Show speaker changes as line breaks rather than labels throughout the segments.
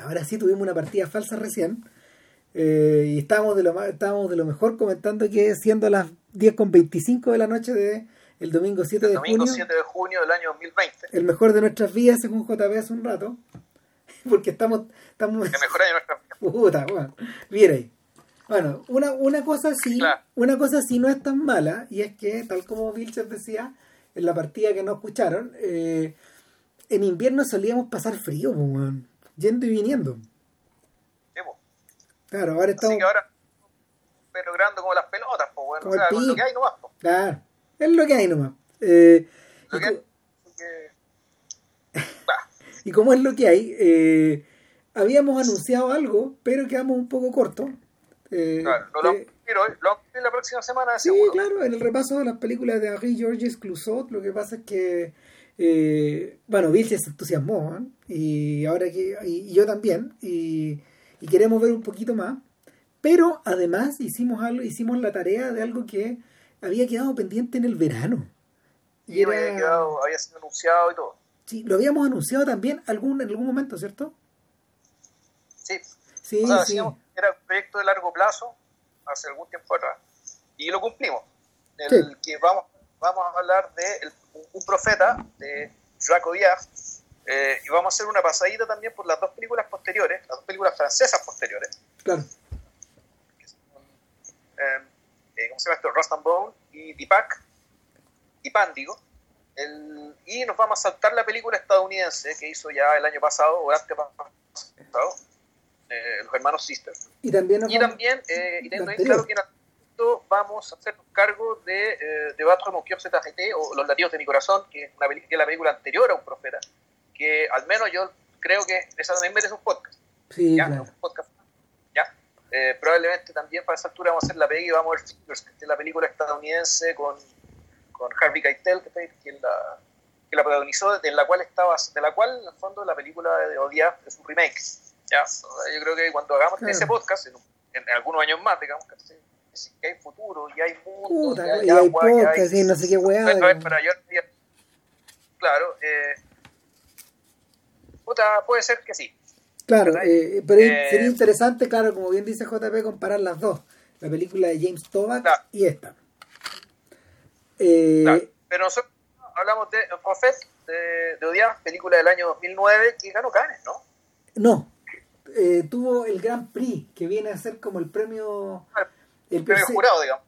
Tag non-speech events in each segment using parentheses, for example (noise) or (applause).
Ahora sí tuvimos una partida falsa recién. eh, y estábamos de, lo, estábamos de lo mejor comentando que siendo las 10 con 25 de la noche de el domingo 7 de
Domingo
junio,
7 de junio del año 2020.
el mejor de nuestras vidas según JP hace un rato. (laughs) Porque estamos, estamos
El mejor año de nuestra vida.
Puta, bueno, mira ahí. Bueno, una, una cosa sí,
Claro.
una cosa sí no es tan mala, y es que, tal como Vilches decía en la partida que no escucharon, eh, en invierno solíamos pasar frío, pues, yendo y viniendo.
Sí.
Claro, ahora
Así
estamos.
que ahora, grande como las pelotas, pues, bueno,
Como
o sea, con lo que hay nomás, pues.
Claro, es lo que hay nomás. Eh,
Lo
y,
que
co-
hay. Así que- Bah, (laughs)
y como es lo que hay, eh, habíamos anunciado algo, pero quedamos un poco cortos. Eh,
claro, no lo
eh,
pero lo a ver la próxima semana,
Sí,
seguro.
claro, en el repaso de las películas de Henri Georges Clouzot, lo que pasa es que, eh, bueno, Bill se entusiasmó, ¿eh? Y ahora que, y, y yo también, y, y queremos ver un poquito más, pero además hicimos algo, hicimos la tarea de algo que había quedado pendiente en el verano.
Y había, quedado, había sido anunciado y todo.
sí, lo habíamos anunciado también algún, en algún momento, ¿cierto?
Sí,
Sí,
o sea,
sí.
era un proyecto de largo plazo, hace algún tiempo atrás, y lo cumplimos. El
Sí.
que vamos, vamos a hablar de el- un, un profeta, de Jacques Audiard, eh, y vamos a hacer una pasadita también por las dos películas posteriores, las dos películas francesas posteriores,
Claro,
eh, eh, ¿cómo se llama esto? Rust and Bone y Deepak, Dipan, digo. El, y nos vamos a saltar la película estadounidense que hizo ya el año pasado o antepasado, eh, los hermanos Sisters.
y también nos
Y también, eh, y teniendo claro que en momento vamos a hacernos cargo de, eh, de Battre mon cœur c'est arrêté, o Los latidos de mi corazón, que es, una que es la película anterior a Un Profeta, que al menos yo creo que esa también merece un podcast.
sí,
¿ya?
claro.
Un podcast. ¿ya? Eh, probablemente también para esa altura vamos a hacer la pega y vamos a ver Fingers, que es la película estadounidense con, con Harvey Keitel, que, que la, que la protagonizó, de la cual estaba, de la cual en el fondo la película de Odia es un remake. ¿ya? Yo creo que cuando hagamos
Claro.
ese podcast, en, en algunos años más, digamos que, sí, sí, que hay futuro, y hay mundo,
Puta,
y hay,
y hay podcast, y no sé qué weá.
para yo claro, eh, puta, puede ser que sí.
Claro, eh, pero
Eh,
sería interesante, claro, como bien dice JP, comparar las dos. La película de James Toback
Claro.
y esta. Eh,
Claro. Pero nosotros hablamos de Prophet, de, de Odiar, película del año 2009 que ganó Cannes, ¿no?
No, eh, tuvo el Grand Prix, que viene a ser como el premio... El,
Premio jurado, digamos.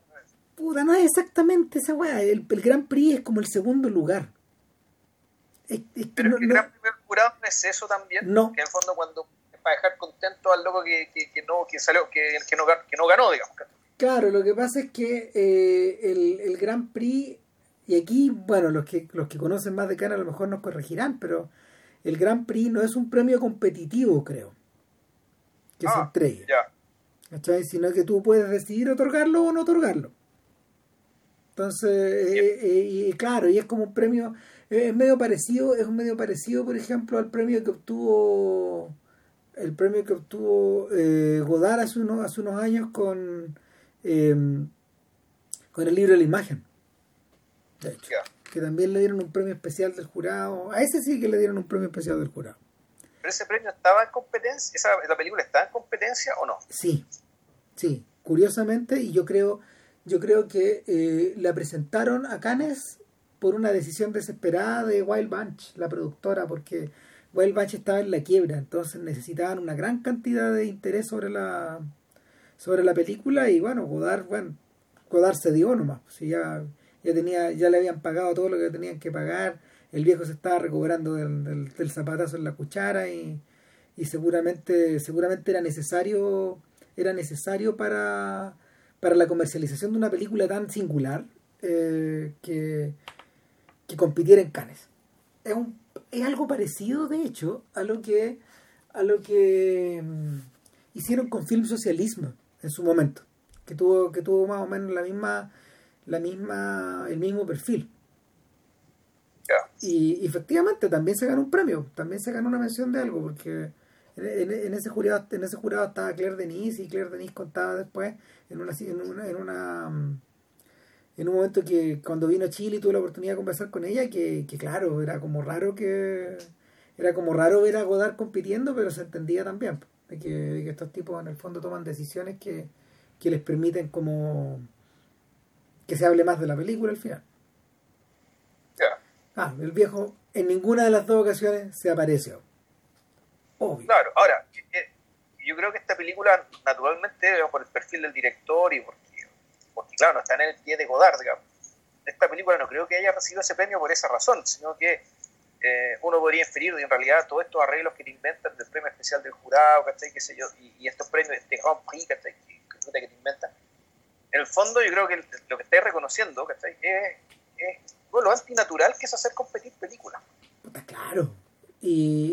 Puta, no es exactamente esa weá. El, el Grand Prix es como el segundo lugar. Es, es que
Pero
no-
es que el
no-
gran primer jurado no es eso también.
No.
Que en el fondo cuando es para dejar contento al loco que, que, que no, que salió, que, que, no, que no ganó, digamos.
Claro, lo que pasa es que eh, el, el Grand Prix, y aquí, bueno, los que, los que conocen más de Cannes a lo mejor nos corregirán, pero el Grand Prix no es un premio competitivo, creo, que se
Ah,
entregue,
Ya.
¿cachai? Sino que tú puedes decidir otorgarlo o no otorgarlo. Entonces, eh, eh, claro, y es como un premio, es medio parecido, es un medio parecido, por ejemplo, al premio que obtuvo el premio que obtuvo eh, Godard hace unos, hace unos años con eh, con el libro de la imagen. De hecho, que también le dieron un premio especial del jurado. A ese sí que le dieron un premio especial del jurado.
Pero ese premio estaba en competencia, esa, esa película está en competencia o no?
Sí, sí, curiosamente, y yo creo, yo creo que eh, la presentaron a Cannes por una decisión desesperada de Wild Bunch, la productora, porque Wild Bunch estaba en la quiebra, entonces necesitaban una gran cantidad de interés sobre la sobre la película y bueno, Godard, bueno, Godard se dio nomás, si ya, ya tenía, ya le habían pagado todo lo que tenían que pagar, el viejo se estaba recobrando del, del, del zapatazo en la cuchara y, y seguramente, seguramente era necesario, era necesario para, para la comercialización de una película tan singular eh, que, que compitiera en Cannes. Es, un, es algo parecido, de hecho, a lo que a lo que mm, hicieron con Film Socialismo en su momento, que tuvo que tuvo más o menos la misma la misma el mismo perfil. Y, y efectivamente también se ganó un premio, también se ganó una mención de algo, porque en, en- en ese jurado en ese jurado estaba Claire Denis y Claire Denis contaba después en una en una, en una mm, en un momento que cuando vino a Chile y tuve la oportunidad de conversar con ella que, que claro era como raro que era como raro ver a Godard compitiendo, pero se entendía también de que, estos tipos en el fondo toman decisiones que, que les permiten como que se hable más de la película al final. Ah, el viejo en ninguna de las dos ocasiones se apareció.
Obvio. Claro, ahora, eh, yo creo que esta película, naturalmente, por el perfil del director y porque, porque, claro, no está en el pie de Godard, digamos. Esta película no creo que haya recibido ese premio por esa razón, sino que eh, uno podría inferir de en realidad todos estos arreglos que te inventan del premio especial del jurado, ¿cachai? ¿Qué sé yo? Y, estos premios de Grand Prix, ¿cachai? Que, que te inventan. En el fondo, yo creo que lo que estáis reconociendo, ¿cachai? Es, es lo antinatural que es hacer competir películas.
Está claro. Y.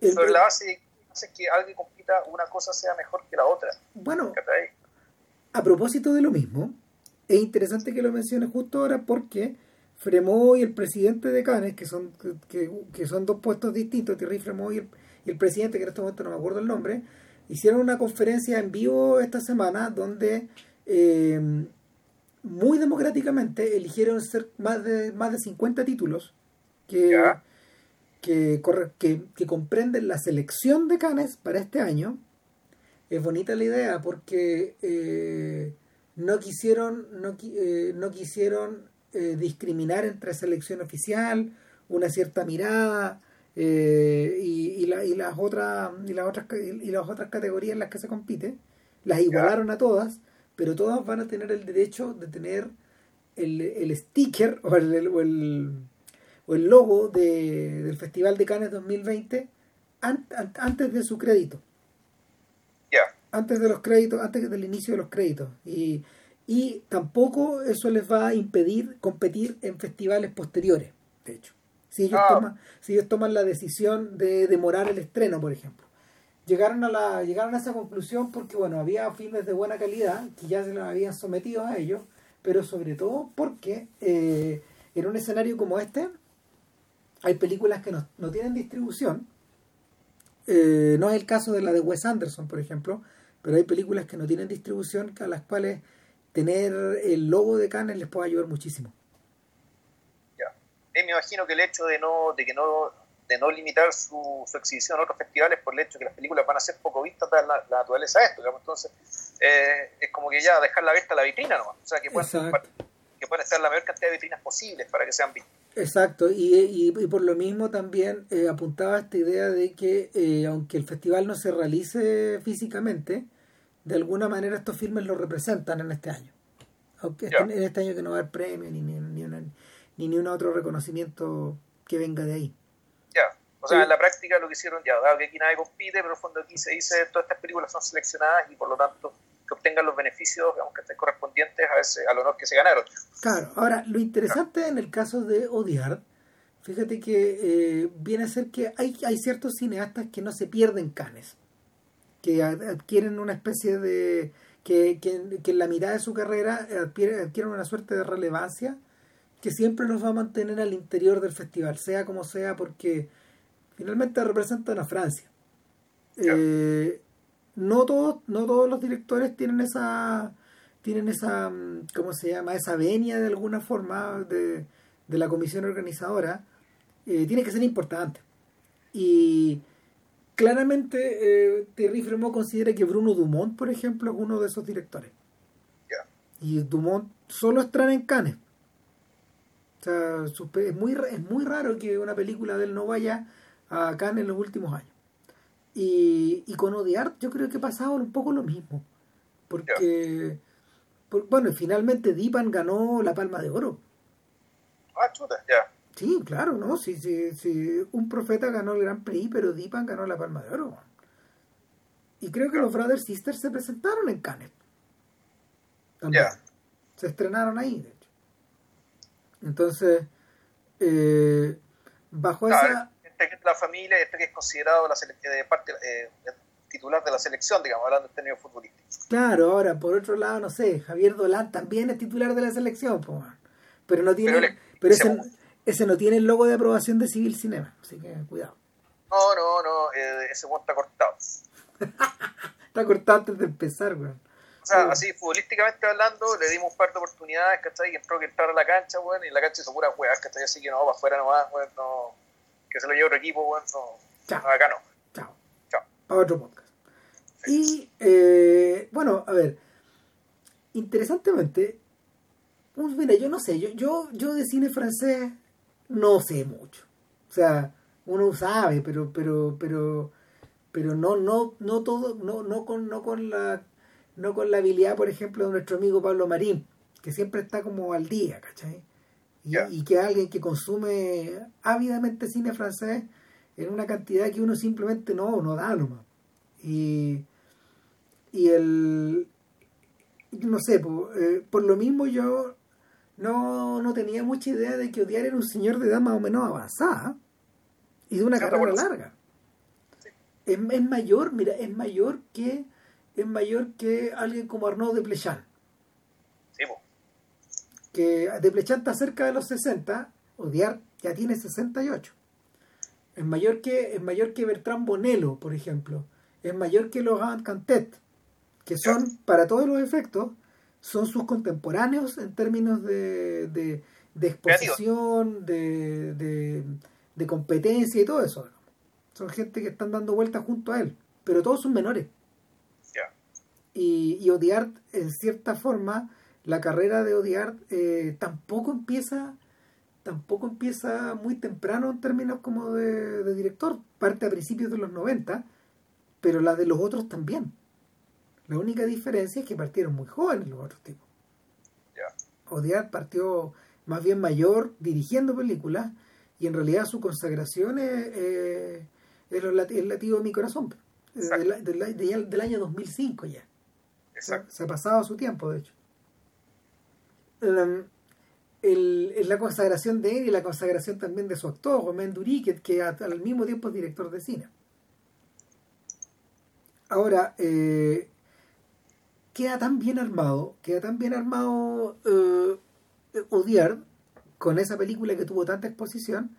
Sobre la base de que alguien compita, una cosa sea mejor que la otra.
Bueno, a propósito de lo mismo, es interesante que lo menciones justo ahora porque Fremont y el presidente de Cannes, que son, que, son dos puestos distintos, Thierry Fremont y el, presidente, que en este momento no me acuerdo el nombre, hicieron una conferencia en vivo esta semana donde eh, muy democráticamente eligieron ser más de, más de 50 títulos que, que, que, comprenden la selección de Cannes para este año. Es bonita la idea porque eh, no quisieron, no, eh, no quisieron eh, discriminar entre selección oficial, una cierta mirada y, y, las otras y las otras y las otras categorías en las que se compite, las igualaron a todas pero todas van a tener el derecho de tener el, el sticker o el, o el, o el logo de, del Festival de Cannes 2020 antes de su crédito. Antes de los créditos, antes del inicio de los créditos. Y, y tampoco eso les va a impedir competir en festivales posteriores, de hecho. Si ellos, ah. toman, si ellos toman la decisión de demorar el estreno, por ejemplo llegaron a la llegaron a esa conclusión porque bueno había filmes de buena calidad que ya se los habían sometido a ellos pero sobre todo porque eh, en un escenario como este hay películas que no, no tienen distribución eh, no es el caso de la de Wes Anderson por ejemplo pero hay películas que no tienen distribución a las cuales tener el logo de Cannes les puede ayudar muchísimo
ya me imagino que el hecho de no de que no de no limitar su, su, exhibición a otros festivales por el hecho de que las películas van a ser poco vistas, dada la, naturaleza de esto. Entonces, eh, es como que ya dejar la vista la vitrina nomás. O sea, que puedan, que puedan estar la mayor cantidad de vitrinas posibles para que sean vistas.
Exacto, y, y, por lo mismo también eh, apuntaba esta idea de que eh, aunque el festival no se realice físicamente, de alguna manera estos filmes lo representan en este año. Aunque en este año que no va a haber premio ni, ni, ni, ni, ni un otro reconocimiento que venga de ahí.
O sea, en la práctica lo que hicieron ya, dado que aquí nadie compite, pero en el fondo aquí se dice todas estas películas son seleccionadas y por lo tanto que obtengan los beneficios aunque estén correspondientes a ese, al honor que se ganaron.
Claro, ahora lo interesante en el caso de Odiar, fíjate que eh, viene a ser que hay, hay ciertos cineastas que no se pierden canes, que adquieren una especie de... Que, que, que en la mitad de su carrera adquieren, adquieren una suerte de relevancia que siempre nos va a mantener al interior del festival, sea como sea, porque finalmente representan a Francia. Eh, no todos, no todos los directores tienen esa tienen esa mm, ¿cómo se llama? esa venia de alguna forma de, la comisión organizadora eh, tiene que ser importante y claramente eh, Thierry Fremont considera que Bruno Dumont por ejemplo es uno de esos directores y Dumont solo estrena en Cannes o sea, es muy, es muy raro que una película de él no vaya acá en los últimos años. Y, y con Odiar yo creo que ha pasado un poco lo mismo. Porque, bueno, finalmente Dipan ganó la Palma de Oro.
Ah, chuta, ya.
Sí, claro, ¿no? Sí, sí, sí. Un profeta ganó el Gran Prix, pero Dipan ganó la Palma de Oro. Y creo que los Brothers Sisters se presentaron en Cannes. Ya. Se estrenaron ahí, de hecho. Entonces, eh, bajo esa
este la familia, este que es considerado la de parte eh, titular de la selección, digamos, hablando en términos futbolísticos.
Claro, ahora, por otro lado, no sé, Javier Dolan también es titular de la selección, pero no tiene, pero, ese, ese, no tiene el logo de aprobación de Civil Cinema, así que cuidado.
No, no, no, eh, ese está cortado. (laughs)
está cortado antes de empezar, weón.
O sea, así futbolísticamente hablando, le dimos un par de oportunidades, ¿cachai? Y entró que entrar a la cancha, weón, y la cancha hizo puras weas, ¿cachai? Así que no, para afuera nomás, weón, no que se lo lleve otro equipo, bueno,
Chao.
acá no.
Chao.
Chao.
Para otro podcast. Y eh, bueno, a ver, interesantemente, pues, mira, yo no sé, yo, yo, yo de cine francés no sé mucho. O sea, uno sabe, pero, pero, pero, pero no, no, no todo, no, no con, no con la, no con la habilidad, por ejemplo, de nuestro amigo Pablo Marín, que siempre está como al día, ¿cachai? Y, y que alguien que consume ávidamente cine francés en una cantidad que uno simplemente no, no da nomás. Y, y el no sé, eh, por lo mismo yo no, no tenía mucha idea de que Odiar era un señor de edad más o menos avanzada y de una carrera
sí.
larga. Es, es mayor, mira, es mayor que es mayor que alguien como Arnaud de Plechan,
Sí,
que de Plechan está cerca de los 60, Odiar ya tiene 68. Es mayor que es mayor que Bertrand Bonello, por ejemplo. Es mayor que Laurent Cantet, que son, para todos los efectos, son sus contemporáneos en términos de, de, de exposición, de, de, de competencia y todo eso. Son gente que están dando vueltas junto a él, pero todos son menores. Y, y Odiart, en cierta forma, la carrera de Odiart eh, tampoco empieza tampoco empieza muy temprano en términos como de, de director, parte a principios de los 90, pero la de los otros también. La única diferencia es que partieron muy jóvenes los otros tipos. Odiar partió más bien mayor dirigiendo películas y en realidad su consagración es, eh, es el latido de mi corazón, del, del- del- del año 2005 ya.
Exacto.
Se ha pasado su tiempo, de hecho. Um, el, es la consagración de él y la consagración también de su actor, Romain Dury, que, que a- al mismo tiempo es director de cine. Ahora, eh, queda tan bien armado, queda tan bien armado eh, Odiar con esa película que tuvo tanta exposición,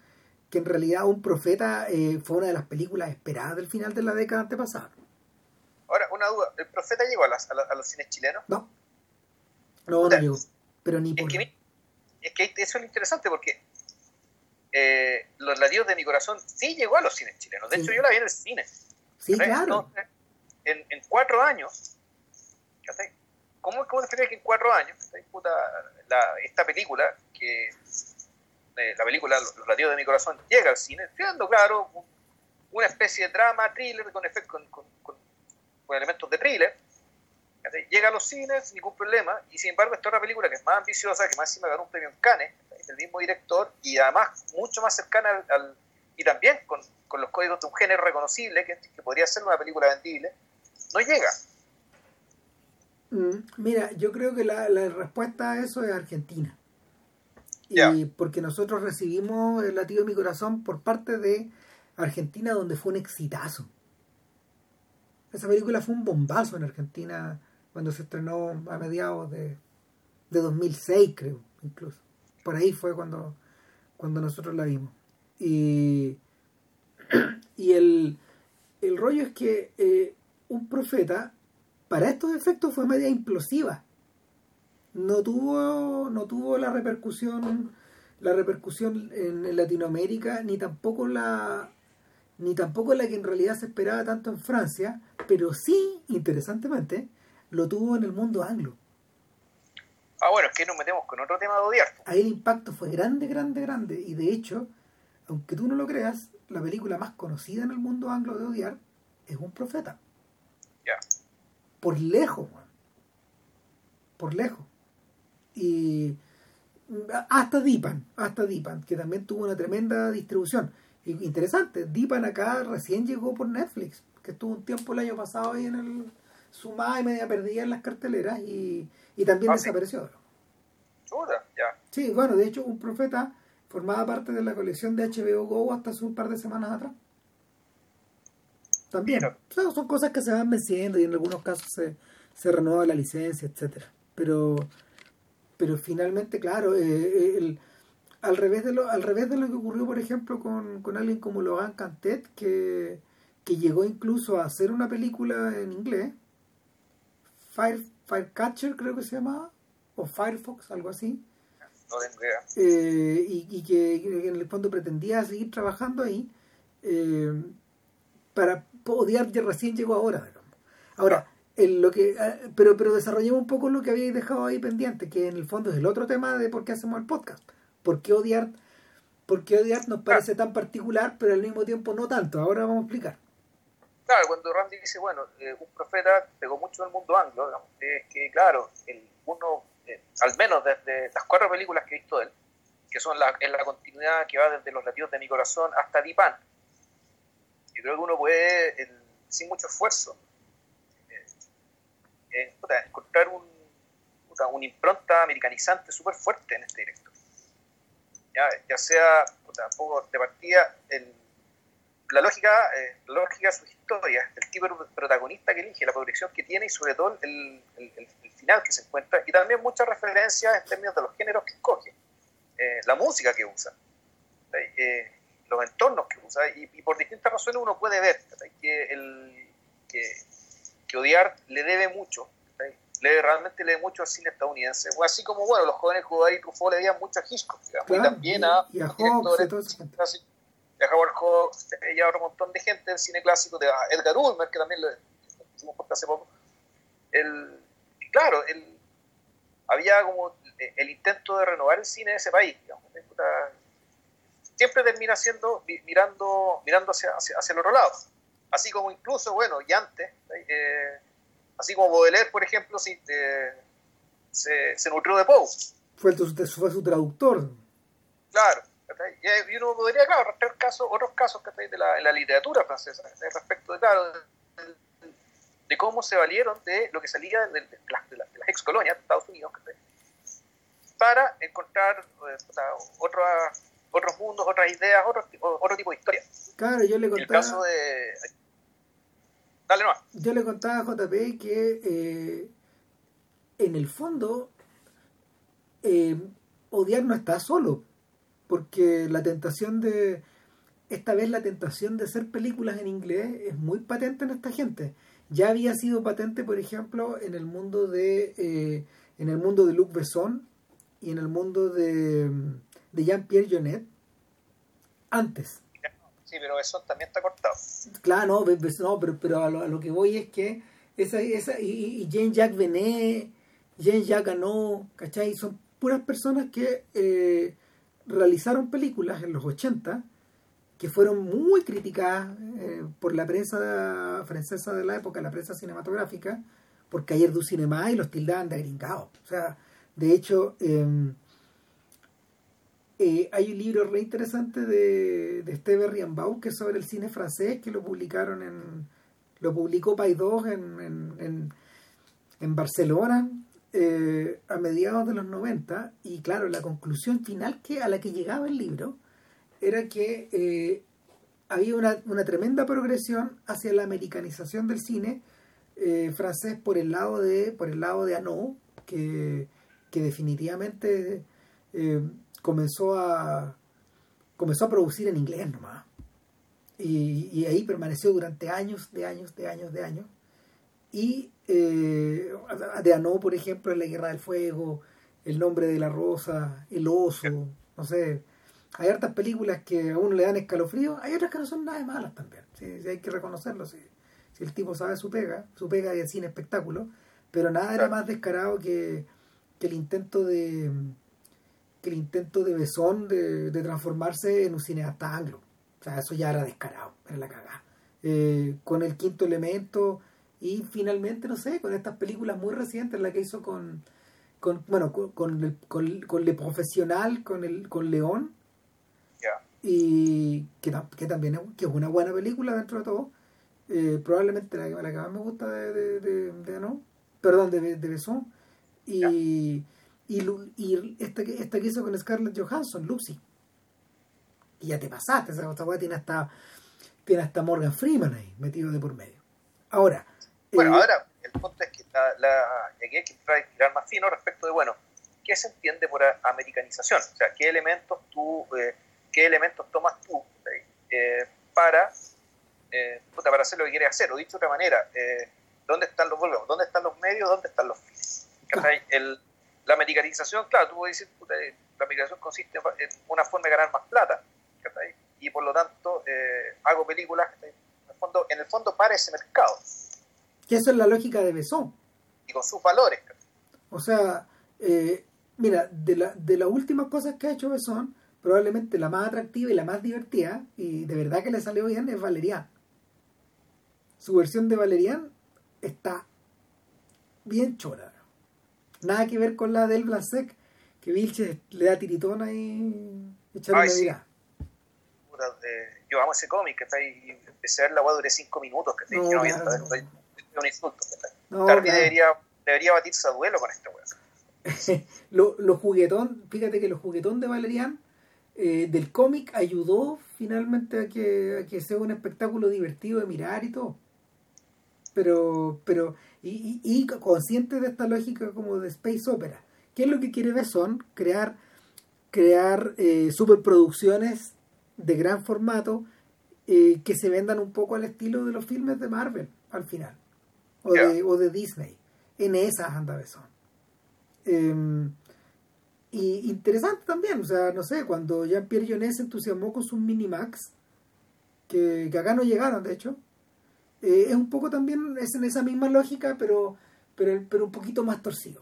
que en realidad Un Profeta eh, fue una de las películas esperadas del final de la década antepasada.
Ahora, una duda. ¿El profeta llegó a, las- a la- a los cines chilenos?
No, no, no
Puta,
llegó. Pero ni
Es
por...
que, es que eso es lo interesante porque eh, Los latidos de mi corazón sí llegó a los cines chilenos. De
Sí.
hecho, yo la vi en el cine.
Sí, claro.
No, en, en cuatro años, ¿cachai? ¿cómo, cómo te que en cuatro años. Puta, la- esta película, que eh, la película Los latidos de mi corazón llega al cine, siendo, claro, un- una especie de drama, thriller, con, efect- con, con- elementos de thriller, llega a los cines sin ningún problema, y sin embargo esta otra película que es más ambiciosa, que más encima ganó un premio en Cannes, del mismo director, y además mucho más cercana al, al- y también con, con los códigos de un género reconocible, que, que podría ser una película vendible, no llega.
Mm, Mira, yo creo que la, la respuesta a eso es Argentina. Y porque nosotros recibimos el latido de mi corazón por parte de Argentina, donde fue un exitazo. Esa película fue un bombazo en Argentina cuando se estrenó a mediados de, de 2006, creo, incluso. Por ahí fue cuando, cuando nosotros la vimos. Y, (clears throat) y el, el rollo es que eh, un profeta, para estos efectos, fue media implosiva. No tuvo, no tuvo la repercusión, la repercusión en, Latinoamérica, ni tampoco la ni tampoco la que en realidad se esperaba tanto en Francia, pero sí, interesantemente, lo tuvo en el mundo anglo.
Ah, bueno, es que nos metemos con otro tema de odiar.
Ahí el impacto fue grande, grande, grande. Y de hecho, aunque tú no lo creas, la película más conocida en el mundo anglo de odiar es Un Profeta.
Ya.
Por lejos. Por lejos. Y hasta Dipan, hasta Dipan, que también tuvo una tremenda distribución. Y interesante, Dipan acá recién llegó por Netflix, que estuvo un tiempo el año pasado ahí en el sumada y media perdida en las carteleras y, y también
Ah,
desapareció.
Chuta, ya.
Sí, bueno, de hecho, Un Profeta formaba parte de la colección de HBO Go hasta hace un par de semanas atrás. También.
Mira.
O sea, son cosas que se van venciendo y en algunos casos se, se renueva la licencia, etcétera. Pero, pero finalmente, claro, eh, el- al, revés de lo, al revés de lo que ocurrió, por ejemplo, con, con alguien como Logan Cantet, que, que llegó incluso a hacer una película en inglés, Fire, Firecatcher creo que se llamaba, o Firefox, algo así,
no tengo idea.
Eh, y, que, en el fondo pretendía seguir trabajando ahí eh, para odiar recién llegó ahora. Ahora, lo que, ah, pero, pero desarrollemos un poco lo que habíais dejado ahí pendiente, que en el fondo es el otro tema de por qué hacemos el podcast. ¿Por qué odiar, por qué odiar nos parece tan particular, pero al mismo tiempo no tanto? Ahora vamos a explicar.
Claro, cuando Randy dice, bueno, eh, un profeta pegó mucho en el mundo anglo, es que, claro, el, uno, eh, al menos desde las cuatro películas que he visto de él, que son la, en la continuidad que va desde Los latidos de mi corazón hasta Dipan, yo creo que uno puede, sin mucho esfuerzo, encontrar un, una impronta americanizante súper fuerte en este director. Ya, ya sea, poco de partida, el, la, lógica, eh, la lógica de el tipo de protagonista que elige, la progresión que tiene y sobre todo el, el, final que se encuentra, y también muchas referencias en términos de los géneros que escoge, eh, la música que usa, eh, los entornos que usa, y, por distintas razones uno puede ver que, el, que que odiar le debe mucho, le realmente le debe mucho al cine estadounidense, así como, bueno, los jóvenes jugadores y Truffaut le debían mucho a Hitchcock, digamos, y también a,
y a Hawks,
de Howard Hawks, y a un montón de gente del cine clásico, de Edgar Ulmer, que también lo hicimos hace poco. El, claro, el, había como el intento de renovar el cine de ese país, digamos, siempre termina siendo mirando mirando hacia, hacia, hacia el otro lado. Así como incluso, bueno, y antes, eh, así como Baudelaire, por ejemplo, si, eh, se, se, nutrió de Poe.
Fue, fue su traductor.
Claro, y uno podría, claro, casos, otros casos de la, la, literatura francesa, respecto de, claro, de, cómo se valieron de lo que salía de, las, de las ex colonias de Estados Unidos para encontrar eh, otros mundos, otras ideas, otro, otro tipo de historia.
Claro, yo le contaba.
El caso de. Dale no.
Yo le contaba a JP que eh, en el fondo eh, odiar no está solo, porque la tentación de. Esta vez la tentación de hacer películas en inglés es muy patente en esta gente. Ya había sido patente, por ejemplo, en el mundo de eh, en el mundo de Luc Besson y en el mundo de, de Jean-Pierre Jonet antes.
Sí, pero eso también está cortado.
Claro, no, pero, pero a, lo, que voy es que esa, esa y, y Jean-Jacques Benet, Jean-Jacques Ganot, ¿cachai? Son puras personas que eh, realizaron películas en los 80 que fueron muy criticadas eh, por la prensa francesa de la época, la prensa cinematográfica, porque ayer du cinema y los tildaban de agringados. O sea, de hecho, eh, eh, hay un libro re interesante de, de Steve que es sobre el cine francés, que lo publicaron en. lo publicó Paidós en, en, en, Barcelona eh, a mediados de los 90. Y claro, la conclusión final que a la que llegaba el libro era que eh, había una, una, tremenda progresión hacia la americanización del cine francés por el lado de por el lado de Anot, que, que definitivamente comenzó a comenzó a producir en inglés nomás. Y, ahí permaneció durante años, de años, de años, de años. Y eh, de Anó, por ejemplo, en La Guerra del Fuego, El Nombre de la Rosa, El Oso, no sé. Hay hartas películas que a uno le dan escalofrío, hay otras que no son nada de malas también. ¿sí? hay que reconocerlo. Si, si el tipo sabe su pega, su pega de cine espectáculo, pero nada era más descarado que, que el intento de el intento de Besón de, transformarse en un cineasta anglo. O sea, eso ya era descarado, era la cagada. Eh, con el quinto elemento y finalmente, no sé, con estas películas muy recientes, la que hizo con, con bueno, con, con, con, Le Profesional, con, el, con León. Y que, que también es, que es una buena película dentro de todo. Eh, probablemente la, la, que más me gusta de, de, de, no, perdón, de, de Besón. Y, y, y esta, esta que hizo con Scarlett Johansson, Lucy. Y ya te pasaste, esa cosa tiene hasta, tiene hasta Morgan Freeman ahí, metido de por medio. Ahora.
Bueno, eh, ahora, el punto es que la, la, aquí hay que tirar más fino respecto de, bueno, ¿qué se entiende por americanización? O sea, ¿qué elementos tú, eh, qué elementos tomas tú eh, para, eh, para hacer lo que quieres hacer? O dicho de otra manera, ¿dónde están los volvemos? ¿Dónde están los medios? ¿Dónde están los fines? El, la americanización, claro, tú puedes decir, la migración consiste en una forma de ganar más plata, y por lo tanto eh, hago películas, en el, fondo, en el fondo para ese mercado.
Que eso es la lógica de Besón.
Y con sus valores.
O sea, eh, mira, de, la, de las últimas cosas que ha hecho Besón, probablemente la más atractiva y la más divertida, y de verdad que le salió bien, es Valerian. Su versión de Valerian está bien chora. Nada que ver con la del Blasek, que Vilches le da tiritona y echarle
Ay, sí. yo amo ese cómic, que está ahí, empecé a ver la weá duré cinco minutos, que no, no, viendo, es un insulto. No, debería, debería batirse a duelo con este weá. (laughs)
lo, lo, juguetón, fíjate que lo juguetón de Valerian eh, del cómic ayudó finalmente a que, a que sea un espectáculo divertido de mirar y todo. Pero, pero, y, y, y consciente de esta lógica como de space opera. ¿Qué es lo que quiere Besson? Crear, crear eh, superproducciones de gran formato eh, que se vendan un poco al estilo de los filmes de Marvel al final o, yeah. de, o de Disney en esas anda Besson eh, y interesante también o sea no sé cuando Jean-Pierre Jeunet se entusiasmó con sus Minimax que, que acá no llegaron de hecho eh, es un poco también es en esa misma lógica pero pero, pero un poquito más torcido.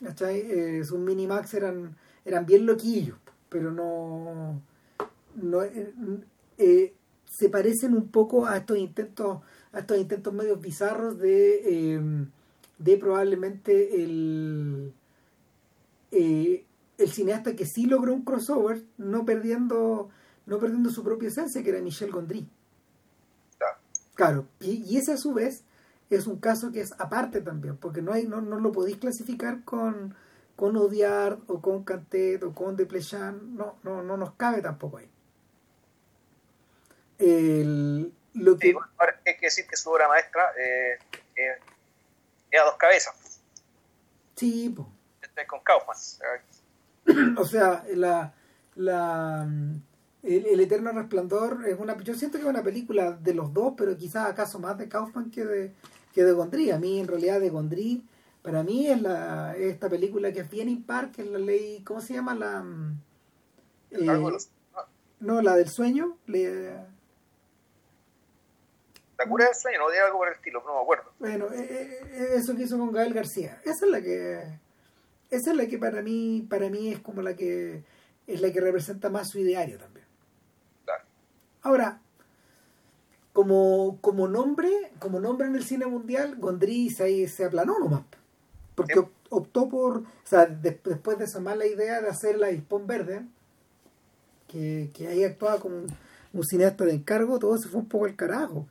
Eh, sus Minimax eran eran bien loquillos pero no no, eh, eh, se parecen un poco a estos intentos a estos intentos medios bizarros de de probablemente el el cineasta que sí logró un crossover no perdiendo no perdiendo su propia esencia que era Michel Gondry claro y, y, ese a su vez es un caso que es aparte también porque no hay no, no lo podéis clasificar con con Odiar o con Cantet o con Desplechin no, no, no nos cabe tampoco ahí el, lo que...
Sí, bueno, ahora hay que decir que su obra maestra eh, eh, es a dos cabezas.
Sí, pues.
Con Kaufman. (clears throat)
O sea, la, la, el, el, Eterno Resplandor es una. Yo siento que es una película de los dos, pero quizás acaso más de Kaufman que de, que de Gondry. A mí, en realidad, de Gondry, para mí es la esta película que es bien impar, que es la ley. ¿Cómo se llama? La. Eh, no, la del sueño. Le,
la cura del sueño, no de algo por el estilo, no me acuerdo.
Bueno, eh, eh, eso que hizo con Gael García, esa es la que esa es la que para mí para mí es como la que es la que representa más su ideario también. Ahora, como, como nombre, como nombre en el cine mundial, Gondry se, se aplanó nomás. Porque sí. optó por, o sea, de, después de esa mala idea de hacer la Hispón Verde, que, que ahí actuaba como un, un cineasta de encargo, todo se fue un poco al carajo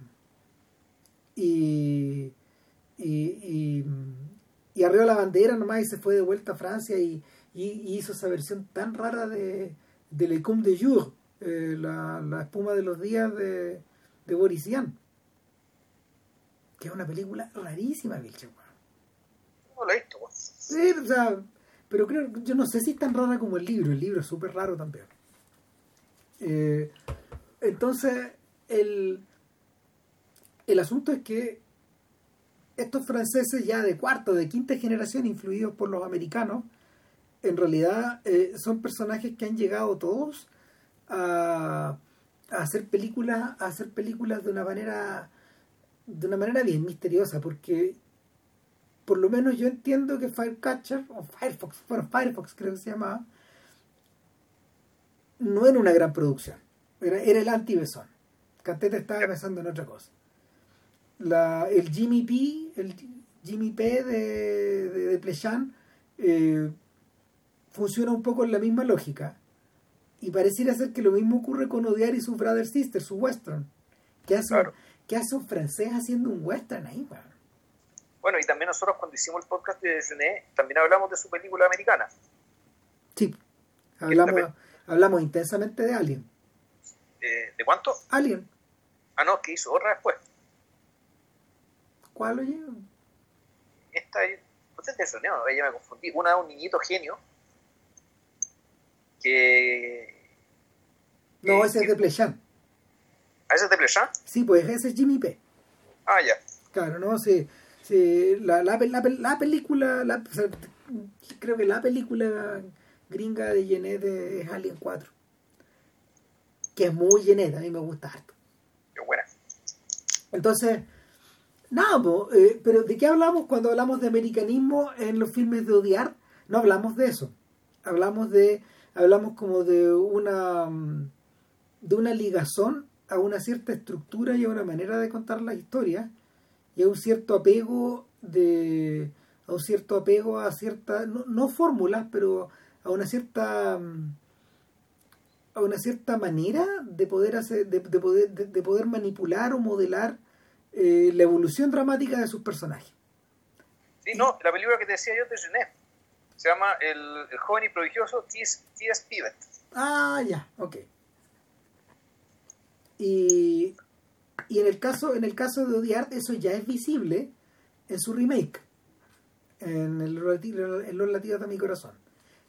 y, y, y, y arriba la bandera nomás y se fue de vuelta a Francia y, y hizo esa versión tan rara de, de Le Cum de Jour, eh, la, la, espuma de los días de, de Boris Vian, que es una película rarísima, Vilche.
No lo he visto,
sí, o sea, pero creo, yo no sé si es tan rara como el libro, el libro es súper raro también. Eh, entonces, el, el asunto es que estos franceses ya de cuarta o de quinta generación, influidos por los americanos, en realidad eh, son personajes que han llegado todos a, a, hacer películas, a hacer películas de una manera de una manera bien misteriosa, porque por lo menos yo entiendo que Firecatcher o Firefox, bueno Firefox creo que se llamaba, no era una gran producción, era, era el anti-besón. Cantete estaba pensando en otra cosa la, el Jimmy P, el Jimmy P de, de, de Plechan, eh, funciona un poco en la misma lógica. Y pareciera ser que lo mismo ocurre con Odiar y su Brother Sister, su western. ¿Qué hace, claro. ¿qué hace un francés haciendo un western ahí, man?
Bueno, y también nosotros cuando hicimos el podcast de Genet, también hablamos de su película americana.
Sí, hablamos, hablamos intensamente de Alien.
¿De, ¿De cuánto?
Alien.
Ah, no, que hizo otra después.
¿Cuál oye?
Esta es de ella me confundí. Una de un niñito genio que.
No, ese es de Plechan.
¿Ah, ese es de Plechan?
Sí, pues ese es Jimmy P.
Ah, ya.
Claro, no, sí. sí la, la, la, la película, la, o sea, creo que la película gringa de Genet es Alien 4. Que es muy Genet, a mí me gusta harto.
Qué buena.
Entonces, nada, eh, pero ¿de qué hablamos cuando hablamos de americanismo en los filmes de odiar? No hablamos de eso. Hablamos de, hablamos como de una de una ligazón a una cierta estructura y a una manera de contar la historia y a un cierto apego de a un cierto apego a ciertas no, fórmulas pero a una cierta a una cierta manera de poder hacer de, poder de, poder manipular o modelar eh, la evolución dramática de sus personajes.
Sí no la película que te decía yo Genet se llama el, joven y prodigioso T.S. Pivet
ah ya ok. Y, y en el caso en el caso de Odiar eso ya es visible en su remake en, el, los latidos de mi corazón.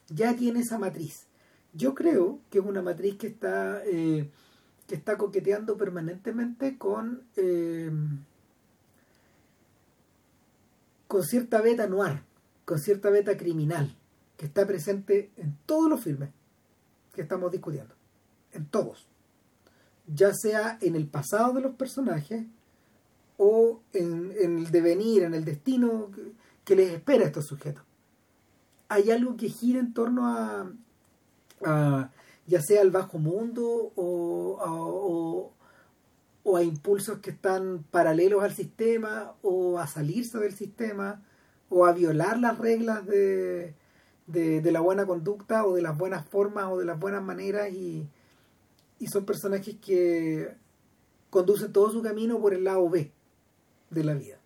Ya tiene esa matriz. Yo creo que es una matriz que está eh, que está coqueteando permanentemente con eh, con cierta beta noir con cierta beta criminal que está presente en todos los filmes que estamos discutiendo en todos ya sea en el pasado de los personajes o en, el devenir, en el destino que, les espera a estos sujetos. Hay algo que gira en torno a, ya sea al bajo mundo o, o, a impulsos que están paralelos al sistema o a salirse del sistema o a violar las reglas de, de la buena conducta o de las buenas formas o de las buenas maneras y, y son personajes que conducen todo su camino por el lado B de la vida.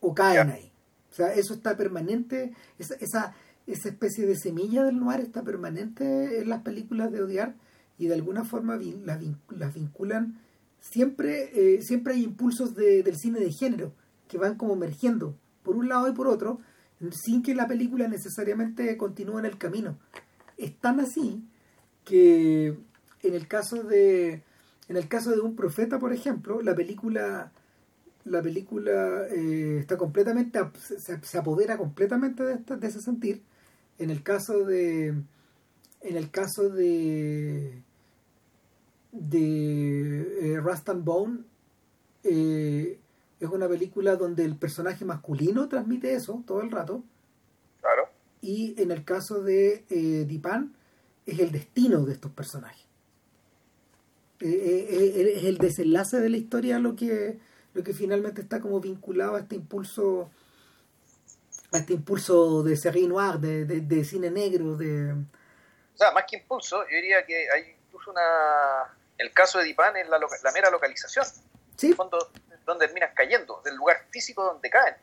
O caen ahí. O sea, eso está permanente, esa, esa, esa especie de semilla del noir está permanente en las películas de odiar y de alguna forma las, las vinculan. Siempre, eh, siempre hay impulsos de, del cine de género que van como emergiendo por un lado y por otro, sin que la película necesariamente continúe en el camino. Es tan así que en el caso de en el caso de un profeta por ejemplo la película la película eh, está completamente se, apodera completamente de, de ese sentir en el caso de en el caso de de eh, Rust and Bone eh, es una película donde el personaje masculino transmite eso todo el rato
claro
y en el caso de eh, Dipan es el destino de estos personajes. Eh, eh, eh, es el desenlace de la historia lo que, lo que finalmente está como vinculado a este impulso a este impulso de série noir, de, de, cine negro, de...
O sea, más que impulso, yo diría que hay incluso una... El caso de Dipan es la, la mera localización.
Sí.
Fondo, donde terminan cayendo, del lugar físico donde caen.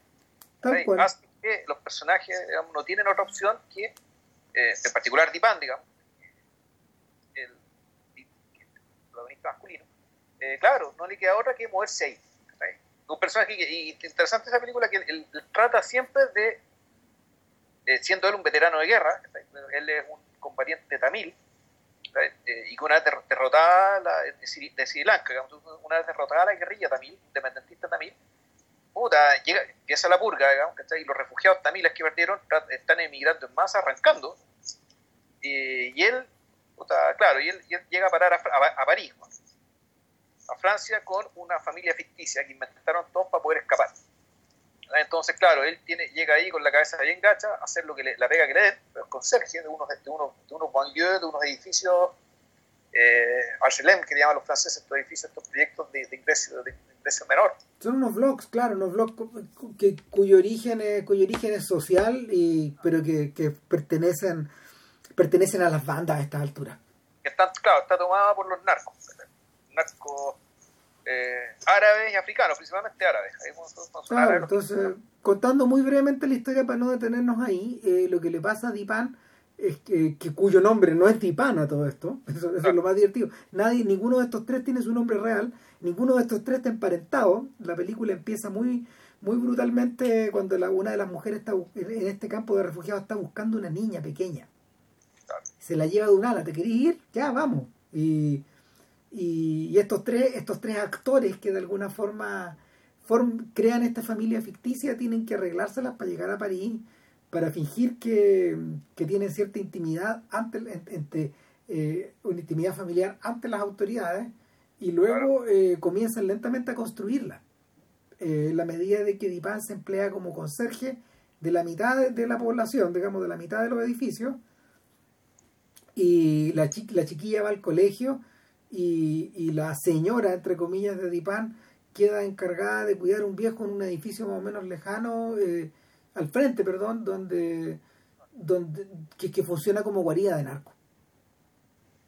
Así que los personajes no tienen otra opción que, en particular Dipan, digamos, masculino, eh, claro, no le queda otra que moverse ahí. Un personaje, y interesante esa película, que él, trata siempre de, eh, siendo él un veterano de guerra, él es un combatiente tamil, y que una vez derrotada la, de, Sri, Lanka, una vez derrotada la guerrilla tamil, independentista tamil, puta, llega, empieza la purga, digamos, y los refugiados tamiles que perdieron están emigrando en masa, arrancando, y él claro, y él, llega a parar a, París, a Francia, con una familia ficticia que inventaron todos para poder escapar. Entonces, claro, él tiene, llega ahí con la cabeza bien gacha a hacer lo que la pega que le den, pero con conserje de unos, de unos, de unos banlieues, de unos edificios, eh, HLM, que llaman los franceses, estos edificios, estos proyectos de, de, ingreso, de, menor.
Son unos blogs, claro, unos blogs que, cuyo, origen es, cuyo origen es social, y, pero que, que pertenecen pertenecen a las bandas a estas alturas.
Está, claro, está tomada por los narcos, narcos eh, árabes y africanos, principalmente árabes.
claro, entonces, contando muy brevemente la historia para no detenernos ahí, eh, lo que le pasa a Dipan es que, cuyo nombre no es Dipan a todo esto, (laughs) eso, es lo más divertido. Nadie, ninguno de estos tres tiene su nombre real, ninguno de estos tres está emparentado. La película empieza muy muy brutalmente cuando la, una de las mujeres está en este campo de refugiados está buscando una niña pequeña se la lleva de un ala, ¿te querés ir? Ya, vamos. Y, y, estos, tres, estos tres actores que de alguna forma crean esta familia ficticia tienen que arreglárselas para llegar a París para fingir que, que tienen cierta intimidad ante, entre, eh, una intimidad familiar ante las autoridades y luego eh, comienzan lentamente a construirla. Eh, la medida de que Dipan se emplea como conserje de la mitad de, la población, digamos, de la mitad de los edificios, y la, la chiquilla va al colegio y, y, la señora, entre comillas, de Dipan queda encargada de cuidar un viejo en un edificio más o menos lejano, eh, al frente, perdón, donde, donde que, que, funciona como guarida de narco.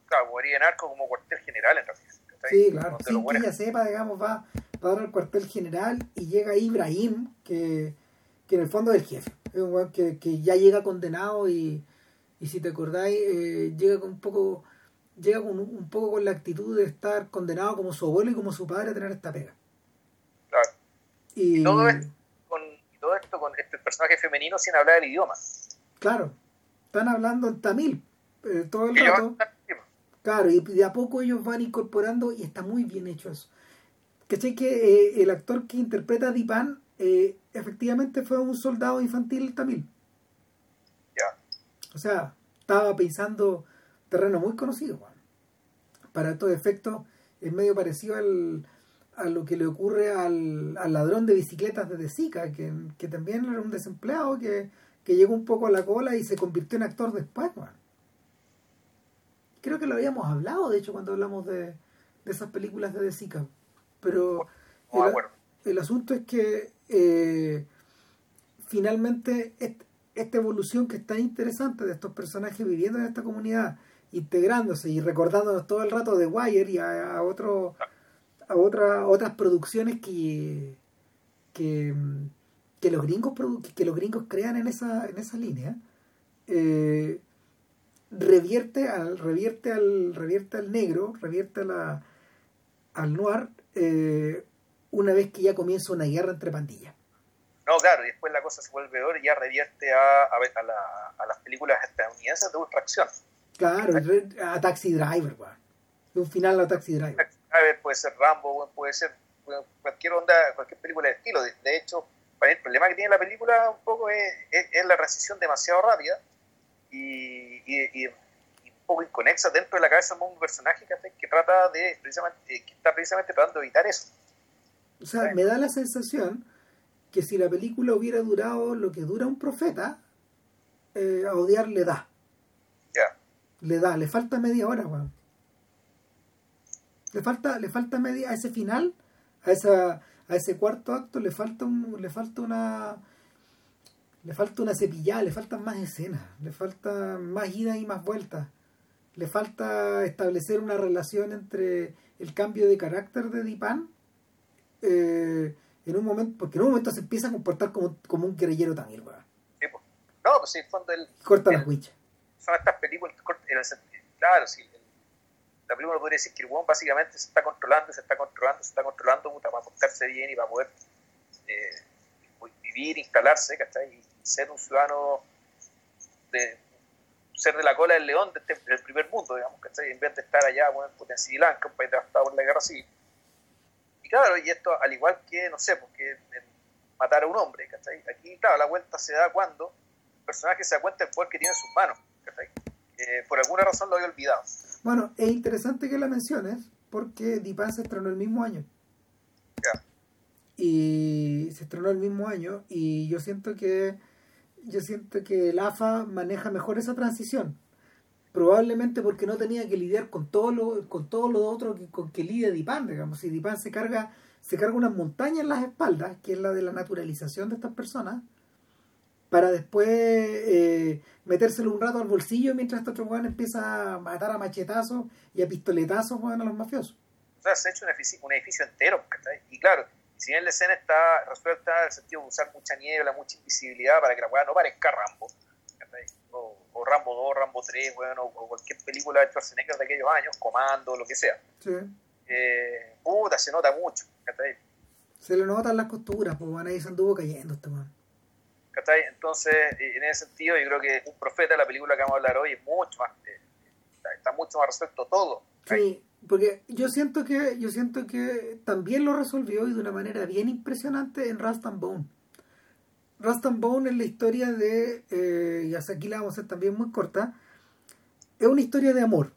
Claro, guarida de narco como cuartel general en realidad.
Sí, claro, sin que ella sepa, digamos, va, va a dar al cuartel general y llega Ibrahim, que, que en el fondo es el jefe, es un que, que ya llega condenado y, y si te acordáis, eh, llega con un poco llega con un poco con la actitud de estar condenado como su abuelo y como su padre a tener esta pega.
Claro. Y, todo, esto con, todo esto con este personaje femenino sin hablar el idioma.
Claro, están hablando en tamil eh, todo el rato. Claro, y de a poco ellos van incorporando y está muy bien hecho eso. ¿Cachai? Que eh, el actor que interpreta a Dipan eh, efectivamente fue un soldado infantil tamil.
Ya.
O sea, estaba pensando terreno muy conocido. Para estos efectos es medio parecido al, a lo que le ocurre al, al ladrón de bicicletas de Sica, que, que, también era un desempleado que, que, llegó un poco a la cola y se convirtió en actor después. Creo que lo habíamos hablado, de hecho, cuando hablamos de, de esas películas de De Sica. Pero el, el, asunto es que eh, finalmente esta evolución que es tan interesante de estos personajes viviendo en esta comunidad integrándose y recordándonos todo el rato de Wire y a, otro, a otra, otras producciones que, que, que, los gringos que los gringos crean en esa, en esa línea eh, revierte al revierte al revierte al negro revierte a la, al noir eh, una vez que ya comienza una guerra entre pandillas
no, claro, y después la cosa se vuelve peor y ya revierte a, a, a, la, a las películas estadounidenses de ultra acción.
Claro, a Taxi Driver, weón. Un final a Taxi Driver.
puede ser Rambo, puede ser cualquier onda, cualquier película de estilo. De, hecho, el problema que tiene la película un poco es, es, la transición demasiado rápida y, y, un poco inconexa dentro de la cabeza de un personaje que, trata de precisamente, eh, que está precisamente tratando de evitar eso.
O sea, me da la sensación que si la película hubiera durado lo que dura un profeta, eh, a odiar le da le da, le falta media hora, weón. Le falta, le falta media, a ese final, a esa, a ese cuarto acto le falta un, le falta una le falta una cepillada, le faltan más escenas, le falta más ida y más vueltas, le falta establecer una relación entre el cambio de carácter de Dipan eh, en un momento, porque en un momento se empieza a comportar como, como un guerrillero también, weón.
No, pues sí, fondo el,
corta las huichas
son estas películas, claro, sí, la película podría decir que el básicamente se está controlando, se está controlando, se está controlando puta, para portarse bien y para poder eh, vivir, instalarse, ¿cachai? Y ser un ciudadano de ser de la cola del león este, del primer mundo, digamos, ¿cachai? En vez de estar allá, bueno, en Sri Lanka, un país devastado por la guerra civil. Y claro, y esto, al igual que, no sé, porque matar a un hombre, ¿cachai? Aquí, claro, la vuelta se da cuando el personaje se da cuenta del poder que tiene en sus manos eh, por alguna razón lo había olvidado.
Bueno, es interesante que la menciones porque Dipan se estrenó el mismo año.
Ya.
Y se estrenó el mismo año y yo siento que yo siento que el AFA maneja mejor esa transición. Probablemente porque no tenía que lidiar con todo lo, con todo lo otro que, con que lidia Dipan, digamos. Si Dipan se carga, se carga una montaña en las espaldas, que es la de la naturalización de estas personas, para después eh, metérselo un rato al bolsillo mientras este otro weón empieza a matar a machetazos y a pistoletazos a los mafiosos.
O sea, se ha hecho un edificio, un edificio entero, y claro, si bien la escena está resuelta en el sentido de usar mucha niebla, mucha invisibilidad para que la weá no parezca Rambo, o, o, Rambo 2, Rambo 3, bueno, o, cualquier película de Schwarzenegger de aquellos años, Comando, lo que sea.
Sí.
Eh, puta, se nota mucho.
Se le notan las costuras, pues van ahí se anduvo cayendo este
Entonces, en ese sentido, yo creo que un profeta, la película que vamos a hablar hoy, es mucho más, eh, está mucho más resuelto todo.
Sí, porque yo siento que yo siento que también lo resolvió y de una manera bien impresionante en Rust and Bone. Rust and Bone es la historia de, eh, y hasta aquí la vamos a hacer también muy corta, es una historia de amor.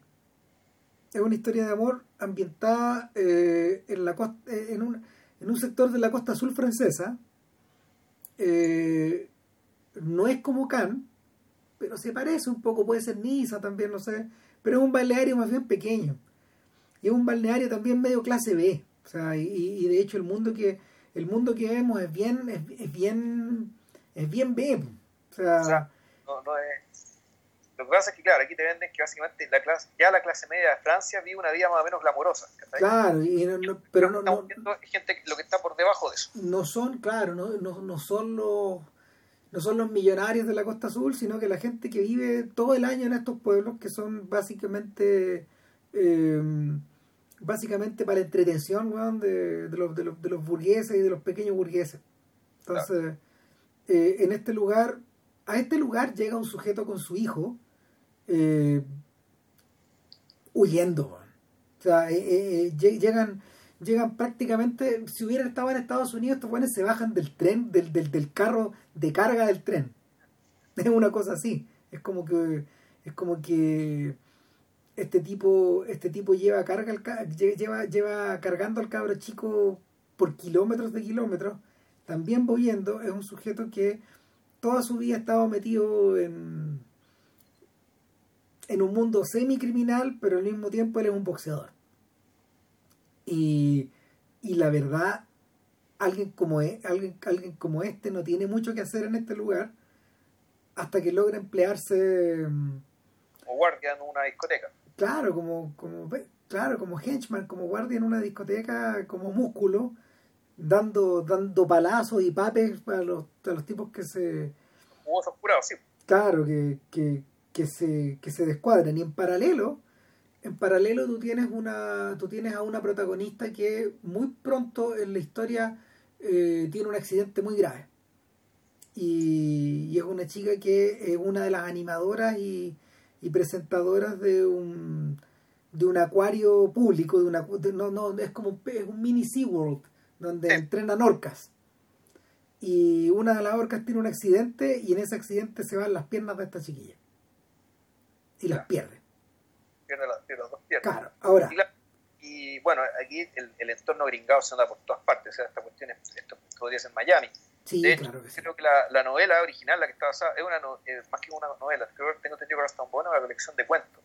Es una historia de amor ambientada eh, en, la costa, eh, en, un, en un sector de la costa azul francesa. Eh, no es como Cannes, pero se parece un poco, puede ser Niza también, no sé, pero es un balneario más bien pequeño. Y es un balneario también medio clase B. O sea, y, de hecho el mundo que el mundo que vemos es bien es, es bien es bien B. O sea.
Lo que pasa es que, claro, aquí te venden que básicamente la clase, ya la clase media de Francia vive una vida más o menos glamorosa.
claro, y no- no- pero no,
Estamos
no,
viendo gente que- lo que está por debajo de eso.
no son, claro, no, no, no son los no son los millonarios de la Costa Azul, sino que la gente que vive todo el año en estos pueblos que son básicamente eh, básicamente para entretención weón, de, de los, de, los, de los burgueses y de los pequeños burgueses. Entonces, eh, en este lugar, a este lugar llega un sujeto con su hijo eh, huyendo. O sea, eh, eh, lle- llegan llegan prácticamente, si hubieran estado en Estados Unidos, estos buenos se bajan del tren, del, del, del carro de carga del tren. (laughs) Es una cosa así. Es como que, es como que este tipo, este tipo lleva carga al lleva, lleva cargando al cabro chico por kilómetros de kilómetros, también volviendo, es un sujeto que toda su vida ha estado metido en en un mundo semi-criminal, pero al mismo tiempo él es un boxeador. Y, y la verdad, alguien como, e- alguien, alguien como este no tiene mucho que hacer en este lugar hasta que logra emplearse, mm,
Como guardia en una discoteca.
claro, como, como, claro, como henchman, como guardia en una discoteca, como músculo, dando, dando palazos y papes a los, a los tipos que se,
Jugosos curados, sí.
claro, que, que, que se, que se descuadran. Y en paralelo, en paralelo tú tienes una, tú tienes a una protagonista que muy pronto en la historia eh, tiene un accidente muy grave. Y, y es una chica que es una de las animadoras y, y presentadoras de un de un acuario público, de una de- no, no, es como un, es un mini SeaWorld donde entrenan orcas. Y una de las orcas tiene un accidente y en ese accidente se van las piernas de esta chiquilla. Y las pierde.
Pierde, la- pierde las dos piernas.
Claro, ahora,
Y, la- y, bueno, aquí el, el entorno gringado se anda por todas partes. O sea, esta cuestión es, esto podría ser Miami.
sí,
de hecho,
claro que sí.
creo que la, la novela original, la que está basada, es una no- eh, más que una novela. Creo que tengo entendido que Rasta Bono es una colección de cuentos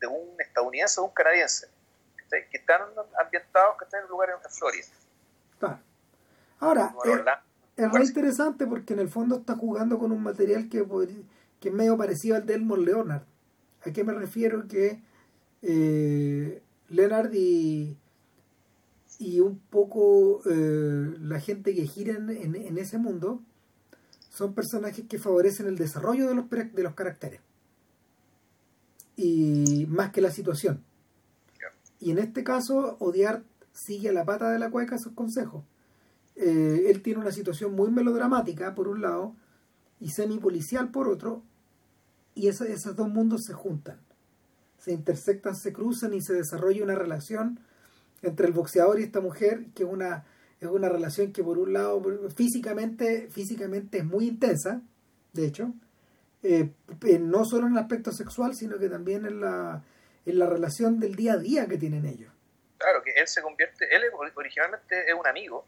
de un estadounidense o un canadiense que están ambientados que están en un lugar en Florida.
Claro. Ahora,
Nueva
eh. Es re interesante porque en el fondo está jugando con un material que, que es medio parecido al de Elmore Leonard. ¿A qué me refiero? Que eh, Leonard y, y un poco eh, la gente que gira en, en- en ese mundo son personajes que favorecen el desarrollo de los, de los caracteres. Y más que la situación. Y en este caso, Odiar sigue a la pata de la cueca sus consejos. Eh, él tiene una situación muy melodramática, por un lado, y semi-policial, por otro, y esa- esos dos mundos se juntan. Se intersectan, se cruzan y se desarrolla una relación entre el boxeador y esta mujer, que es una, es una relación que, por un lado, físicamente, físicamente es muy intensa, de hecho, eh, no solo en el aspecto sexual, sino que también en la, en la relación del día a día que tienen ellos.
Claro, que él se convierte, él originalmente es un amigo,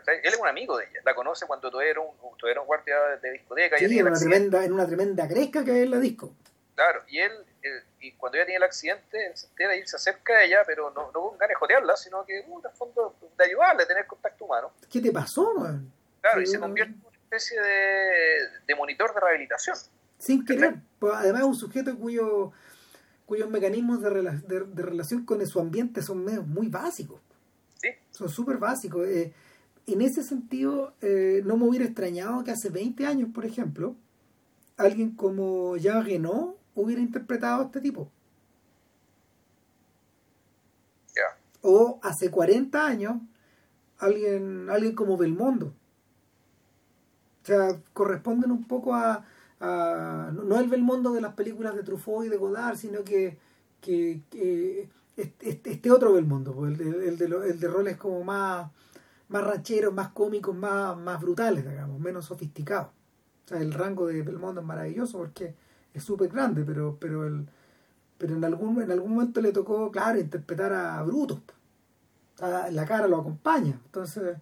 ¿cachai? él es un amigo de ella, la conoce cuando todavía era un, todavía era un guardia de discoteca,
Sí, en una, tremenda, en una tremenda gresca que hay en la disco.
claro, y él, y cuando ella tiene el accidente, él se entera y se acerca a ella, pero no, no con ganas de jotearla, sino que, uh, el fondo, de ayudarle, de tener contacto humano,
¿Qué te pasó, man?
claro, y se convierte en una especie de, de monitor de rehabilitación,
Sin querer. Pues, Además, un sujeto cuyo, cuyos mecanismos de, rela- de- de relación con su ambiente son medios muy básicos.
¿sí?
Son súper básicos. Eh, en ese sentido, eh, no me hubiera extrañado que hace 20 años, por ejemplo, alguien como Jean Reno hubiera interpretado a este tipo. O hace 40 años, alguien, alguien como Belmondo. O sea, corresponden un poco a, a- no el Belmondo de las películas de Truffaut y de Godard, sino que, que, que este, este- este otro Belmondo, pues, el, de, el, de el de roles como más, más rancheros, más cómicos, más, más brutales, digamos, menos sofisticados. O sea, el rango de Belmondo es maravilloso porque es súper grande, pero, pero, el, pero en, algún, en algún momento le tocó, claro, interpretar a Brutus. la cara lo acompaña. Entonces,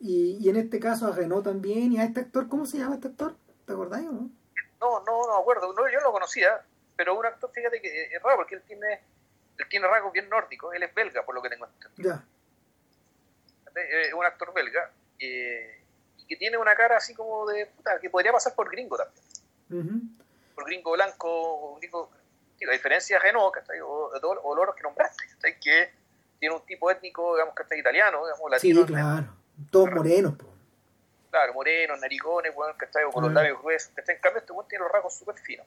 y, y en este caso a Renault también y a este actor, ¿cómo se llama este actor? ¿Te acordáis o no?
No, no, no me acuerdo. No, yo no lo conocía, pero un actor, fíjate que es raro porque él tiene, él tiene rasgos bien nórdicos. Él es belga, por lo que tengo entendido. Ya. Es un actor belga eh, y que tiene una cara así como de puta, que podría pasar por gringo también. Por gringo blanco, gringo. a diferencia de Renault, O, de todos los que nombraste, que tiene un tipo étnico, digamos, que está italiano, digamos, latino.
Sí, claro. Todos morenos,
Claro, morenos, narigones, bueno, que está con los labios gruesos. En cambio, este buen tiene los rasgos súper finos.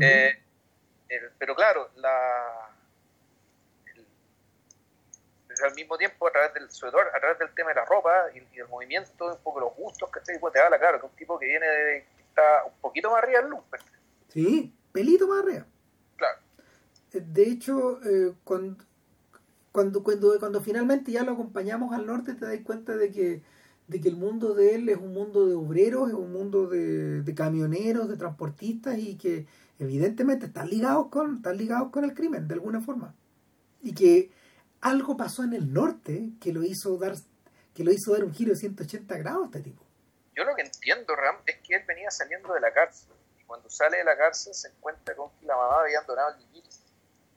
Eh, pero claro, la, al mismo tiempo, a través del, sobre a través del tema de la ropa y, y el movimiento, un poco los gustos, que pues, te habla, claro, que es un tipo que viene de, está un poquito más arriba del lumpen.
Sí, pelito más arriba.
Claro.
De hecho, eh, cuando, cuando, cuando, cuando finalmente ya lo acompañamos al norte, te das cuenta de que de que el mundo de él es un mundo de obreros, es un mundo de, de camioneros, de transportistas y que evidentemente están ligados con están ligados con el crimen de alguna forma y que algo pasó en el norte que lo hizo dar que lo hizo dar un giro de 180 grados a este tipo.
Yo lo que entiendo, Ram, es que él venía saliendo de la cárcel y cuando sale de la cárcel se encuentra con que la mamá había donado al niñito.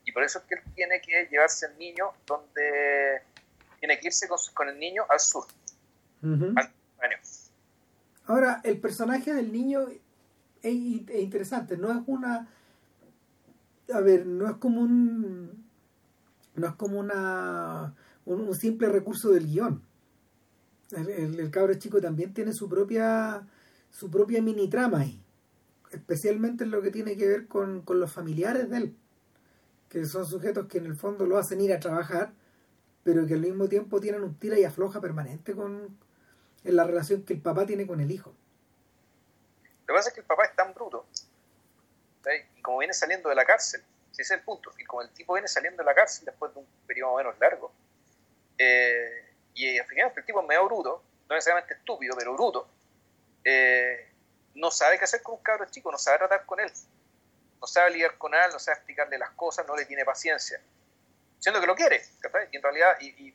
Y por eso es que él tiene que llevarse al niño donde tiene que irse con, el niño al sur.
Ahora, el personaje del niño es, es interesante, no es una a ver, no es como un no es como una un, simple recurso del guion. El, el, cabro chico también tiene su propia su propia mini trama ahí, especialmente en lo que tiene que ver con, con los familiares de él, que son sujetos que en el fondo lo hacen ir a trabajar, pero que al mismo tiempo tienen un tira y afloja permanente con en la relación que el papá tiene con el hijo.
Lo que pasa es que el papá es tan bruto, y como viene saliendo de la cárcel, ese es el punto. Y como el tipo viene saliendo de la cárcel después de un periodo menos largo, eh, y al final el tipo es medio bruto, no necesariamente estúpido, pero bruto, eh, no sabe qué hacer con un cabro chico, no sabe tratar con él, no sabe lidiar con él, no sabe explicarle las cosas, no le tiene paciencia, siendo que lo quiere, y en realidad, y,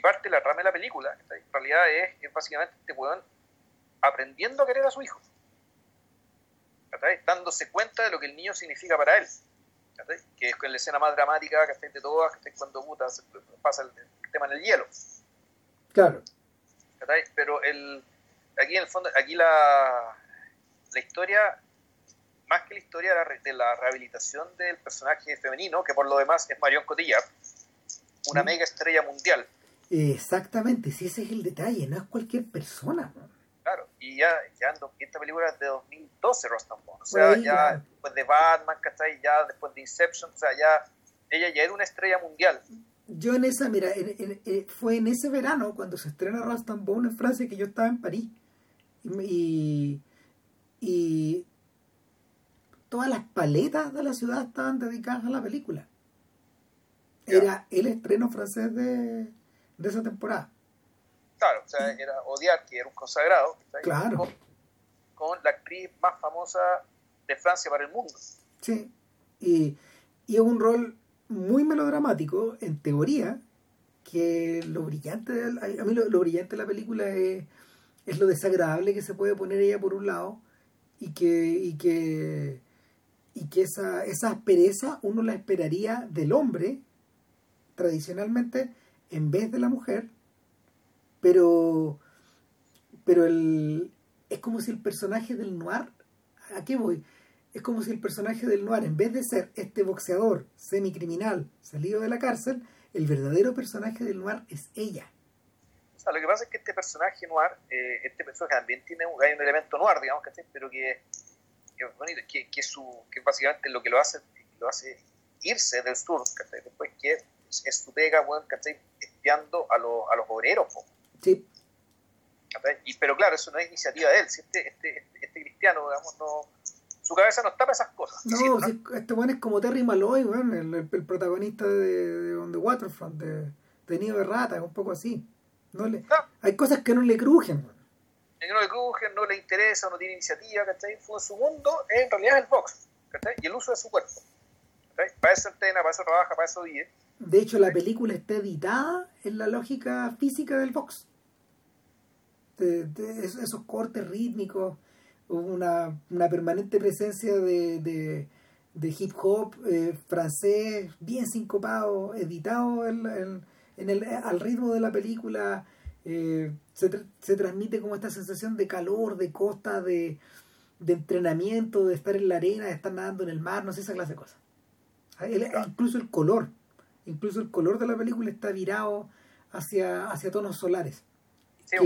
parte de la trama de la película, en realidad es, es básicamente este weón aprendiendo a querer a su hijo, dándose cuenta de lo que el niño significa para él que es la escena más dramática que de todas, que cuando puta, pasa el, tema en el hielo.
Claro.
Pero el, aquí en el fondo, aquí la, la historia, más que la historia de la rehabilitación del personaje femenino, que por lo demás es Marion Cotillard, una mega estrella mundial.
Exactamente, si ese es el detalle, no es cualquier persona.
Claro, y ya, ya esta película es de 2012, Rostam O sea, ya después de Batman, ¿cachai? Ya después de Inception, o sea, ya ella ya era una estrella mundial.
Yo en esa, mira, eh, fue en ese verano cuando se estrena Rostam Bone en Francia que yo estaba en París. Y, y, todas las paletas de la ciudad estaban dedicadas a la película. Era el estreno francés de, de esa temporada.
Claro, o sea, era odiar, que era un consagrado,
claro.
Con, la actriz más famosa de Francia para el mundo.
Sí, y, y es un rol muy melodramático, en teoría, que lo brillante, de, a mí lo, brillante de la película es, es, lo desagradable que se puede poner ella por un lado y que, y que, y que esa, esa aspereza uno la esperaría del hombre tradicionalmente en vez de la mujer pero pero el es como si el personaje del noir ¿a qué voy? es como si el personaje del noir en vez de ser este boxeador semicriminal salido de la cárcel el verdadero personaje del noir es ella.
O sea, lo que pasa es que este personaje noir eh, este personaje también tiene un, hay un elemento noir digamos que pero que que, que, su, que básicamente lo que lo hace lo hace irse del sur después que es, su pega bueno, espiando a, a los obreros
Sí.
Y, pero claro, eso no es iniciativa de él. Si este, este, este, este cristiano, digamos, no, su cabeza no está para esas cosas.
No, este bueno es como Terry Malloy, el, el, protagonista de, de, On the Waterfront, de, de Nido de Rata, un poco así. No le, Hay cosas que no le crujen.
Que no le crujen, no le interesa, no tiene iniciativa, ¿cachai? Su mundo en realidad es el box, ¿cachai? Y el uso de su cuerpo. ¿cachai? Para eso entrena, para eso trabaja, para eso vive.
De hecho, la película está editada en la lógica física del box. De, esos cortes rítmicos, una, una permanente presencia de, de, de hip hop eh, francés, bien sincopado, editado en, en el, al ritmo de la película. Eh, se, se, transmite como esta sensación de calor, de costa, de, de, entrenamiento, de estar en la arena, de estar nadando en el mar, no sé, esa clase de cosas. incluso el color, incluso el color de la película está virado hacia, hacia tonos solares.
Sí,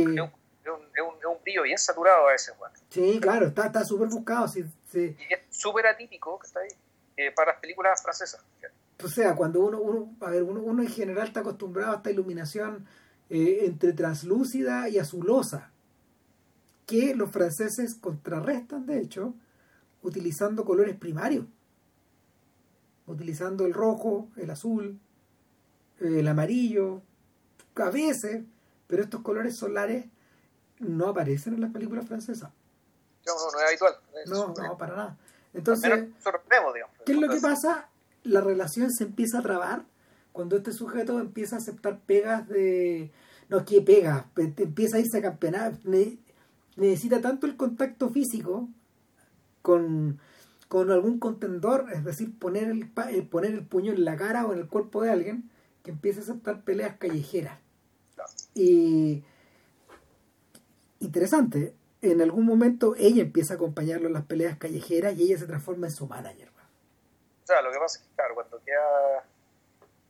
es, un, brillo bien saturado a ese, Juan.
Sí, claro, está súper buscado. Sí,
sí. Y es súper atípico que está ahí, eh, para las películas francesas.
O sea, cuando uno, uno, a ver, uno, uno en general está acostumbrado a esta iluminación eh, entre translúcida y azulosa, que los franceses contrarrestan, de hecho, utilizando colores primarios, utilizando el rojo, el azul, el amarillo, a veces, pero estos colores solares no aparecen en las películas francesas.
No, no, es habitual.
no, no, para nada. Entonces, ¿qué es lo que pasa? la relación se empieza a trabar cuando este sujeto empieza a aceptar pegas de... No, ¿qué pega? Empieza a irse a campeonar. Necesita tanto el contacto físico con, con algún contendor, es decir, poner el, eh, poner el puño en la cara o en el cuerpo de alguien, que empieza a aceptar peleas callejeras. Y interesante, en algún momento ella empieza a acompañarlo en las peleas callejeras y ella se transforma en su manager.
O sea, lo que pasa es que, claro, cuando queda.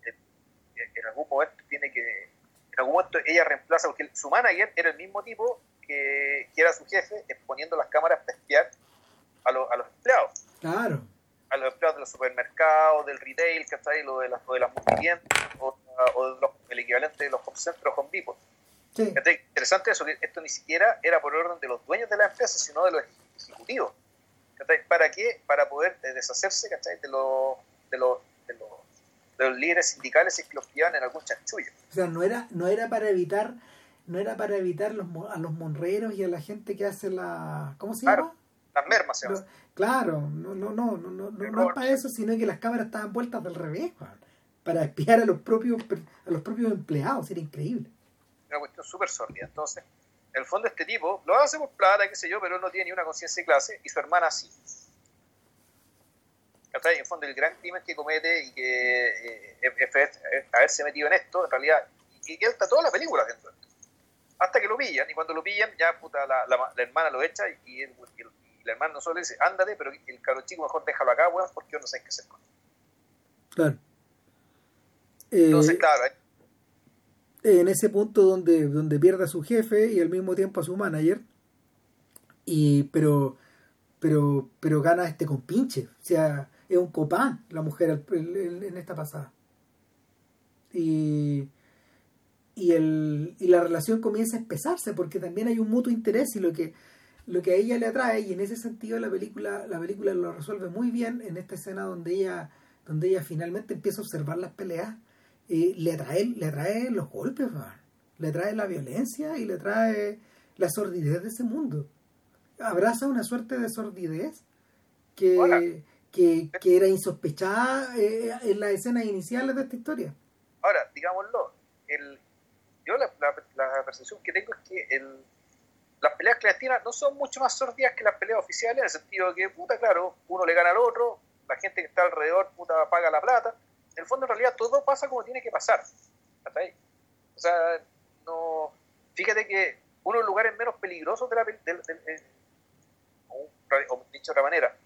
En, algún momento tiene que. En algún momento ella reemplaza, porque su manager era el mismo tipo que, era su jefe, exponiendo las cámaras para espiar a, a los empleados.
Claro.
A los empleados de los supermercados, del retail, ¿cachai? Lo de las, lo de las o, o de los, el equivalente de los home centers Home Depot. Sí. Interesante eso, que esto ni siquiera era por orden de los dueños de la empresa, sino de los ejecutivos. ¿Para qué? Para poder eh, deshacerse de, los, de, los, de, los, líderes sindicales que los pillaban en algún chanchullo.
O sea, no era, no era para evitar no era para evitar los, a los monreros y a la gente que hace la ¿cómo se llama?
Las mermas se
Claro, no, no, no, no, no, no, es para eso, sino que las cámaras estaban vueltas del revés, para espiar a los propios a los propios empleados, era increíble.
Una cuestión súper sórdida. Entonces, en el fondo este tipo lo hace por plata, qué sé yo, pero no tiene ni una conciencia de clase y su hermana sí. En el fondo el gran crimen que comete y que eh, haberse metido en esto, en realidad, y, él está toda la película dentro de esto. Hasta que lo pillan, y cuando lo pillan, ya puta, la, la, hermana lo echa y, el, la hermana no solo le dice, ándate, pero el caro chico mejor déjalo acá, weón, porque yo no sé qué hacer con él.
Claro.
Entonces, eh, claro,
en ese punto donde, donde pierde a su jefe y al mismo tiempo a su manager, y, pero, pero, pero gana este compinche, o sea, es un copán la mujer en esta pasada. Y, y, el, y la relación comienza a espesarse porque también hay un mutuo interés y lo que, lo que a ella le atrae y en ese sentido la película, la película lo resuelve muy bien en esta escena donde ella, donde ella finalmente empieza a observar las peleas le, trae, le trae los golpes, le trae la violencia y le trae la sordidez de ese mundo. Abraza una suerte de sordidez que, que, era insospechada eh, en las escenas iniciales de esta historia.
Ahora, digámoslo, el, yo la, la, percepción que tengo es que el, las peleas clandestinas no son mucho más sordidas que las peleas oficiales, en el sentido de que, puta, claro, uno le gana al otro, la gente que está alrededor, puta, paga la plata, en el fondo, en realidad, todo pasa como tiene que pasar. O sea, no. Fíjate que uno de los lugares menos peligrosos de la del, eh, o, dicho de otra manera,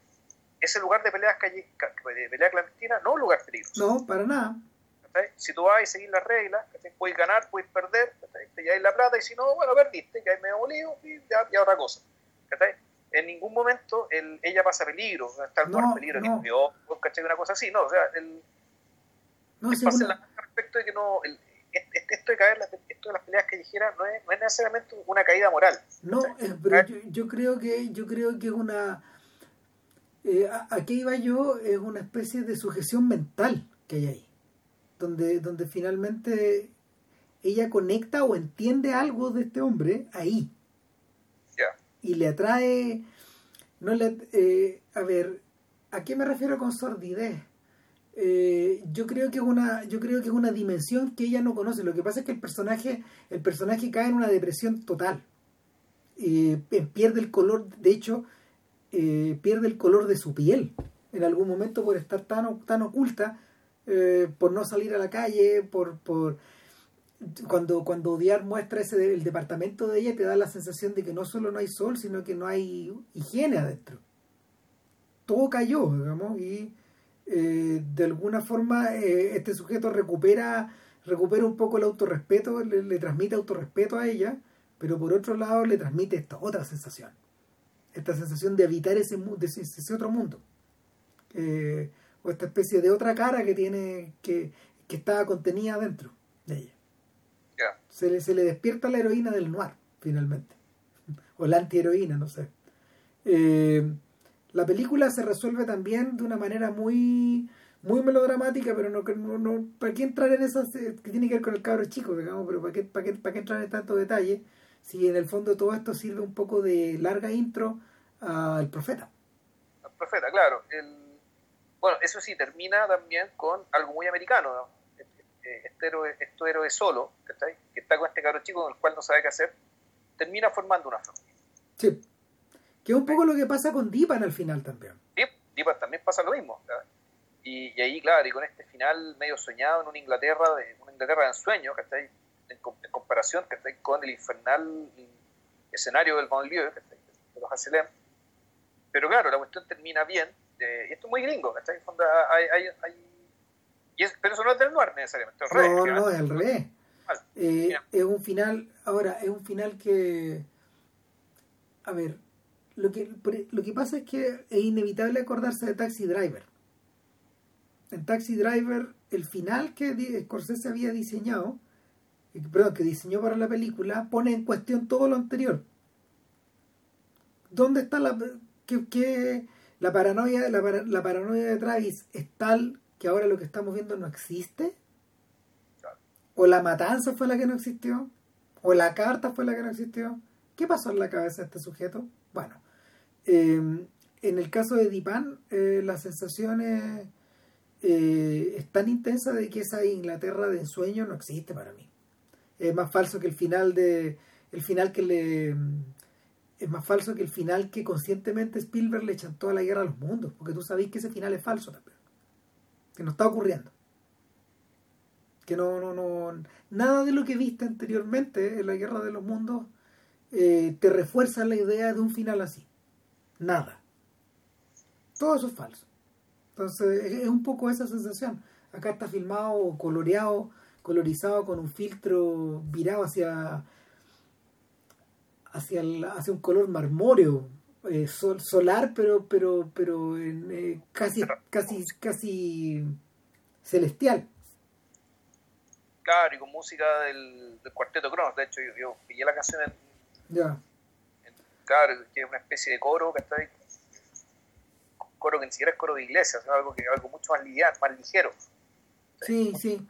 ese lugar de peleas calle, de pelea clandestina no es un lugar peligroso.
No, para nada.
Si tú vas y seguir las reglas, puedes ganar, puedes perder, te llevas la plata y si no, bueno, perdiste, que hay medio molido y ya, ya otra cosa. En ningún momento el, ella pasa peligro, está en no, peligro, no. ni una cosa así, no, o sea, el, no, respecto de que no, esto de caer, esto de las peleas callejeras no es, no es necesariamente una caída moral.
No, pero yo, creo que yo creo que es una eh, aquí iba yo es una especie de sujeción mental que hay ahí, donde donde finalmente ella conecta o entiende algo de este hombre ahí. Y le atrae, no le, eh, a ver, ¿a qué me refiero con sordidez? Eh, yo creo que es una yo creo que es una dimensión que ella no conoce lo que pasa es que el personaje el personaje cae en una depresión total eh, pierde el color de hecho pierde el color de su piel en algún momento por estar tan tan oculta por no salir a la calle por por cuando, cuando Odiar muestra ese el departamento de ella, te da la sensación de que no solo no hay sol, sino que no hay higiene adentro. Todo cayó, digamos, y eh, de alguna forma eh, este sujeto recupera, recupera un poco el autorrespeto, le, transmite autorrespeto a ella, pero por otro lado le transmite esta otra sensación, esta sensación de habitar ese, ese, ese otro mundo, eh, o esta especie de otra cara que tiene, que, que estaba contenida adentro de ella. Se, le, se le despierta la heroína del noir, finalmente. (laughs) O la antiheroína, no sé. Eh, la película se resuelve también de una manera muy muy melodramática, pero no, no, no ¿para qué entrar en esas eh, que tiene que ver con el cabro chico, digamos, pero ¿para qué, para qué, para qué entrar en tanto detalle si en el fondo todo esto sirve un poco de larga intro al profeta?
Al profeta, claro. El, bueno, eso sí, termina también con algo muy americano, ¿no? este héroe, este héroe solo, que está con este cabro chico con el cual no sabe qué hacer, termina formando una familia.
Sí. Que es un poco lo que pasa con Dipan al final también.
Dipan también pasa lo mismo. Y, ahí, claro, y con este final medio soñado en una Inglaterra, de, una Inglaterra de ensueño, que en, en comparación que con el infernal escenario del banlieue, de los Hacelem. Pero claro, la cuestión termina bien, y esto es muy gringo, hay, hay, hay pero eso no es del noir necesariamente. no,
no, es al revés. Eh, es un final, ahora, es un final que, a ver, lo que, lo que pasa es que es inevitable acordarse de Taxi Driver. En Taxi Driver, el final que Scorsese había diseñado, eh, perdón, que diseñó para la película, pone en cuestión todo lo anterior. ¿Dónde está la... que, la paranoia, la, la paranoia de Travis es tal que ahora lo que estamos viendo no existe? ¿O la matanza fue la que no existió? ¿O la carta fue la que no existió? ¿Qué pasó en la cabeza de este sujeto? Bueno, eh, en el caso de Dipan, eh, la sensación es, eh, tan intensa de que esa Inglaterra de ensueño no existe para mí. Es más falso que el final de. El final que le. Es más falso que el final que conscientemente Spielberg le echó a la guerra a los mundos, porque tú sabéis que ese final es falso también que no está ocurriendo. Que no, no, no, nada de lo que viste anteriormente en la Guerra de los Mundos eh, te refuerza la idea de un final así. Nada. Todo eso es falso. Entonces es un poco esa sensación. Acá está filmado, coloreado, colorizado con un filtro virado hacia hacia, hacia un color marmóreo, eh, solar, pero pero pero eh, casi casi casi celestial.
Claro, y con música del, cuarteto Cronos. De hecho, yo, pillé la canción en,
ya.
Claro, que es una especie de coro que está ahí, coro que ni siquiera es coro de iglesia, sino algo que algo mucho más liviano, más ligero.
Sí, sí.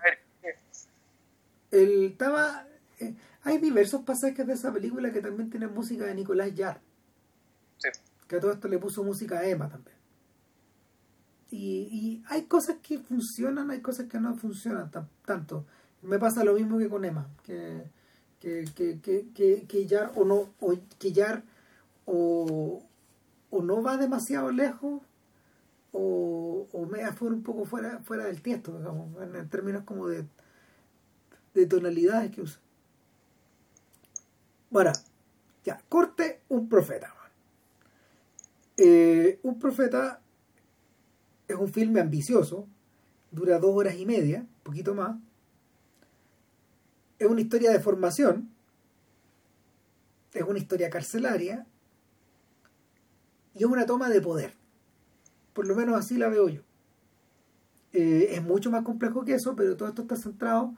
El, estaba, eh, hay diversos pasajes de esa película que también tienen música de Nicolás Yar. Que a todo esto le puso música a Emma también. Y, hay cosas que funcionan, hay cosas que no funcionan tanto. Me pasa lo mismo que con Emma, que, que, que, que, que Yar o no, o, que Yar o, o no va demasiado lejos o, o me fuera un poco fuera, fuera del tiesto, digamos, en, términos como de, de tonalidades que usa. Bueno, ya, corte un profeta. Eh, un profeta es un filme ambicioso, dura dos horas y media, poquito más. Es una historia de formación, es una historia carcelaria y es una toma de poder. Por lo menos así la veo yo. Eh, es mucho más complejo que eso, pero todo esto está centrado,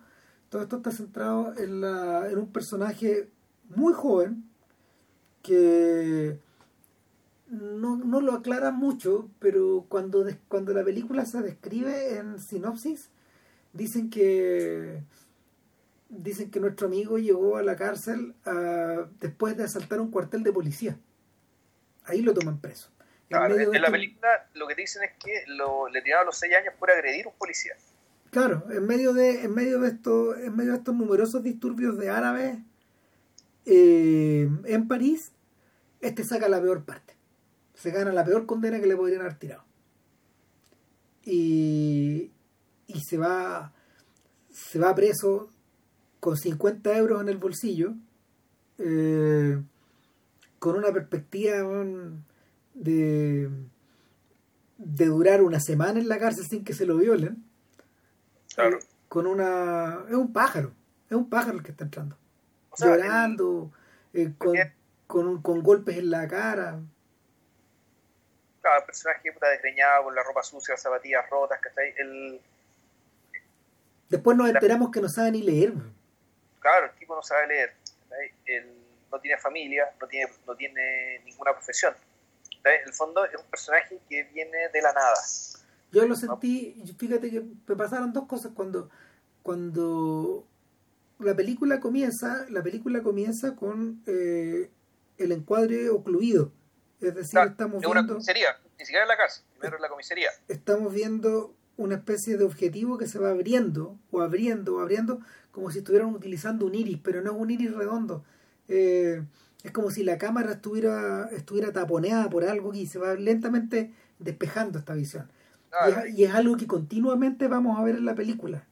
todo esto está centrado en, la, en un personaje muy joven que no, no lo aclara mucho, pero cuando, cuando la película se describe en sinopsis, dicen que dicen que nuestro amigo llegó a la cárcel uh, después de asaltar un cuartel de policía. Ahí lo toman preso.
Claro, en, en la este película lo que dicen es que lo, le tiraron los seis años por agredir a un policía.
Claro, en medio de, en medio de estos, en medio de estos numerosos disturbios de árabes eh, en París, este saca la peor parte. Se gana la peor condena que le podrían haber tirado. Y, y se va se va preso con 50 euros en el bolsillo, eh, con una perspectiva de, de durar una semana en la cárcel sin que se lo violen.
Claro.
con una. Es un pájaro, es un pájaro el que está entrando. llorando, eh, con, con, con, golpes en la cara.
Claro, el personaje puta desgreñado, con la ropa sucia, las zapatillas rotas, ¿cachai? El
Después nos enteramos que no sabe ni leer.
Claro, el tipo no sabe leer. Él no tiene familia, no tiene, no tiene ninguna profesión. En el fondo es un personaje que viene de la nada.
Yo lo sentí, fíjate que me pasaron dos cosas cuando, cuando la película comienza, la película comienza con eh, el encuadre ocluido. Es decir, estamos
viendo. una comisaría, ni siquiera en la casa, primero en la comisaría.
Estamos viendo una especie de objetivo que se va abriendo o abriendo o abriendo como si estuvieran utilizando un iris, pero no es un iris redondo. Eh, es como si la cámara estuviera, estuviera taponeada por algo y se va lentamente despejando esta visión. Y, es, algo que continuamente vamos a ver en la película.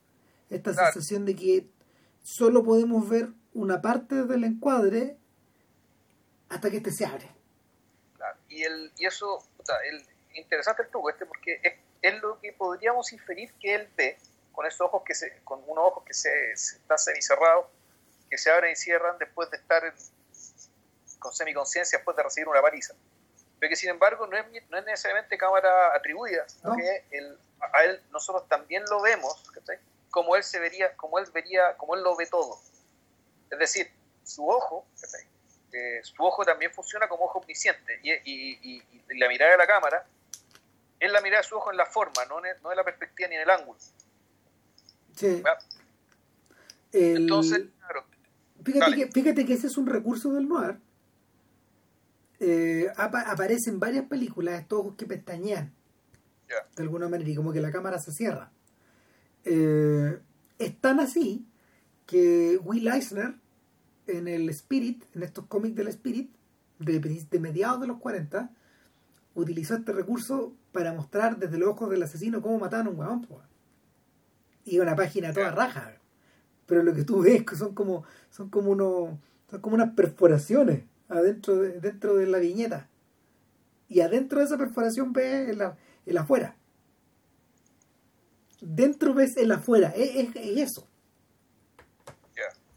Esta sensación de que solo podemos ver una parte del encuadre hasta que este se abre.
Y, el, y eso, el, interesante el truco este porque es es lo que podríamos inferir que él ve con esos ojos que se, con unos ojos que se, están semicerrados, que se abren y cierran después de estar con semiconciencia después de recibir una paliza. Pero que sin embargo no es, no es necesariamente cámara atribuida, sino que a él nosotros también lo vemos, como él se vería, como él vería, como él lo ve todo. Es decir, su ojo, eh, su ojo también funciona como ojo omnisciente y, y, y la mirada de la cámara es la mirada de su ojo en la forma, no en, no en la perspectiva ni en el ángulo.
Sí.
Entonces, claro.
Fíjate que, fíjate que, ese es un recurso del noir. Eh, aparece en varias películas estos ojos que pestañean. De alguna manera, y como que la cámara se cierra. Eh, es tan así que Will Eisner, en el Spirit, en estos cómics del Spirit, de, de mediados de los 40, utilizó este recurso para mostrar desde los ojos del asesino cómo mataron a un huevón. Y una página toda raja. Pero lo que tú ves que son como, son como unos, son como unas perforaciones adentro de, dentro de la viñeta. Y adentro de esa perforación ves el, afuera. Dentro ves el afuera. Es, eso.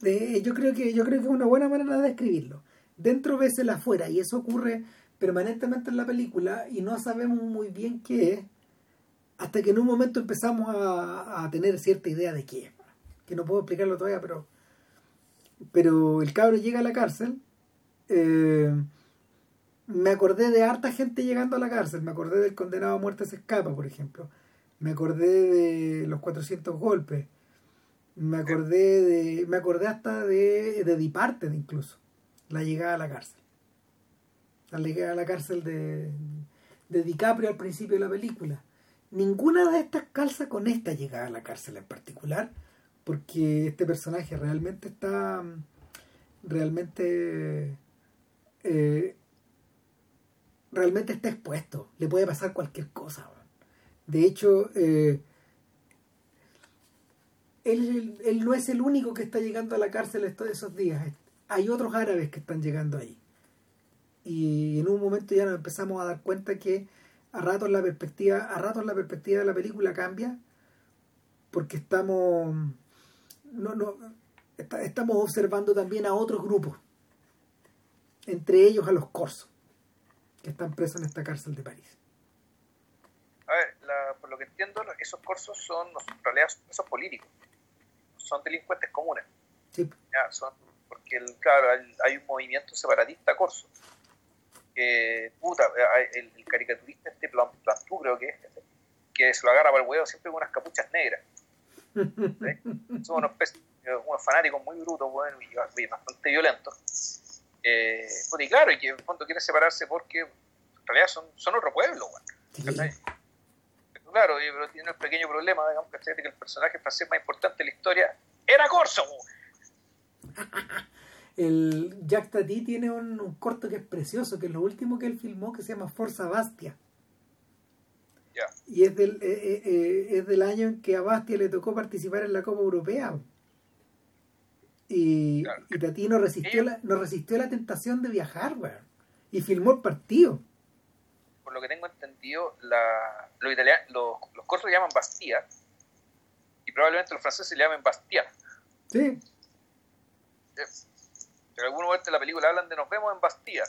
Eh, yo creo que yo creo que es una buena manera de describirlo. Dentro ves el afuera y eso ocurre permanentemente en la película y no sabemos muy bien qué es hasta que en un momento empezamos a, tener cierta idea de qué es. Que no puedo explicarlo todavía, pero pero el cabro llega a la cárcel. Eh, me acordé de harta gente llegando a la cárcel. Me acordé del condenado a muerte se escapa, por ejemplo. Me acordé de los 400 golpes. Me acordé de me acordé hasta de de Departed incluso, la llegada a la cárcel a la cárcel de, de DiCaprio al principio de la película. Ninguna de estas calza con esta llegada a la cárcel en particular, porque este personaje realmente está realmente eh, realmente está expuesto, le puede pasar cualquier cosa. De hecho, eh, él, él, no es el único que está llegando a la cárcel estos esos días. Hay otros árabes que están llegando ahí y en un momento ya nos empezamos a dar cuenta que a ratos la perspectiva a ratos la perspectiva de la película cambia porque estamos no, no estamos observando también a otros grupos entre ellos a los corsos que están presos en esta cárcel de París
a ver por lo que entiendo esos corsos son en realidad son políticos son delincuentes comunes
sí.
son porque el, claro hay un movimiento separatista corso que, puta, el, caricaturista este Plantú creo que es, que se lo agarra para el huevo siempre con unas capuchas negras. (laughs) Son unos peces, unos fanáticos muy brutos, bueno, y, bastante violentos. Eh, y claro, y que en fondo quiere separarse porque en realidad son, son otro pueblo, bueno, Claro, pero tiene un pequeño problema, digamos, que el personaje francés más importante de la historia era Corso. (laughs)
el Jack Tati tiene un, corto que es precioso, que es lo último que él filmó, que se llama Forza Bastia. Y es del, eh, eh, eh, es del año en que a Bastia le tocó participar en la Copa Europea. Y, Tati no resistió, la, no resistió la tentación de viajar, Y filmó el partido.
Por lo que tengo entendido, la, los, los, cortos se llaman Bastia. Y probablemente los franceses se llamen Bastia. Sí. En algún momento de la película hablan de nos vemos en Bastia.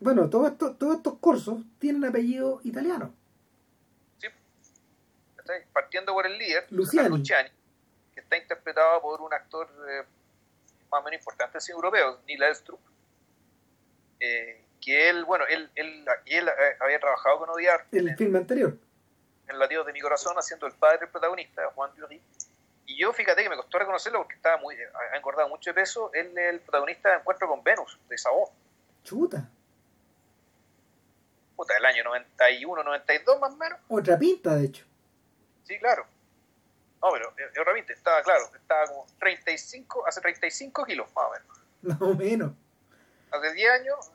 Bueno, todos estos, todos estos cursos tienen apellido italiano.
Sí. Partiendo por el líder, Luciani, que está interpretado por un actor eh, más o menos importante, sí, europeo, Neil Elstrup. Eh, que él, bueno, él, él, él, eh, había trabajado con Odiar.
En el filme anterior.
En Latidos de mi corazón, haciendo el padre del protagonista, Juan Dury. Y yo, fíjate que me costó reconocerlo porque estaba muy, ha engordado mucho de peso. Él es el protagonista de Encuentro con Venus, de Sao. Chuta puta, del año 91, 92 más o menos.
Otra pinta, de hecho.
Sí, claro. No, pero es otra pinta, estaba claro, estaba como 35, hace 35 kilos más o menos. (laughs)
Más o menos.
Hace 10 años,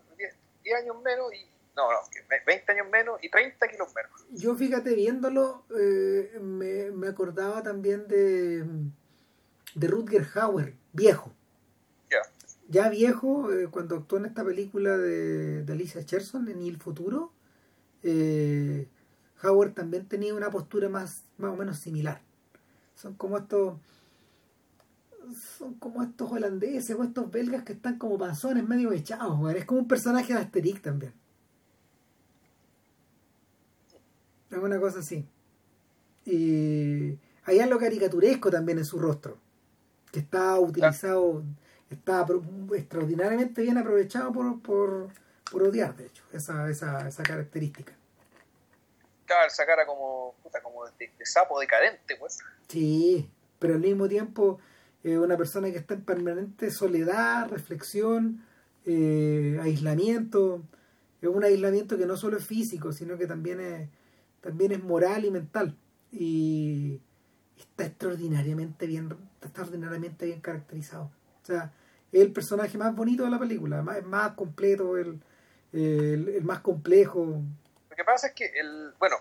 10, años menos y... No, no, 20 años menos y 30 kilos menos.
Yo fíjate, viéndolo, eh, me, me, acordaba también de, de Rutger Hauer, viejo. Ya. Viejo, eh, cuando actuó en esta película de, de Alicia Cherson, en El Futuro, eh, Howard también tenía una postura más, más o menos similar. Son como estos son como estos holandeses o estos belgas que están como panzones medio echados, es como un personaje de Asterix también. Es una cosa así. Y hay algo caricaturesco también en su rostro, que está utilizado, está extraordinariamente bien aprovechado por, por, por odiar, de hecho, esa, esa, esa característica.
Claro, esa cara como, como de, sapo decadente, pues.
Sí, pero al mismo tiempo eh, una persona que está en permanente soledad, reflexión, eh, aislamiento. Es un aislamiento que no solo es físico, sino que también es, también es moral y mental. Y está extraordinariamente bien, está extraordinariamente bien caracterizado. O sea, es el personaje más bonito de la película, es más completo, el, el, más complejo.
Lo que pasa es que, el, bueno,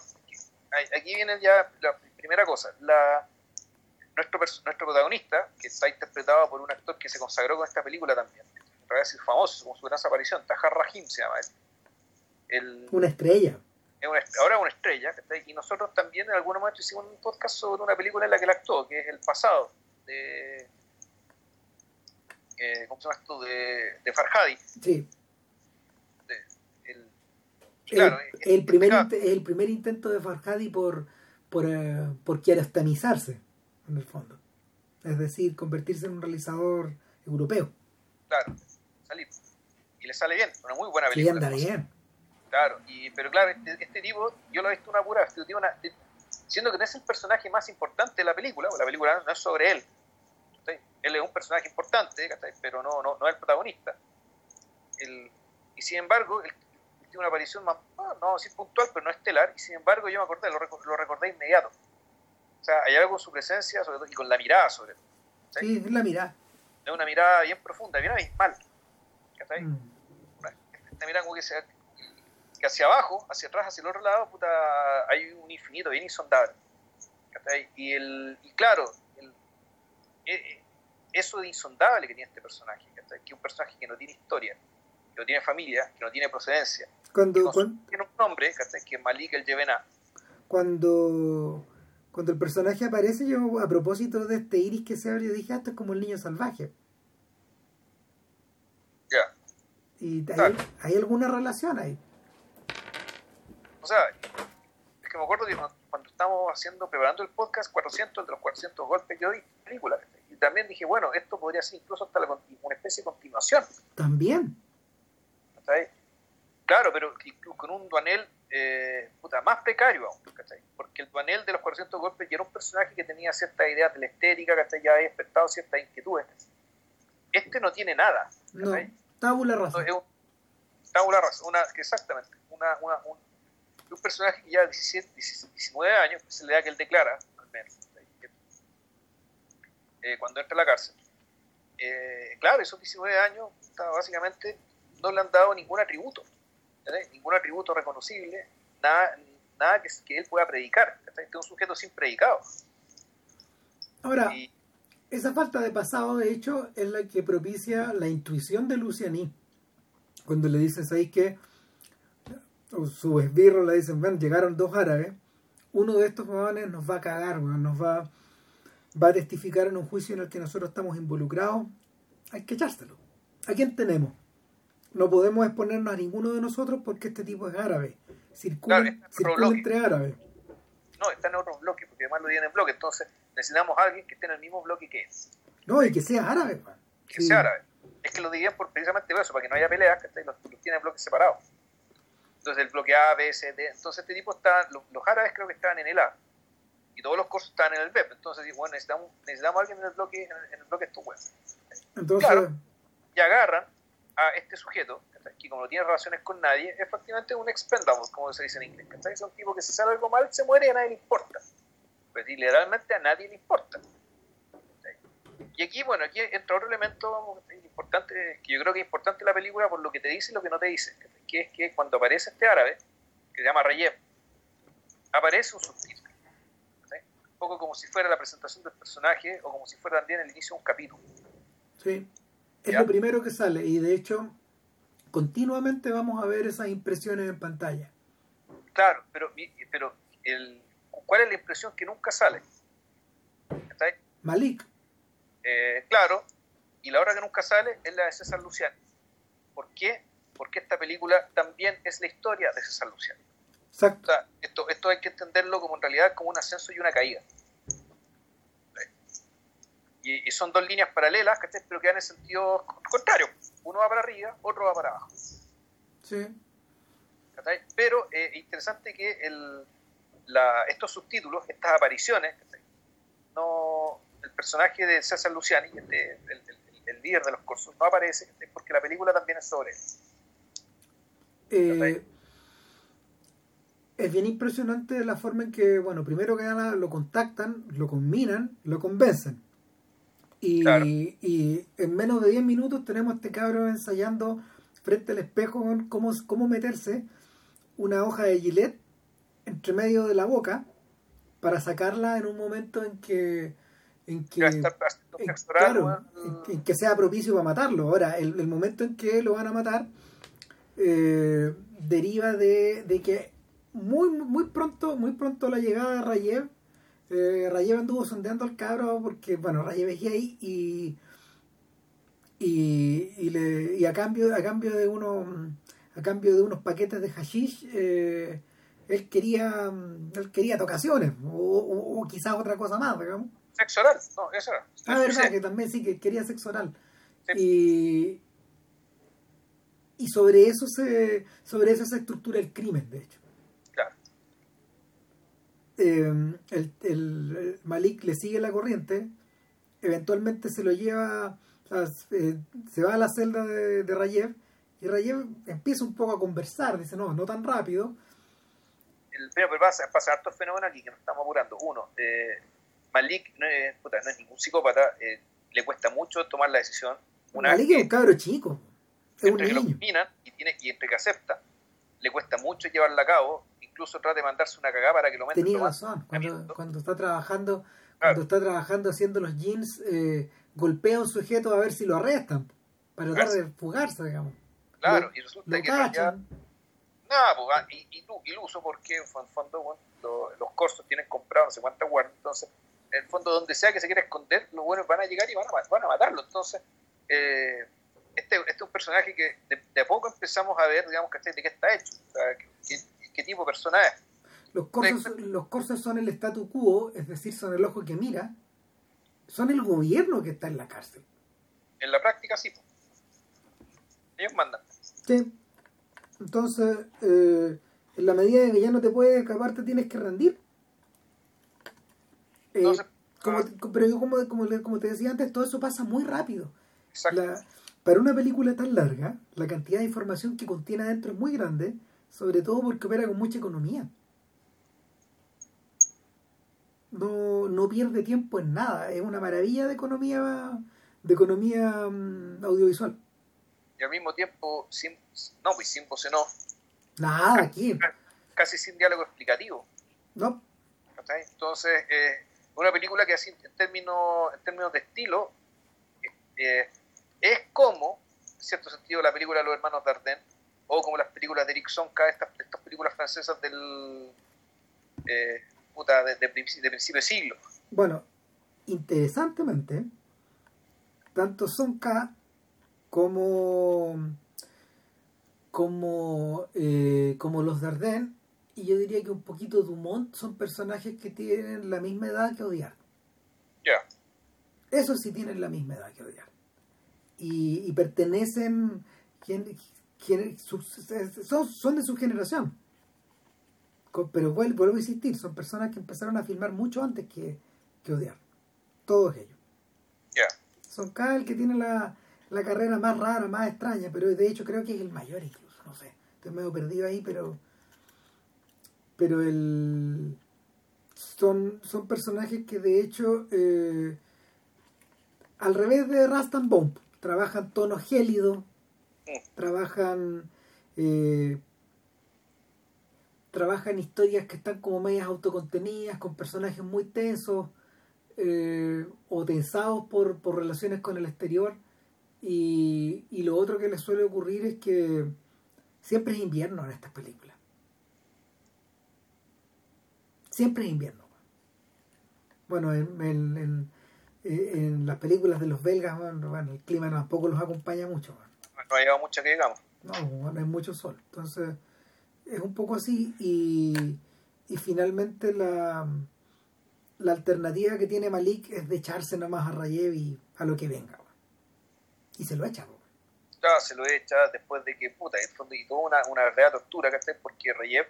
aquí viene ya la primera cosa. La, nuestro, nuestro protagonista, que está interpretado por un actor que se consagró con esta película también, en realidad es famoso, como su gran aparición, Tahar Rahim se llama él.
una estrella.
ahora es una estrella, y nosotros también en algún momento hicimos un podcast sobre una película en la que él actuó, que es El Pasado, de... Eh, ¿Cómo se llama esto? De, de Farhadi. Sí
el, primer, el primer intento de Farhadi por, por, eh, por en el fondo. Es decir, convertirse en un realizador europeo.
Claro, salir. Y le sale bien, una muy buena película.
anda bien.
Claro, y, pero claro, este, este, tipo, yo lo he visto una pura, este tipo siendo que no es el personaje más importante de la película, la película no es sobre él. Él es un personaje importante, pero no, no, no es el protagonista. El, y sin embargo, el, una aparición más, no, no decir puntual, pero no estelar, y sin embargo yo me acordé, lo, lo recordé inmediato. O sea, hay algo con su presencia sobre todo, y con la mirada sobre todo.
Sí, es la mirada.
Es una mirada bien profunda, bien abismal. Mm. Esta mirada como que, se, que hacia abajo, hacia atrás, hacia el otro lado, puta, hay un infinito bien insondable. Y, el, y claro, eso de insondable que tiene este personaje, que es un personaje que no tiene historia, que no tiene familia, que no tiene procedencia,
cuando,
tiene un nombre, que es Malik el Yevena.
Cuando, cuando el personaje aparece, yo a propósito de este iris que se abre, yo dije, ah, esto es como el niño salvaje.
Ya.
¿Y hay, hay, alguna relación ahí?
O sea, es que me acuerdo que cuando estábamos haciendo, preparando el podcast 400, entre los 400 golpes yo di película. También dije, bueno, esto podría ser incluso hasta una especie de continuación.
También.
Claro, pero con un Duanel eh, puta, más precario aún, ¿cachai? Porque el panel de los 400 golpes ya era un personaje que tenía de la estética, ¿cachai? Ya había despertado ciertas inquietudes. Este no tiene nada. ¿cachai?
No, tabula rasa.
No, es un, tabula rasa, una, exactamente. Una, una, un, un, personaje que ya 17, 19 años, es la edad que él declara, al menos, eh, cuando entra a la cárcel. Eh, claro, esos 19 años, básicamente, no le han dado ningún atributo ningún atributo reconocible, nada, nada que, que él pueda predicar. Este es un sujeto sin predicado.
Ahora, esa falta de pasado, de hecho, es la que propicia la intuición de Luciani. Cuando le dicen ahí que su esbirro le dicen, ven, llegaron dos árabes, uno de estos jóvenes nos va a cagar, nos va, va a testificar en un juicio en el que nosotros estamos involucrados, hay que echárselo. ¿A quién tenemos? no podemos exponernos a ninguno de nosotros porque este tipo es árabe. Circula, entre árabes.
No, está en otro bloque, porque además lo tiene en bloque. Entonces necesitamos a alguien que esté en el mismo bloque que él.
No, y que sea árabe.
Que sea árabe. Es que lo dirían por precisamente eso, para que no haya peleas, que los, los tiene en bloques separados. Entonces el bloque A, B, C, D. Entonces este tipo está, los, árabes creo que estaban en el A. Y todos los cursos estaban en el B. Entonces, bueno, necesitamos, necesitamos a alguien en el bloque, en el, bloque estos huevos. Entonces, claro, y agarran a este sujeto, que como no tiene relaciones con nadie, es un expendable, como se dice en inglés. Es un tipo que si sale algo mal se muere y a nadie le importa. Pues literalmente a nadie le importa. Y aquí, bueno, aquí entra otro elemento importante, que yo creo que es importante la película por lo que te dice y lo que no te dice, que es que cuando aparece este árabe, que se llama Rayev, aparece un subtítulo. Poco como si fuera la presentación del personaje o como si fuera también el inicio de un capítulo.
Sí. Es lo primero que sale y de hecho continuamente vamos a ver esas impresiones en pantalla.
Claro, pero, pero el, ¿cuál es la impresión que nunca sale?
Malik.
Eh, claro, y la hora que nunca sale es la de César Luciani. ¿Por qué? Porque esta película también es la historia de César Luciani. Exacto. esto, esto hay que entenderlo como en realidad como un ascenso y una caída y, son dos líneas paralelas, que pero que van en sentido contrario. Uno va para arriba, otro va para abajo. Sí. Pero es eh, interesante que el, la, estos subtítulos, estas apariciones, no, el personaje de César Luciani, el, el, líder de los cursos, no aparece porque la película también es sobre él.
Eh, es bien impresionante la forma en que, bueno, primero que nada lo contactan, lo combinan, lo convencen. Y, y en menos de 10 minutos tenemos a este cabro ensayando frente al espejo cómo, cómo meterse una hoja de gilet entre medio de la boca para sacarla en un momento en que en que, claro, en, que sea propicio para matarlo. Ahora, el, el momento en que lo van a matar eh, deriva de, de, que muy muy pronto muy pronto la llegada de Rayev. Eh, Rayev anduvo sondeando al cabro porque, bueno, Rayev es gay y, y, y, le, y a cambio a cambio de unos a cambio de unos paquetes de hashish eh, él quería él quería tocaciones o, o, quizás otra cosa más digamos.
Sexo oral no eso era
ah verdad que también sí que quería sexo oral. Y y sobre eso se sobre eso se estructura el crimen de hecho eh, el, Malik le sigue la corriente, eventualmente se lo lleva, eh, se va a la celda de, de, Rayev y Rayev empieza un poco a conversar, dice, no, no tan rápido.
El, pero, pasa, pasa hartos fenómenos aquí que nos estamos apurando. Uno, eh, Malik no es, no es, ningún psicópata, le cuesta mucho tomar la decisión.
Malik es un cabro chico, es un niño.
y, tiene, y entre que acepta, le cuesta mucho llevarla a cabo incluso trata de mandarse una cagada para que lo metan.
Tenía razón, cuando, cuando, está trabajando, cuando está trabajando haciendo los jeans, eh, golpea a un sujeto a ver si lo arrestan, para tratar de fugarse, digamos.
Claro, y resulta que ya, nada, pues, ah, y, y, iluso porque en fondo los cursos tienen comprado no sé cuántas guardias, entonces en el fondo donde sea que se quiera esconder, los buenos van a llegar y van a, van a matarlo, entonces eh, este, este, es un personaje que de, a poco empezamos a ver, digamos, que de qué está hecho, o sea, que, qué tipo de persona es.
Los corsos, los son el statu quo, es decir, son el ojo que mira, son el gobierno que está en la cárcel.
En la práctica sí. Ellos mandan.
Sí. Entonces, eh, En la medida de que ya no te puedes escapar, te tienes que rendir. Eh, como, pero yo, como, como, te decía antes, todo eso pasa muy rápido. para una película tan larga, la cantidad de información que contiene adentro es muy grande, sobre todo porque opera con mucha economía. No, no pierde tiempo en nada, es una maravilla de economía de economía mm, audiovisual.
Y al mismo tiempo, sin, no, pues sin voz no.
Nada, aquí.
Casi sin diálogo explicativo.
No.
Entonces, eh, una película que así en términos, en términos de estilo eh, es como, en cierto sentido, la película de los hermanos Dardenne o como las películas de Eric Sonka, estas, estas películas francesas del eh, puta, de, de, principio de siglo.
Bueno, interesantemente, tanto Sonka como como eh, como los Dardenne y yo diría que un poquito Dumont son personajes que tienen la misma edad que odiar.
Ya.
Eso sí tienen la misma edad que odiar. Y, y pertenecen, son, son de su generación. Pero vuelvo, a insistir, son personas que empezaron a filmar mucho antes que, que odiar. Todos ellos.
Ya.
Son cada el que tiene la, la carrera más rara, más extraña, pero de hecho creo que es el mayor incluso, no sé. Estoy medio perdido ahí, pero pero el son, son personajes que de hecho eh, al revés de Rastan Bomb trabajan tono gélido trabajan eh, trabajan historias que están como medias autocontenidas con personajes muy tensos eh, o tensados por, por relaciones con el exterior y, y lo otro que les suele ocurrir es que siempre es invierno en estas películas Siempre es invierno. Bueno, en, en, las películas de los belgas, bueno, el clima tampoco los acompaña mucho.
No ha llegado mucho que digamos.
No, bueno, hay mucho sol. Entonces, es un poco así y, y finalmente la, la alternativa que tiene Malik es de echarse nomás a Rayev y a lo que venga. Y se lo echa.
Claro, se lo echa después de que, puta, en fondo, y toda una, una real tortura, ¿cachai? Porque Rayev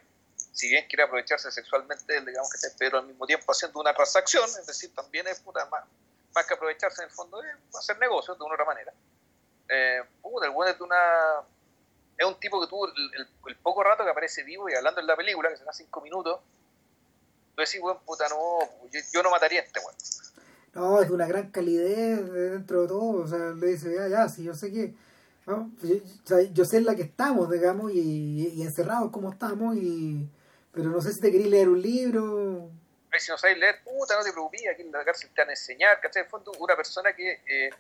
si bien quiere aprovecharse sexualmente, digamos que pero al mismo tiempo haciendo una transacción, es decir, también es puta, más, más que aprovecharse en el fondo, es hacer negocios de una otra manera. Eh, puta, el bueno es una. Es un tipo que tuvo el, poco rato que aparece vivo y hablando en la película, que será cinco minutos, tú decís, bueno, puta, no, yo, no mataría a este weón.
No, es de una gran calidez dentro de todo, o sea, le dice, ya, ya, si yo sé que. Yo, sé en la que estamos, digamos, y, y encerrados como estamos, y pero no sé si te querías leer un libro.
si no sabes leer, puta, no te preocupes, aquí en la cárcel te van a enseñar, ¿cachai? En fondo, una persona que, eh,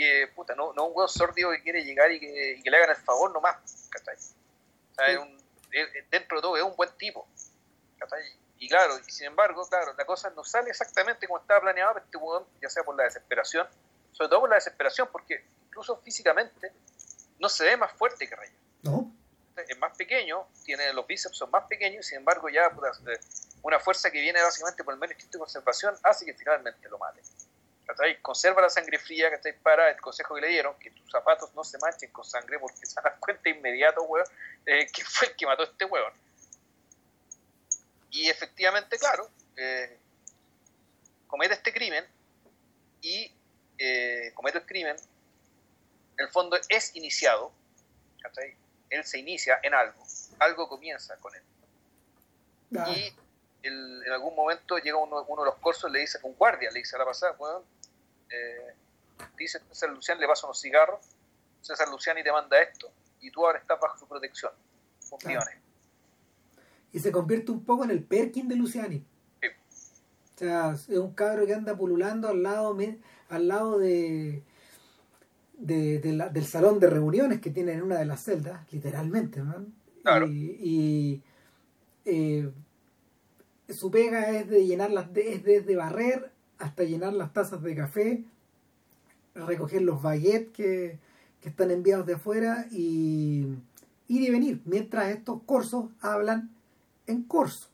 que puta, no, no un huevo sordio que quiere llegar y que, y que le hagan el favor nomás, ¿cachai? O sea, un, dentro de todo es un buen tipo, ¿cachai? Y claro, y sin embargo, claro, la cosa no sale exactamente como estaba planeado, este hueón, ya sea por la desesperación, sobre todo por la desesperación, porque incluso físicamente no se ve más fuerte que Rey.
No
es más pequeño, tiene los bíceps son más pequeños, sin embargo ya una fuerza que viene básicamente por el mero instinto de conservación hace que finalmente lo mate. Conserva la sangre fría que para el consejo que le dieron, que tus zapatos no se manchen con sangre porque (laughs) se dan cuenta inmediato, weón, eh, que fue el que mató a este weón. Y efectivamente, claro, eh, comete este crimen y comete el crimen, en el fondo es iniciado, ¿cachai? él se inicia en algo, algo comienza con él. Y en algún momento llega uno, de los corsos, le dice, un guardia, le dice a la pasada, bueno, eh, dice César Luciani, le pasa unos cigarros, César Luciani te manda esto, y tú ahora estás bajo su protección, con
Y se convierte un poco en el Perkin de Luciani. O sea, es un cabro que anda pululando al lado, al lado de, de, del salón de reuniones que tiene en una de las celdas, literalmente, Y, eh, su pega es de llenar las, es desde barrer hasta llenar las tazas de café, recoger los baguettes que, están enviados de afuera y ir y venir, mientras estos corsos hablan en corso.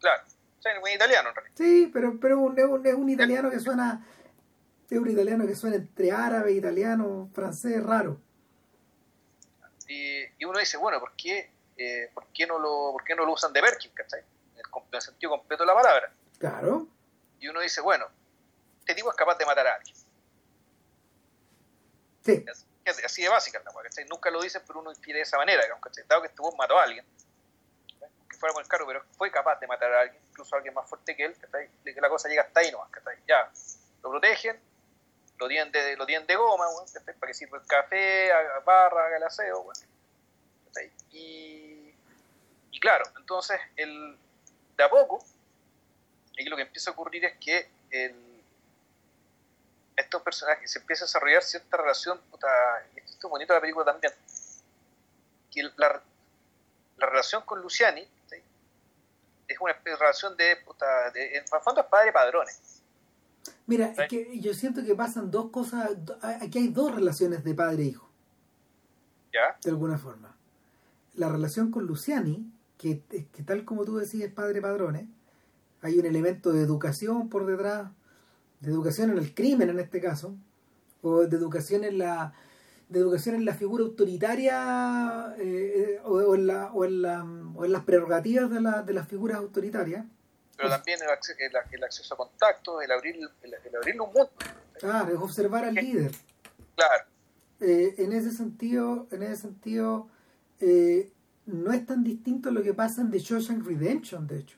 Claro, es un italiano en realidad.
Sí, pero, pero es un italiano que suena es un italiano que suena entre árabe, italiano, francés, raro.
Y, uno dice, bueno, ¿por qué eh, ¿por, qué no lo, ¿por qué no lo usan de Berkin, ¿cachai? En el, sentido completo de la palabra.
Claro.
Y uno dice, bueno, este tipo es capaz de matar a alguien.
Sí.
Así de básica la ¿cachai? Nunca lo dicen, pero uno infiere de esa manera, ¿cachai? Dado que este mató a alguien, que fuera con el carro, pero fue capaz de matar a alguien, incluso a alguien más fuerte que él, ¿cachai? De que la cosa llega hasta ahí nomás, ¿cachai? Ya, lo protegen, lo tienen de, lo tienen de goma, para que sirva el café, haga barra, haga el aseo, y, y, claro, entonces, el, de a poco, y lo que empieza a ocurrir es que el, estos personajes se empieza a desarrollar cierta relación, puta, y esto es bonito de la película también, que la, la relación con Luciani es una relación de, puta, de, en fondo es padre-padrones
Mira, es que yo siento que pasan dos cosas, aquí hay dos relaciones de padre-hijo.
e ¿Ya?
De alguna forma. La relación con Luciani, que, que tal como tú decías, padre-padrones, hay un elemento de educación por detrás, de educación en el crimen en este caso, o de educación en la de educación en la figura autoritaria eh, o, en la, o, en la, o en las prerrogativas de, la, de las figuras autoritarias
pero también el, acceso, a contactos, el abrir, el, abrir un mundo.
Claro, es observar al líder.
Claro.
Eh, en ese sentido, en ese sentido eh, no es tan distinto lo que pasa en The Shawshank Redemption, de hecho.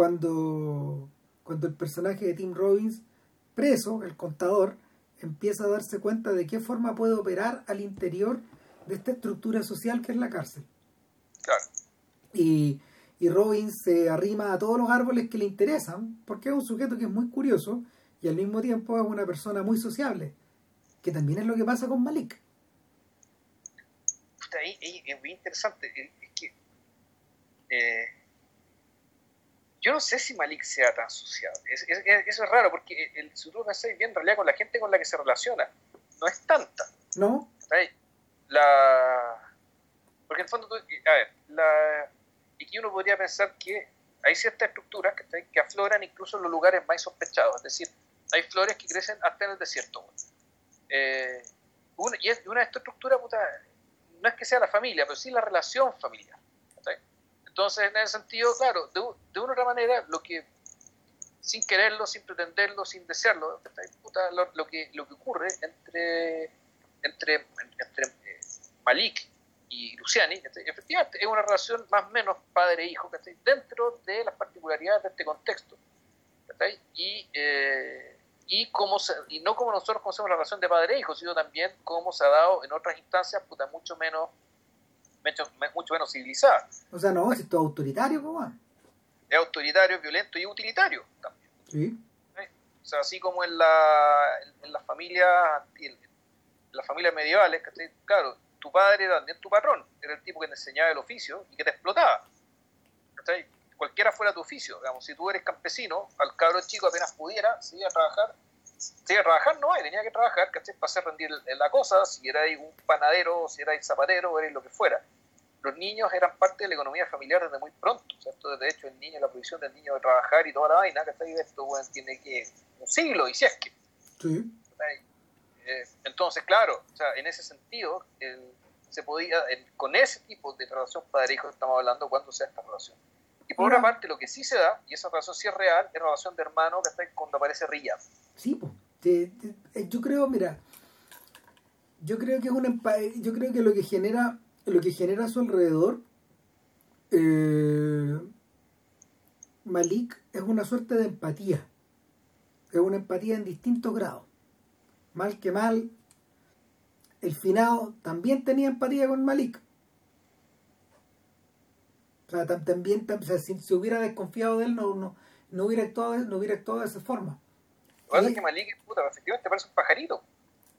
Cuando, cuando el personaje de Tim Robbins, preso, el contador, empieza a darse cuenta de qué forma puede operar al interior de esta estructura social que es la cárcel.
Claro.
Y y Robin se arrima a todos los árboles que le interesan, porque es un sujeto que es muy curioso y al mismo tiempo es una persona muy sociable, que también es lo que pasa con Malik.
Ahí, es muy interesante, es que eh, yo no sé si Malik sea tan sociable, es, eso es raro, porque el, si tú bien, en realidad con la gente con la que se relaciona, no es tanta.
¿No?
La... Porque en el fondo, a ver, la y aquí uno podría pensar que hay ciertas estructuras que, que afloran incluso en los lugares más sospechados, es decir, hay flores que crecen hasta en el desierto. Eh, una, y una de estas estructuras, no es que sea la familia, pero sí la relación familiar. Entonces, en ese sentido, claro, de, una u otra manera, lo que, sin quererlo, sin pretenderlo, sin desearlo, lo, que, lo que ocurre entre, entre, entre eh, Malik y Luciani, efectivamente es una relación más o menos padre-hijo, dentro de las particularidades de este contexto. Y, eh, y, cómo y no como nosotros conocemos la relación de padre-hijo, sino también cómo se ha dado en otras instancias puta, mucho menos mucho, menos civilizada.
O sea, no, es todo autoritario, ¿cómo?
Es autoritario, violento y utilitario también.
Sí.
O sea, así como en la, en la familia en las familias medievales, claro, tu padre era también tu patrón, era el tipo que te enseñaba el oficio y que te explotaba. Cualquiera fuera tu oficio, digamos, si tú eres campesino, al cabro chico apenas pudiera, si iba a trabajar, si iba a trabajar no, tenía que trabajar, ¿cachai? Para hacer rendir la cosa, si era un panadero, si era zapatero, era lo que fuera. Los niños eran parte de la economía familiar desde muy pronto, ¿cierto? De hecho, el niño, la posición del niño de trabajar y toda la vaina, ¿cachai? Esto, bueno, tiene que un siglo, y si es que.
Sí.
Eh, entonces, claro, o sea, en ese sentido, se podía, con ese tipo de relación padre-hijo estamos hablando cuando sea esta relación. Y por otra parte, lo que sí se da, y esa relación sí es real, es la relación de hermano que está cuando aparece Rilla.
Sí, pues. yo creo, mira, yo creo que es una yo creo que lo que genera lo que genera a su alrededor eh, Malik es una suerte de empatía es una empatía en distintos grados mal que mal, el finado también tenía empatía con Malik. O sea, también, si hubiera desconfiado de él, no, no, no, hubiera, actuado, no hubiera actuado de esa forma.
Lo que que Malik, puta, efectivamente parece un pajarito.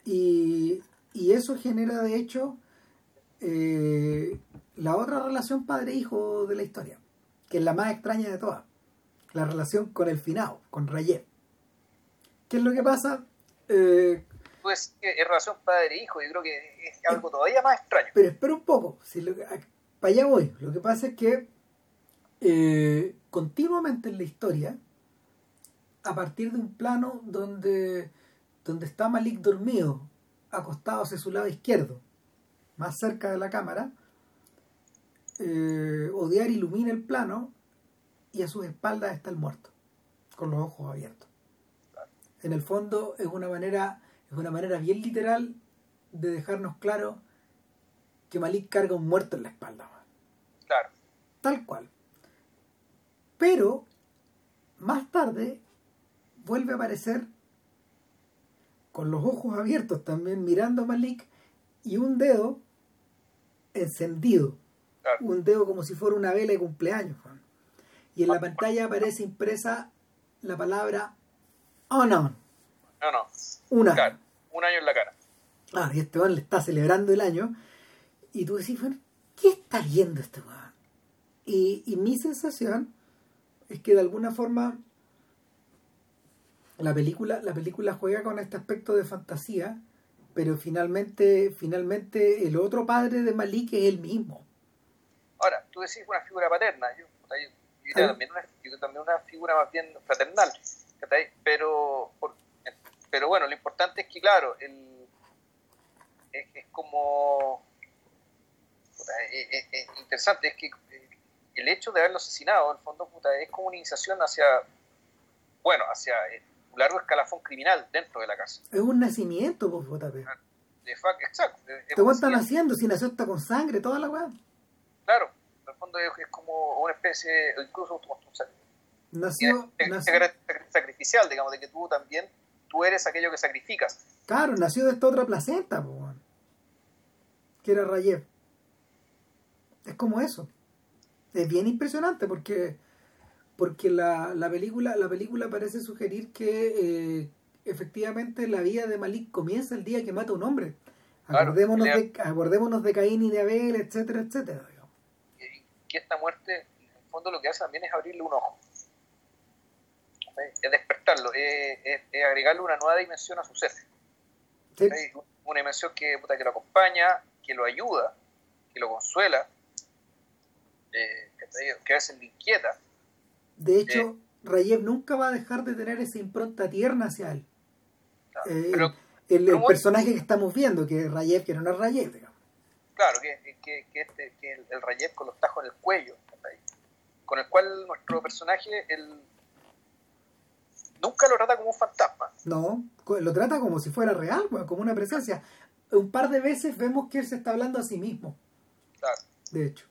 Y, y eso genera, de hecho, eh, la otra relación padre-hijo de la historia, que es la más extraña de todas. La relación con el finado, con Rayet. ¿Qué es lo que pasa? eh,
pues es relación padre-hijo, yo creo que es algo todavía más extraño.
Pero espera un poco, si para allá voy. Lo que pasa es que eh, continuamente en la historia, a partir de un plano donde, donde está Malik dormido, acostado hacia su lado izquierdo, más cerca de la cámara, eh, Odiar ilumina el plano y a sus espaldas está el muerto, con los ojos abiertos. En el fondo es una manera, es una manera bien literal de dejarnos claro que Malik carga un muerto en la espalda.
Claro.
Tal cual. Pero más tarde vuelve a aparecer con los ojos abiertos también mirando a Malik y un dedo encendido. Un dedo como si fuera una vela de cumpleaños. Y en la pantalla aparece impresa la palabra on.
No, no.
Un
año. Un año en la cara.
Ah, y este le está celebrando el año. Y tú decís, bueno, ¿qué está viendo este weón? Y, y mi sensación es que de alguna forma la película, la película juega con este aspecto de fantasía, pero finalmente, finalmente el otro padre de Malik es el mismo.
Ahora, tú decís una figura paterna, yo, también, una, también una figura más bien fraternal, pero, pero bueno, lo importante es que, claro, el, es, como... Es, interesante, es que el hecho de haberlo asesinado, en el fondo, es como una iniciación hacia, bueno, hacia un largo escalafón criminal dentro de la casa.
Es un nacimiento, pues, JP.
De facto, exacto.
¿Qué están haciendo? Si nació hasta con sangre, toda la weá.
Claro, en el fondo es, como una especie, incluso
nació,
nació sacrificial, digamos, de que tú también, tú eres aquello que sacrificas.
Claro, nació de esta otra placenta, pues, que era Rayev. Es como eso. Es bien impresionante porque porque la, la, película, la película parece sugerir que eh, efectivamente la vida de Malik comienza el día que mata a un hombre. Acordémonos, de, acordémonos de Caín y de Abel, etcétera, etcétera.
Y que esta muerte, en el fondo, lo que hace también es abrirle un ojo. Es despertarlo, es, agregarle una nueva dimensión a su ser. Una dimensión que, que lo acompaña, que lo ayuda, que lo consuela, eh, que a veces le inquieta
de hecho, Rayev nunca va a dejar de tener esa impronta tierna hacia él. Eh, el, personaje que estamos viendo, que es Rayev, que no es Rayev, digamos.
Claro, que, que, que, este, que el, el, Rayev con los tajos en el cuello, con el cual nuestro personaje el, nunca lo trata como un fantasma.
No, lo trata como si fuera real, como una presencia. Un par de veces vemos que él se está hablando a sí mismo.
Claro.
De hecho.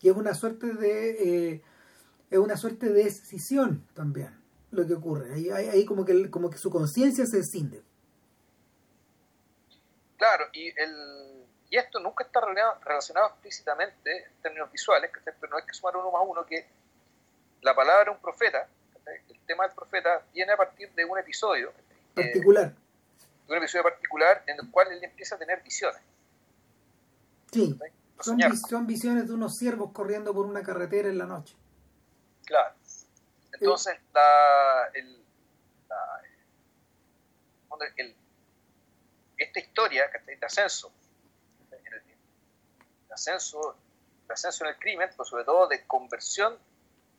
Y es una suerte de... Eh, es una suerte de decisión también lo que ocurre. Ahí, ahí, como, que, como que su conciencia se escinde.
Claro, y, el, y esto nunca está relacionado, explícitamente en términos visuales, pero no hay que sumar uno más uno que la palabra un profeta, el tema del profeta, viene a partir de un episodio
particular.
de un episodio particular en el cual él empieza a tener visiones.
Sí, son, son visiones de unos ciervos corriendo por una carretera en la noche.
Claro. Entonces, la, el, esta historia de ascenso, de ascenso, de ascenso en el crimen, pero sobre todo de conversión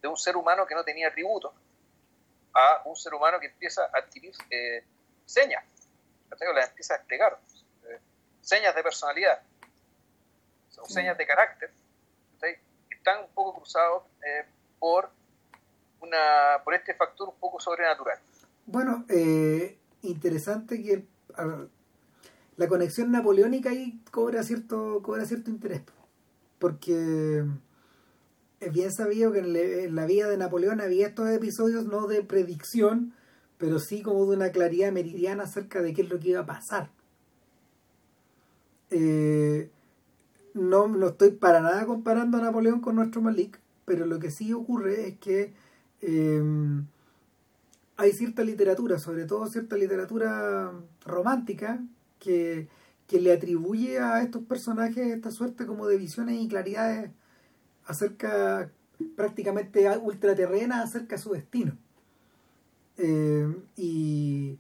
de un ser humano que no tenía atributos a un ser humano que empieza a adquirir eh, señas, las empieza a desplegar, eh, señas de personalidad, son señas de carácter, están un poco cruzados eh, por una, por este factor un poco sobrenatural.
Bueno, eh, interesante que la conexión napoleónica ahí cobra cierto, cobra cierto interés, porque es bien sabido que en, la vida de Napoleón había estos episodios no de predicción, pero sí como de una claridad meridiana acerca de qué es lo que iba a pasar. Eh, no, no estoy para nada comparando a Napoleón con nuestro Malik, pero lo que sí ocurre es que Em, hay cierta literatura, sobre todo cierta literatura romántica, que, le atribuye a estos personajes esta suerte como de visiones y claridades acerca prácticamente ultraterrenas acerca de su destino. Em, y,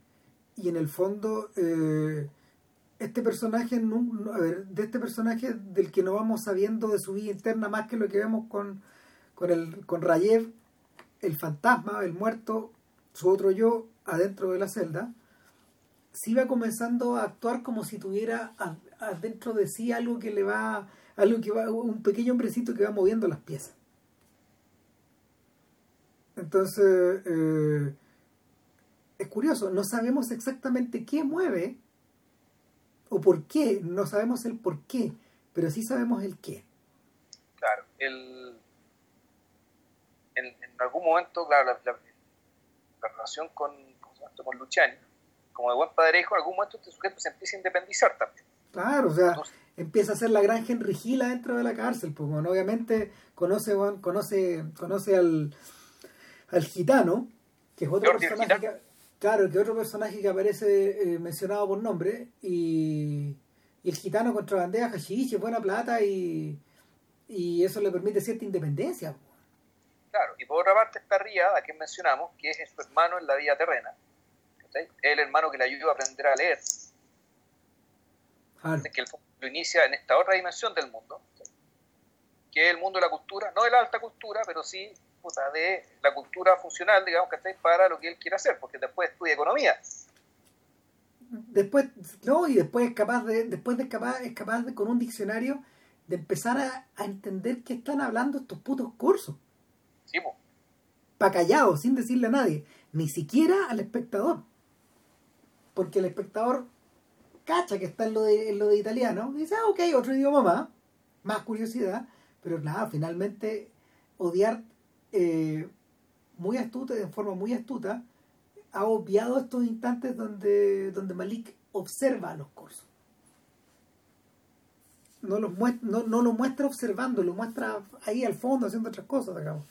y, en el fondo, eh, este personaje, de este personaje del que no vamos sabiendo de su vida interna más que lo que vemos con, con, el, con Rayev, el fantasma, el muerto, su otro yo, adentro de la celda, sí va comenzando a actuar como si tuviera adentro de sí algo que le va, algo que va, un pequeño hombrecito que va moviendo las piezas. Entonces, eh, es curioso, no sabemos exactamente qué mueve o por qué, no sabemos el por qué, pero sí sabemos el qué.
Claro, el, en, algún momento, claro, la, relación con, con Luciani, como de buen padre hijo, en algún momento este sujeto se empieza a independizar también.
Claro, o sea, empieza a ser la gran Henry Gila dentro de la cárcel, pues bueno, obviamente conoce, conoce, conoce al, al gitano, que es otro personaje claro, que otro personaje que aparece eh, mencionado por nombre, y, y el gitano contrabandea hashish, buena plata y, y eso le permite cierta independencia.
Claro, y por otra parte está Riada, que mencionamos, que es su hermano en la vida terrena, es el hermano que le ayuda a aprender a leer. Que lo inicia en esta otra dimensión del mundo, que es el mundo de la cultura, no de la alta cultura, pero sí de la cultura funcional, digamos, que para lo que él quiere hacer, porque después estudia economía.
Después, no, y después es capaz de, después de capaz, es capaz de, con un diccionario, de empezar a, a entender qué están hablando estos putos cursos.
Sí, pues.
Pa' callado, sin decirle a nadie, ni siquiera al espectador porque el espectador cacha que está en lo de, lo de italiano y dice, ah, ok, otro idioma más, más curiosidad, pero nada, finalmente odiar eh, muy astuta, de forma muy astuta, ha obviado estos instantes donde, donde Malik observa a los cursos. No, los muestra, no, no lo muestra observando, lo muestra ahí al fondo haciendo otras cosas, digamos.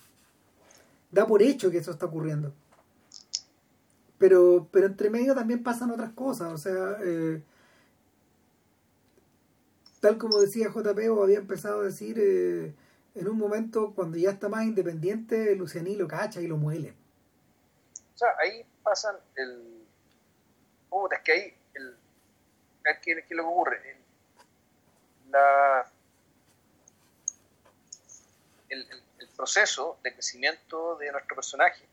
Da por hecho que eso está ocurriendo pero, pero entre medio también pasan otras cosas, o sea, eh, tal como decía JP o había empezado a decir, eh, en un momento cuando ya está más independiente, Lucianí lo cacha y lo muele.
O sea, ahí pasan el... Oh, es que ahí, el... ¿qué, es lo que ocurre? El, la... El, el, proceso de crecimiento de nuestro personaje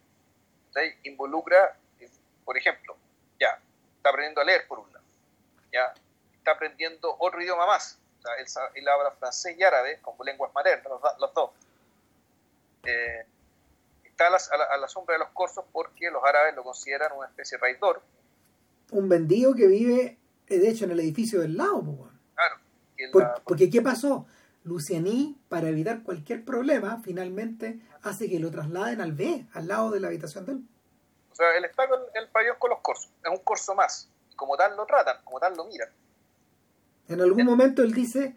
involucra por ejemplo, ya, está aprendiendo a leer por un lado, ya, está aprendiendo otro idioma más, él, habla francés y árabe como lenguas maternas, los, dos. Eh, está a la, sombra de los corsos porque los árabes lo consideran una especie de traidor.
Un vendido que vive, eh, de hecho, en el edificio del lado.
Claro.
porque ¿qué pasó? Lucianí, para evitar cualquier problema, finalmente hace que lo trasladen al B, al lado de la habitación de él.
O sea, él está con el pabellón con los corsos, es un corso más. Y como tal lo tratan, como tal lo miran.
En algún momento él dice,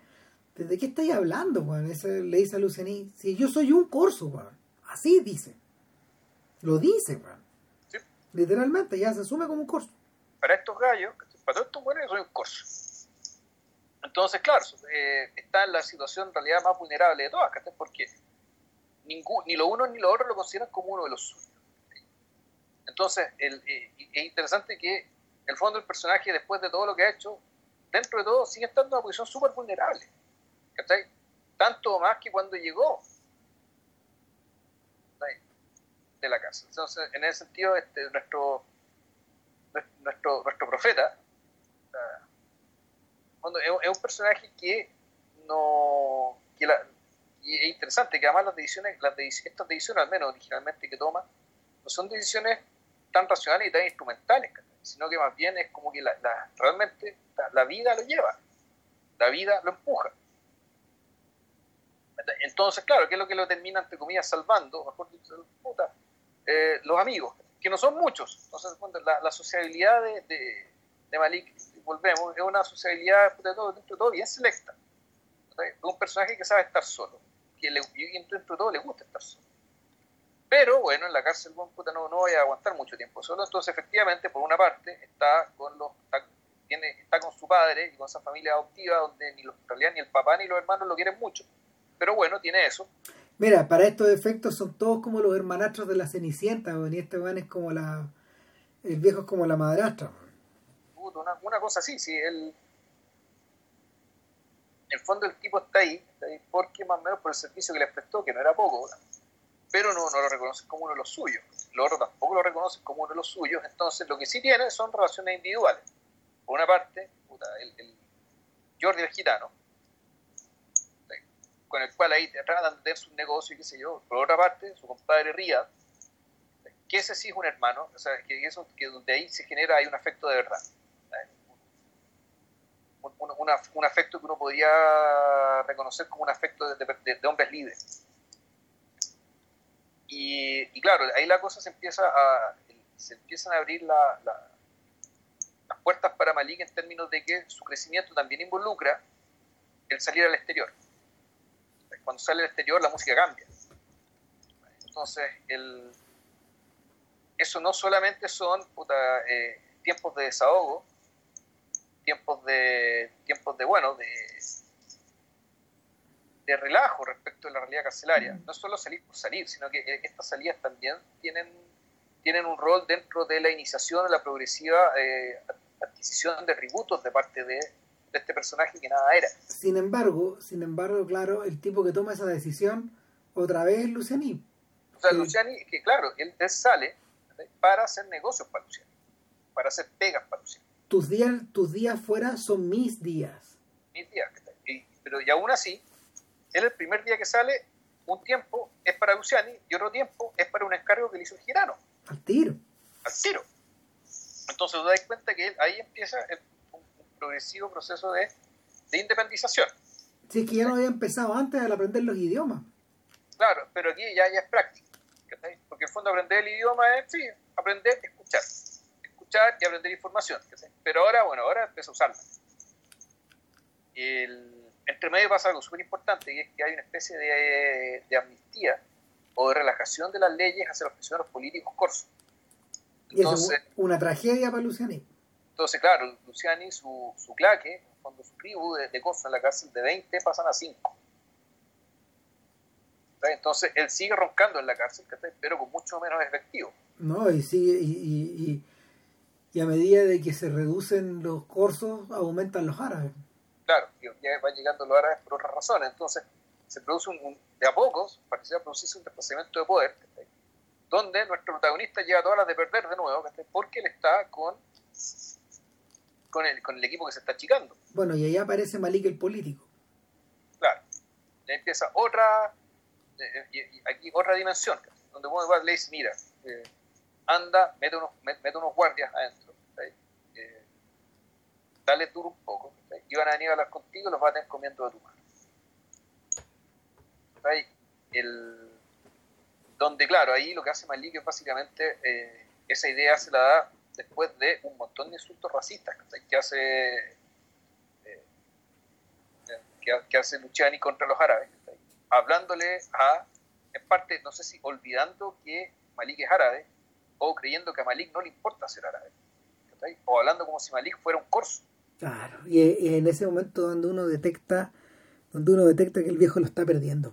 ¿de qué estáis hablando, Juan? le dice a Lucianí, si yo soy un corso, Juan. Así dice. Lo dice, Juan. Literalmente, ya se asume como un corso.
Para estos gallos, para todos estos buenos, yo soy un corso. Entonces, claro, eh, está en la situación en realidad más vulnerable de todas, porque ningún, ni lo uno ni lo otro lo consideran como uno de los suyos. Entonces, el, eh, es interesante que el fondo del personaje, después de todo lo que ha hecho, dentro de todo sigue estando en una posición súper vulnerable. ¿cachai? Tanto más que cuando llegó de la casa. Entonces, en ese sentido, este, nuestro, nuestro, nuestro profeta es, un personaje que no. Que la, y es interesante que además las decisiones, las decisiones, estas decisiones, al menos originalmente que toma, no son decisiones tan racionales y tan instrumentales, sino que más bien es como que la, realmente la, vida lo lleva, la vida lo empuja. Entonces, claro, ¿qué es lo que lo termina, entre comillas, salvando? Mejor dicho, eh, los amigos, que no son muchos. Entonces, la, sociabilidad de, de, Malik, volvemos, es una sociabilidad de todo, dentro de todo bien selecta. Un personaje que sabe estar solo, que le, y dentro de todo le gusta estar solo. Pero bueno, en la cárcel, no, no voy a aguantar mucho tiempo solo. Entonces, efectivamente, por una parte, está con los está, tiene, está con su padre y con esa familia adoptiva, donde ni los, en realidad ni el papá ni los hermanos lo quieren mucho. Pero bueno, tiene eso.
Mira, para estos efectos son todos como los hermanastros de la Cenicienta, y este man es como la. El viejo es como la madrastra.
Una, una, cosa así, sí. El, en el fondo, el tipo está ahí, está ahí porque más o menos por el servicio que les prestó, que no era poco, pero no, no lo reconocen como uno de los suyos. Los otros tampoco lo reconocen como uno de los suyos, entonces lo que sí tiene son relaciones individuales. Por una parte, el, el Jordi el gitano, con el cual ahí tratan de su negocio y qué sé yo. Por otra parte, su compadre Riyad, que ese sí es un hermano, o sea, que, eso, que donde ahí se genera hay un afecto de verdad. Un, un, afecto que uno podría reconocer como un afecto de, de, hombres libres. Y, y, claro, ahí la cosa se empieza a, se empiezan a abrir la, las puertas para Malik en términos de que su crecimiento también involucra el salir al exterior. Cuando sale al exterior la música cambia. Entonces, el, eso no solamente son eh, tiempos de desahogo, tiempos de, tiempos de bueno, de, de relajo respecto a la realidad carcelaria. Mm. No solo salir por salir, sino que estas salidas también tienen, tienen un rol dentro de la iniciación de la progresiva eh, adquisición de tributos de parte de, este personaje que nada era.
Sin embargo, sin embargo, claro, el tipo que toma esa decisión otra vez es Luciani.
O sea, Luciani, que claro, él sale para hacer negocios para Luciano, para hacer pegas para Luciano.
Tus días, tus días fuera son mis días.
Mis días. pero y aún así, él el primer día que sale, un tiempo es para Luciani y otro tiempo es para un encargo que le hizo el girano.
Al tiro.
Al tiro. Entonces te das cuenta que ahí empieza un, progresivo proceso de, de independización.
Sí, es que ya no había empezado antes al aprender los idiomas.
Claro, pero aquí ya, ya es práctico. Porque en fondo aprender el idioma es, sí, aprender, escuchar. Escuchar y aprender información. Pero ahora, bueno, ahora empieza a usarla. El, entre medio pasa algo súper importante y es que hay una especie de, de, amnistía o de relajación de las leyes hacia los prisioneros políticos corsos.
Entonces, y una tragedia para Luciani.
Entonces, claro, Luciani, su, su claque, cuando su tribu de, de en la cárcel de 20 pasan a 5. Entonces él sigue roncando en la cárcel, pero con mucho menos efectivo.
No, y sigue, y, y, a medida de que se reducen los cursos, aumentan los árabes.
Claro, y ya van llegando los árabes por otras razones. Entonces se produce un, de a pocos, parece producirse un desplazamiento de poder, donde nuestro protagonista llega a todas las de perder de nuevo, porque él está con, con, el, con el equipo que se está achicando.
Bueno, y ahí aparece Malik el político.
Claro, ya empieza otra y aquí otra dimensión, donde uno le dice, mira, eh, anda, mete unos, mete unos guardias adentro, eh, dale duro un poco, y van a venir a hablar contigo y los van a tener comiendo de tu mano. El, donde, claro, ahí lo que hace Malik es básicamente, eh, esa idea se la da después de un montón de insultos racistas que hace que, hace Luciani contra los árabes hablándole a, en parte, no sé si olvidando que Malik es árabe, o creyendo que a Malik no le importa ser árabe, o hablando como si Malik fuera un corso.
Claro, y, en ese momento donde uno detecta, donde uno detecta que el viejo lo está perdiendo.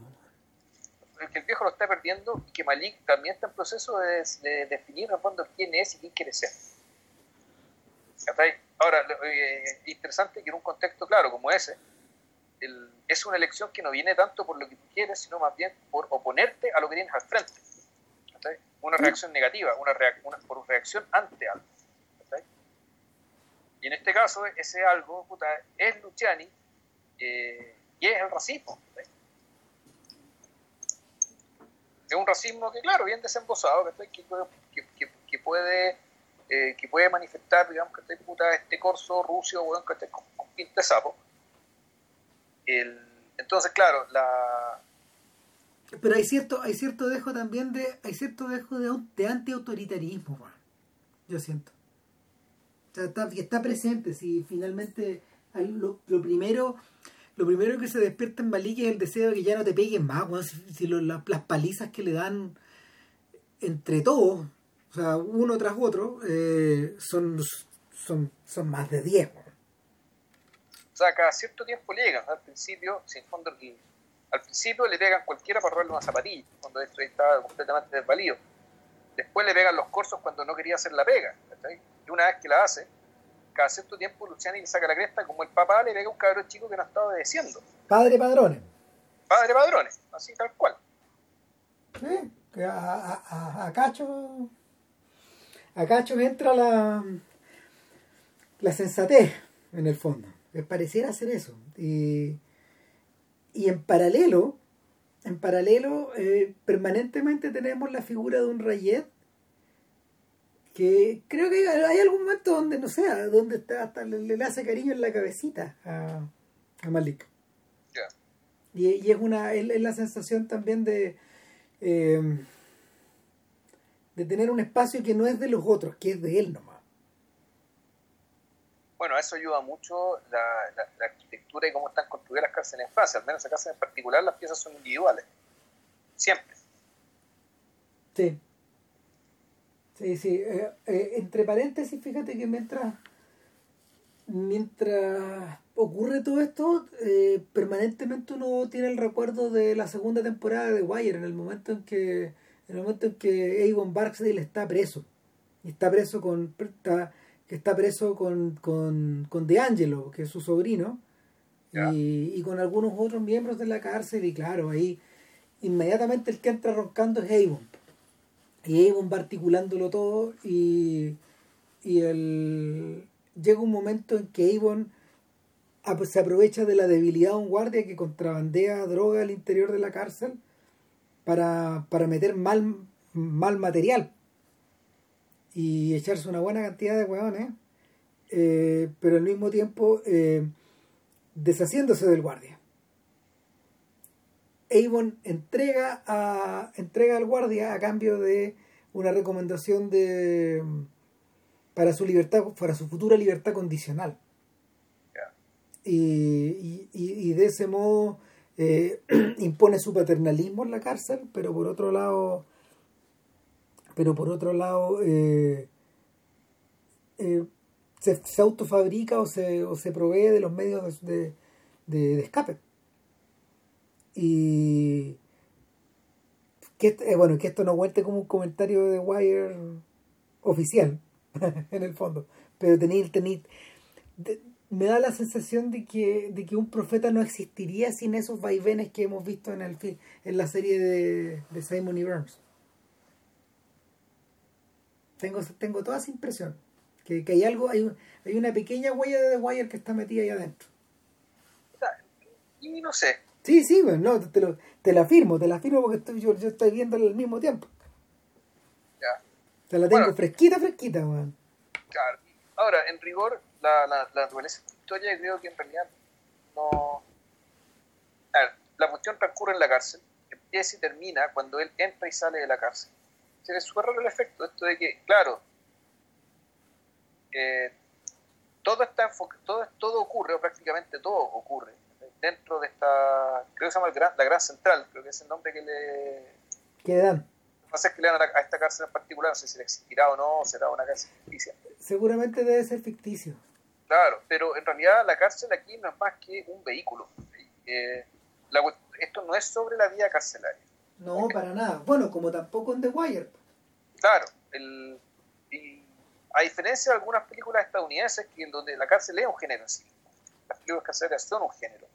Que el viejo lo está perdiendo y que Malik también está en proceso de, definir en fondo quién es y quién quiere ser. Ahora, eh, interesante que en un contexto claro como ese, es una elección que no viene tanto por lo que tú quieres, sino más bien por oponerte a lo que tienes al frente. Una reacción negativa, una, una por reacción ante algo. Y en este caso, ese algo es Luciani eh, y es el racismo. Es un racismo que, claro, bien desembosado, que, que, que puede, eh, que puede manifestar, digamos, que este corso ruso, bueno, que con, con pinta sapo. Entonces, claro, la...
Pero hay cierto, hay cierto dejo también de, hay cierto dejo de, de anti-autoritarismo, yo siento. Está, presente, si finalmente lo, primero lo primero que se despierta en Malik es el deseo de que ya no te peguen más, si, las palizas que le dan entre todos, o sea, uno tras otro, eh, son, son, son más de 10.
O sea, cada cierto tiempo le llegan. Al principio, sin fondo, al principio le pegan cualquiera para robarle una zapatilla, cuando esto estaba completamente desvalido. Después le pegan los corsos cuando no quería hacer la pega. Y una vez que la hace, cada cierto tiempo Luciani le saca la cresta como el papá le pega a un cabrón chico que no estaba obedeciendo.
Padre padrones.
Padre padrones, así tal cual.
Que a, a, a, Cacho a Cacho entra la la sensatez en el fondo pareciera ser eso. Y, y en paralelo, en paralelo, eh, permanentemente tenemos la figura de un Rayet que creo que hay, algún momento donde, no sé, donde está, hasta le, hace cariño en la cabecita a, a Malik. Y, y, es una es, la sensación también de eh, de tener un espacio que no es de los otros, que es de él nomás.
Bueno, eso ayuda mucho la, la, arquitectura y cómo están construidas las cárceles en Francia. Al menos en casa en particular las piezas son individuales. Siempre.
Sí. Sí, sí. Eh, eh, entre paréntesis, fíjate que mientras mientras ocurre todo esto, eh, permanentemente uno tiene el recuerdo de la segunda temporada de Wire, en el momento en que en el momento en que Avon Barksdale está preso. Y está preso con. Está, que está preso con, con, con DeAngelo, que es su sobrino, y, y, con algunos otros miembros de la cárcel, y claro, ahí inmediatamente el que entra roncando es Avon. Y Avon va articulándolo todo, y, y llega un momento en que Avon se aprovecha de la debilidad de un guardia que contrabandea droga al interior de la cárcel para, para meter mal, mal material y echarse una buena cantidad de hueones, eh, pero al mismo tiempo eh, deshaciéndose del guardia. Avon entrega, a, entrega al guardia a cambio de una recomendación de para su libertad, para su futura libertad condicional. Y, y, de ese modo eh, (clears throat) impone su paternalismo en la cárcel, pero por otro lado, pero por otro lado eh, eh, se, se, autofabrica o se, o se provee de los medios de, de, escape. Y que bueno, que esto no cuente como un comentario de Wire oficial, (laughs) en el fondo, pero tenéis, tenéis, me da la sensación de que, de que un profeta no existiría sin esos vaivenes que hemos visto en el en la serie de, de Simon y Burns. Tengo, tengo toda esa impresión. Que, que hay algo, hay, hay una pequeña huella de The Wire que está metida ahí adentro.
Y no sé.
Sí, sí, bueno, no, te, lo, te la firmo, te la firmo porque estoy, yo, yo estoy viendo al mismo tiempo.
Ya.
Te la tengo fresquita, fresquita, man.
Claro. Ahora, en rigor, la, la, la naturaleza de la historia creo que en realidad no... A ver, la cuestión transcurre en la cárcel, empieza y termina cuando él entra y sale de la cárcel. Se es súper raro el efecto, esto de que, claro, eh, todo está todo, todo ocurre, o prácticamente todo ocurre, dentro de esta, creo que se llama la Gran Central, creo que es el nombre que le...
Que dan.
No sé qué le dan a, esta cárcel en particular, no sé si le existirá o no, será una cárcel ficticia.
Seguramente debe ser ficticio.
Claro, pero en realidad la cárcel aquí no es más que un vehículo. Eh, esto no es sobre la vía carcelaria.
No, para nada. Bueno, como tampoco en The Wire.
Claro, el, y a diferencia de algunas películas estadounidenses que en donde la cárcel es un género en sí. Las películas carcelarias son un género.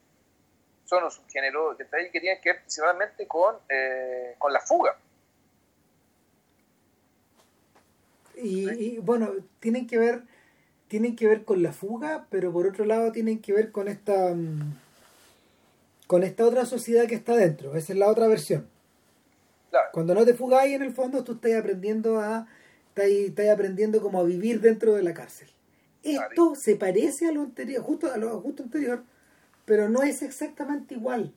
Son un género que, que tienen que ver principalmente con, eh, con la fuga.
Y, y, bueno, tienen que ver tienen que ver con la fuga, pero por otro lado tienen que ver con esta mm, con esta otra sociedad que está dentro. Esa es la otra versión. Cuando no te fugáis en el fondo, tú estás aprendiendo a estás, aprendiendo como a vivir dentro de la cárcel. Esto se parece a lo anterior, justo a lo justo anterior, pero no es exactamente igual.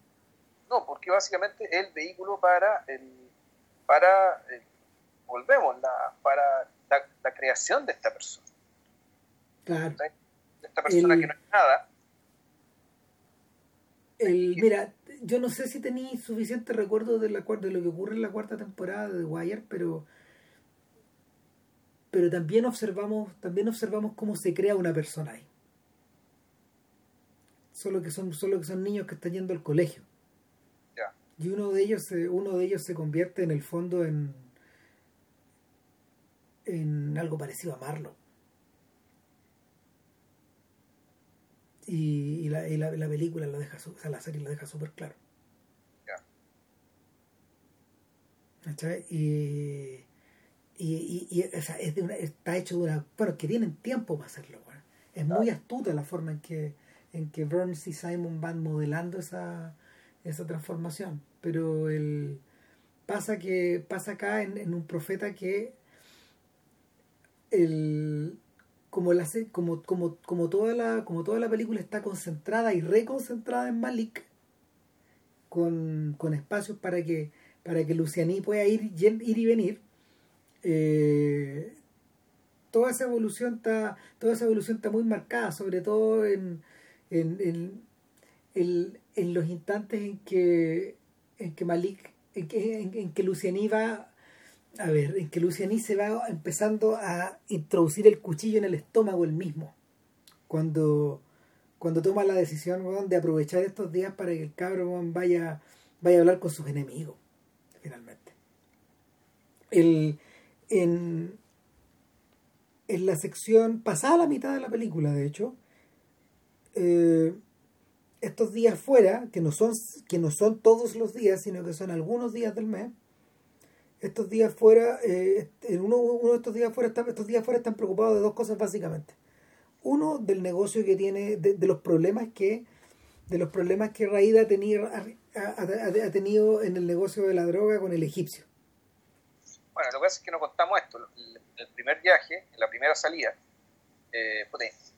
No, porque básicamente es el vehículo para el, para eh, volvemos la, para la creación de esta persona.
Claro.
Esta persona que no es nada.
El, mira, yo no sé si tenéis suficiente recuerdo de, la, de lo que ocurre en la cuarta temporada de The Wire, pero pero también observamos también observamos cómo se crea una persona ahí solo que son solo que son niños que están yendo al colegio y uno de ellos uno de ellos se convierte en el fondo en en algo parecido a Marlo y, la, y la, la, película lo deja, o sea, la serie lo deja súper claro. Y, y, y, o sea, es de una, está hecho de una. Bueno, que tienen tiempo para hacerlo. Es muy astuta la forma en que, en que Burns y Simon van modelando esa, esa transformación. Pero el pasa que pasa acá en, en un profeta que el como la como, como, como toda la como toda la película está concentrada y reconcentrada en Malik con, con espacios para que para que Luciani pueda ir, ir y venir eh, toda esa evolución está toda esa evolución está muy marcada sobre todo en, en, en, en los instantes en que en que Malik en que, en, que va a ver, en que Luciani se va empezando a introducir el cuchillo en el estómago el mismo. Cuando cuando toma la decisión de aprovechar estos días para que el cabro vaya vaya a hablar con sus enemigos finalmente. El en, en la sección pasada la mitad de la película, de hecho, eh, estos días fuera, que no, son, que no son todos los días, sino que son algunos días del mes, estos días fuera, eh, uno, uno, de estos días fuera, estos días fuera están preocupados de dos cosas básicamente. Uno, del negocio que tiene, de, los problemas que, de los problemas que Raída ha tenido, en el negocio de la droga con el egipcio
bueno, lo que pasa es que no contamos esto. El, primer viaje, la primera salida, eh,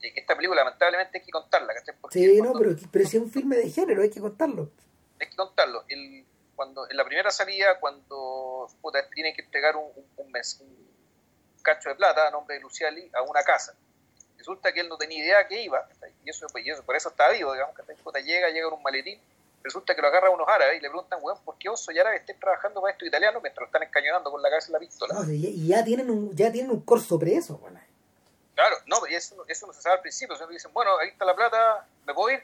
esta película lamentablemente hay que contarla,
sí, no, pero, pero si es un filme de género, hay que contarlo.
Hay que contarlo. El, cuando, en la primera salida, cuando puta, tiene que entregar un, un, mes, un cacho de plata a nombre de Luciali a una casa. Resulta que él no tenía idea que iba, y eso, y eso por eso está vivo, digamos, que puta, llega, llega con un maletín resulta que lo agarra unos árabes y le preguntan, weón, ¿por qué vos soy árabe estés trabajando para esto italiano mientras lo están encañonando con la cabeza y la pistola?
y ya tienen un, ya tienen un corso preso, weón.
Claro, no, y eso, eso no se sabe al principio, me dicen, bueno, ahí está la plata, ¿me puedo ir?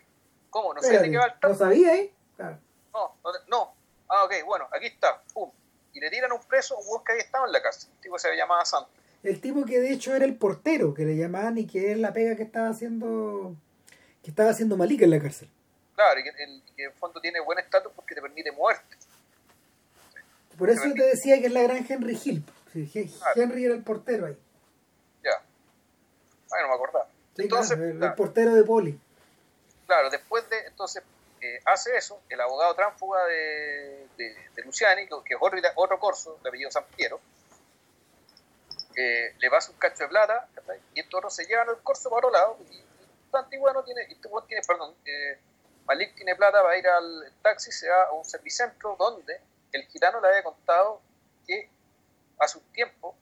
¿Cómo? No sé de qué va
el ¿No sabía ahí? Claro.
No, no, ah, ok, bueno, aquí está, pum. Y le tiran un preso, un que había estado en la casa, el tipo se llamaba Santo.
El tipo que de hecho era el portero, que le llamaban y que es la pega que estaba haciendo, que estaba haciendo Malika en la cárcel.
Claro, y que, el, que en fondo tiene buen estatus porque te permite muerte.
Por eso te, te decía que es la gran Henry Hill. Henry era el portero ahí.
Ay, no me acordaba. entonces,
el, portero de Poli.
Claro, después de, entonces, eh, hace eso, el abogado tránsfuga de, de, Luciani, que es otro, otro corso, de apellido San Piero, eh, le pasa un cacho de plata, y estos otros se llevan el corso para otro lado, y, antiguo no tiene, este tiene, perdón, eh, Malik tiene plata para ir al taxi, se va a un servicentro donde el gitano le había contado que hace un tiempo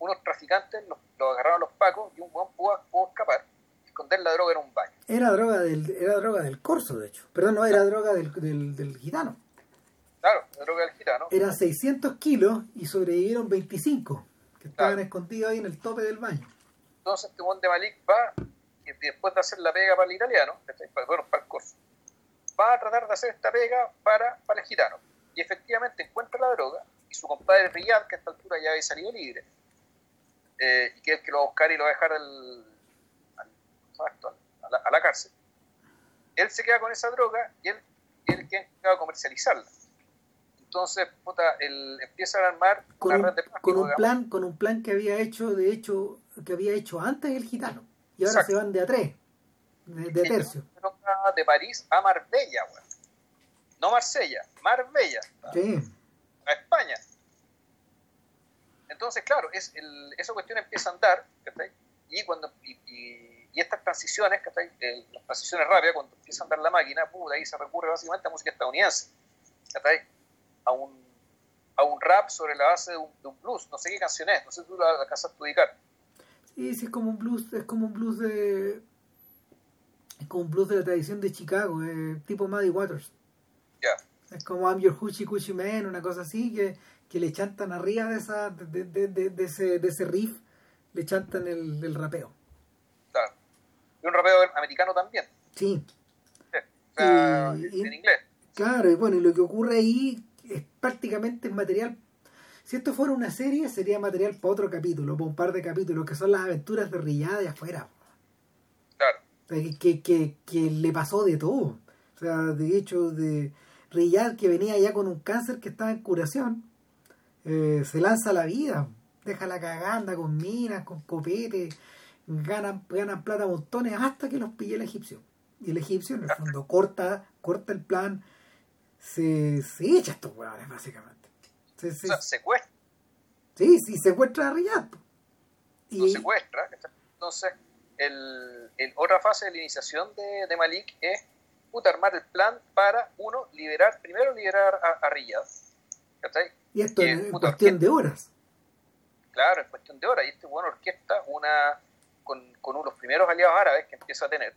unos traficantes lo agarraron a los pacos y un buen pudo, escapar esconder la droga en un baño.
Era droga del, era droga del corso, de hecho. Perdón, no, era droga del, del, gitano.
Claro, la droga del gitano.
Eran 600 kilos y sobrevivieron 25, que estaban escondidos ahí en el tope del baño.
Entonces este de Malik va, y después de hacer la pega para el italiano, bueno, para el corso, va a tratar de hacer esta pega para, para el gitano. Y efectivamente encuentra la droga y su compadre Riyad, que a esta altura ya había salido libre, eh, y que es que lo va a buscar y lo va a dejar al, a, la, cárcel. Él se queda con esa droga y él, él queda a comercializarla. Entonces, puta, él empieza a armar
con una un, red de con un plan, con un plan que había hecho, de hecho, que había hecho antes el gitano. Y ahora se van de a tres de, tercio.
De París a Marbella, No Marsella, Marbella. A España. Entonces, claro, es el, esa cuestión empieza a andar, Y cuando y, estas transiciones, las transiciones rápidas, cuando empieza a andar la máquina, ahí se recurre básicamente a música estadounidense, A un, a un rap sobre la base de un, blues, no sé qué canción es, no sé si tú la alcanzaste a ubicar.
Sí, sí, es como un blues, es como un blues de es como un blues de la tradición de Chicago, eh, tipo Muddy Waters. Es como I'm Your Hoochie Coochie Man, una cosa así, que, que le chantan arriba de, esa, de, de, de, ese, de ese riff, le chantan el, el rapeo.
Claro. Y un rapeo americano también.
Sí.
en inglés.
Claro, y bueno, y lo que ocurre ahí es prácticamente material. Si esto fuera una serie, sería material para otro capítulo, para un par de capítulos, que son las aventuras de Rillada de afuera que, que, que, le pasó de todo. O sea, de hecho, de Riyad, que venía ya con un cáncer que estaba en curación, eh, se lanza la vida, deja la caganda con minas, con copete, ganan, ganan plata montones hasta que los pille el egipcio. Y el egipcio, en el fondo, corta, corta el plan, se, se echa estos huevones, básicamente. Se, se,
O sea, secuestra,
sí, sí, secuestra a Riyad. po.
lo
Y,
secuestra. Entonces, el, el- otra fase de la iniciación de, de Malik es puta, armar el plan para, uno, liberar, primero liberar a, a.
y esto
y
en, cuestión de horas.
Claro, en cuestión de horas. Y este bueno orquesta una con, con uno de los primeros aliados árabes que empieza a tener.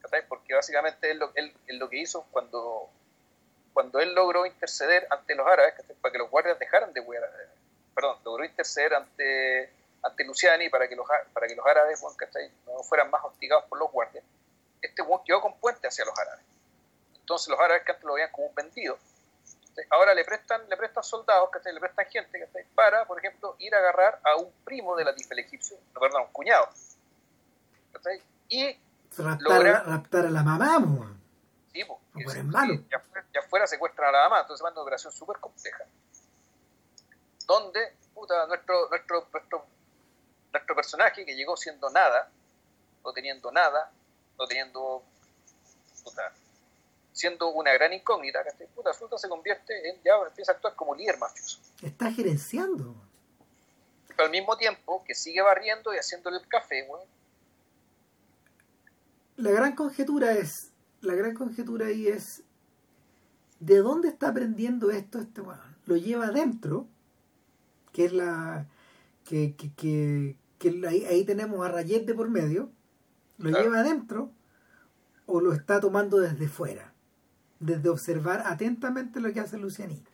¿Cachai? Porque básicamente él, lo- él- él lo que hizo cuando, cuando él logró interceder ante los árabes, para que los guardias dejaran de huear, perdón, logró interceder ante, ante Luciani para que los, para que los árabes no fueran más hostigados por los guardias. Este quedó con puente hacia los árabes. Entonces los árabes que antes lo veían como un vendido. Ahora le prestan, le prestan soldados, ¿cachai? le prestan gente ¿cachai? para, por ejemplo, ir a agarrar a un primo de Latif el egipcio, no, perdón, un cuñado. ¿cachai? Y
Raptar,
Logra-
a, raptar a la mamá, weón.
Sí,
No
sí,
malo.
ya, fuera, ya fuera secuestran a la mamá, entonces van una operación súper compleja. Donde, puta, nuestro, nuestro, nuestro, nuestro personaje que llegó siendo nada, no teniendo nada, no teniendo, puta, siendo una gran incógnita, ¿cachai? Puta, resulta se convierte en, ya empieza a actuar como líder mafioso.
Está gerenciando.
Pero al mismo tiempo que sigue barriendo y haciéndole el café, weón,
La gran conjetura es, la gran conjetura ahí es, ¿de dónde está aprendiendo esto este weón? Lo lleva adentro, que es la, que, que, que, que ahí, ahí tenemos a Rayet de por medio, lo
Claro.
lleva adentro o lo está tomando desde fuera, desde observar atentamente lo que hace Lucianita.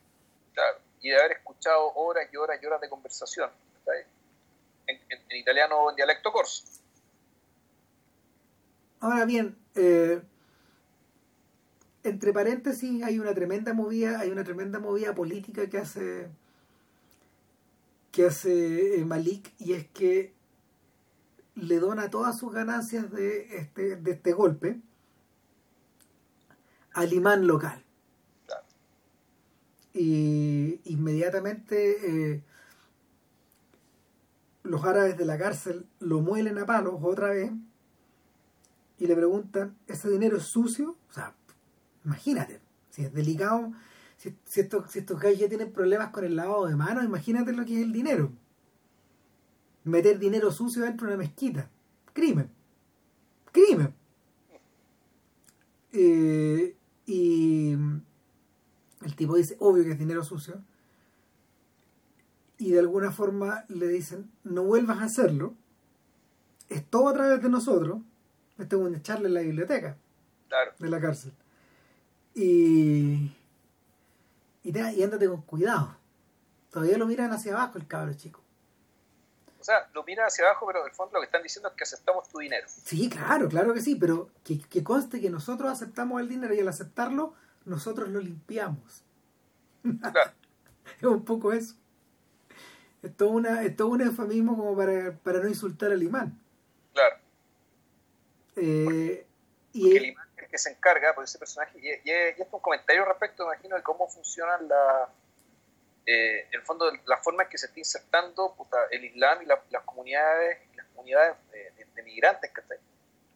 Claro, y de haber escuchado horas y horas y horas de conversación. En, en- en italiano o en dialecto corso.
Ahora bien, eh, entre paréntesis hay una tremenda movida, hay una tremenda movida política que hace que hace eh, Malik y es que le dona todas sus ganancias de este, de este golpe al imán local. Y inmediatamente eh, los árabes de la cárcel lo muelen a palos otra vez y le preguntan, ¿ese dinero es sucio? O sea, imagínate, si es delicado, si, estos, si estos gallos ya tienen problemas con el lavado de manos, imagínate lo que es el dinero. Meter dinero sucio dentro de una mezquita. Crimen. Crimen. Eh, y el tipo dice, obvio que es dinero sucio. Y de alguna forma le dicen, no vuelvas a hacerlo. Es todo a través de nosotros. Este es un echarle en la biblioteca
Claro,
de la cárcel. Y, y, te- y ándate con cuidado. Todavía lo miran hacia abajo el cabro chico.
O sea, lo miran hacia abajo, pero en el fondo lo que están diciendo es que aceptamos tu dinero.
Sí, claro, claro que sí, pero que, que conste que nosotros aceptamos el dinero y al aceptarlo, nosotros lo limpiamos.
Claro, (laughs)
Es un poco eso. Es todo, una, es todo un eufemismo como para, para no insultar al imán.
claro.
Eh,
Porque el
y
imán es el que se encarga por ese personaje. Y, y, y esto es un comentario respecto, me imagino, de cómo funcionan la. Eh, en el fondo, la forma en que se está insertando puta, el Islam y la- las comunidades, las comunidades de, de- de migrantes, ¿cachai?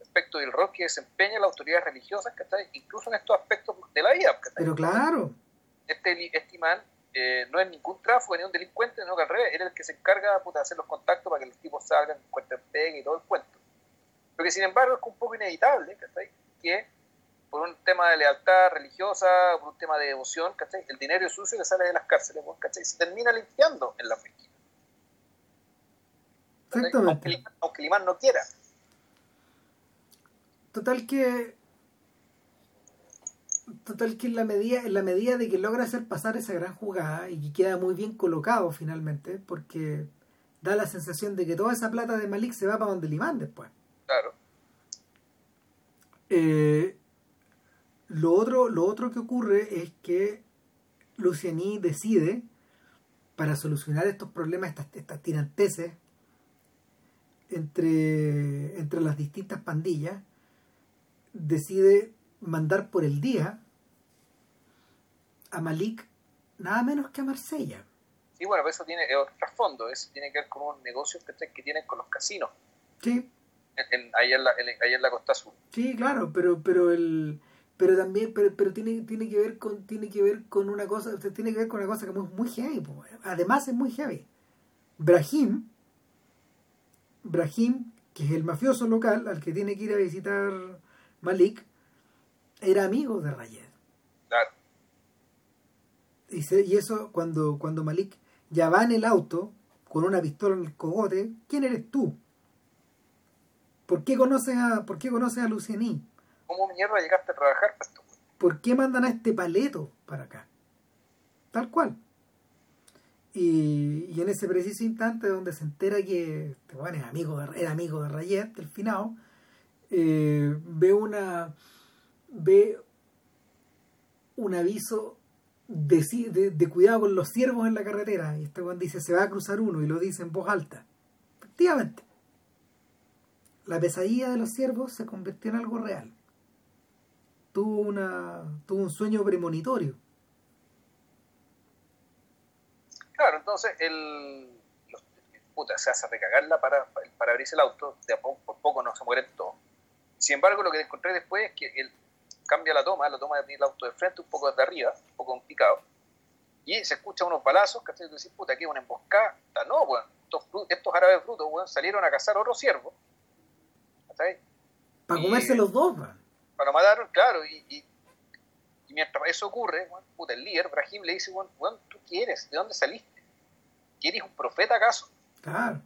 Respecto del rol que desempeñan las autoridades religiosas, ¿cachai? Incluso en estos aspectos de la vida,
pero claro,
este, este imán eh, no es ningún tráfico ni un delincuente, sino que al revés, era el que se encarga puta, de hacer los contactos para que los tipos salgan, encuentren pegue y todo el cuento. Pero que sin embargo es un poco inevitable, ¿cachai? Que por un tema de lealtad religiosa, por un tema de devoción, ¿cachai? El dinero sucio que sale de las cárceles, ¿cachai? Se termina limpiando en la mezquita. Aunque,
exactamente.
aunque el imán no quiera.
Total que. Total que en la medida, en la medida de que logra hacer pasar esa gran jugada y que queda muy bien colocado finalmente, porque da la sensación de que toda esa plata de Malik se va para donde el imán después.
Claro,
Eh, lo, otro, lo otro que ocurre es que Luciani decide, para solucionar estos problemas, estas, estas tiranteses entre, entre las distintas pandillas, decide mandar por el día a Malik nada menos que a Marsella.
sí, bueno, pero eso tiene es otro trasfondo, eso tiene que ver con unos negocios que tienen con los casinos,
Sí,
en, en- ahí, en la, ahí en la Costa Azul.
Sí, claro, pero, pero el pero también pero, pero tiene tiene que ver con tiene que ver con una cosa tiene que ver con una cosa que es muy heavy además es muy heavy. Brahim Brahim que es el mafioso local al que tiene que ir a visitar Malik era amigo de Rayed. Claro. Y, y eso cuando cuando Malik ya va en el auto con una pistola en el cogote quién eres tú ¿por qué conoces a por qué conoces a Lucianí
¿Cómo mierda llegaste a trabajar esto?
¿Por qué mandan a este paleto para acá? Tal cual. Y, en ese preciso instante donde se entera que este bueno, es amigo de, era amigo de Rayet, del finado, eh, ve una ve un aviso de, de, cuidado con los ciervos en la carretera. Y este Juan dice, se va a cruzar uno y lo dice en voz alta. Efectivamente. La pesadilla de los ciervos se convirtió en algo real tuvo, una, tuvo un sueño premonitorio.
Claro, entonces el, puta, se hace recagarla para, para abrirse el auto, de a poco, por poco no se mueren todos. Sin embargo, lo que encontré después es que él cambia la toma, la toma de abrir el auto de frente, un poco desde arriba, un poco complicado, y se escucha unos balazos, que te decir, puta, aquí una emboscada. No, bueno, estos, estos árabes brutos, bueno, salieron a cazar otro ciervo.
Para comerse los dos, man
para matar, claro, y, y, mientras eso ocurre, puta, el líder, Brahim, le dice, bueno, ¿tú quieres? ¿De dónde saliste? ¿Quieres un profeta acaso? Claro.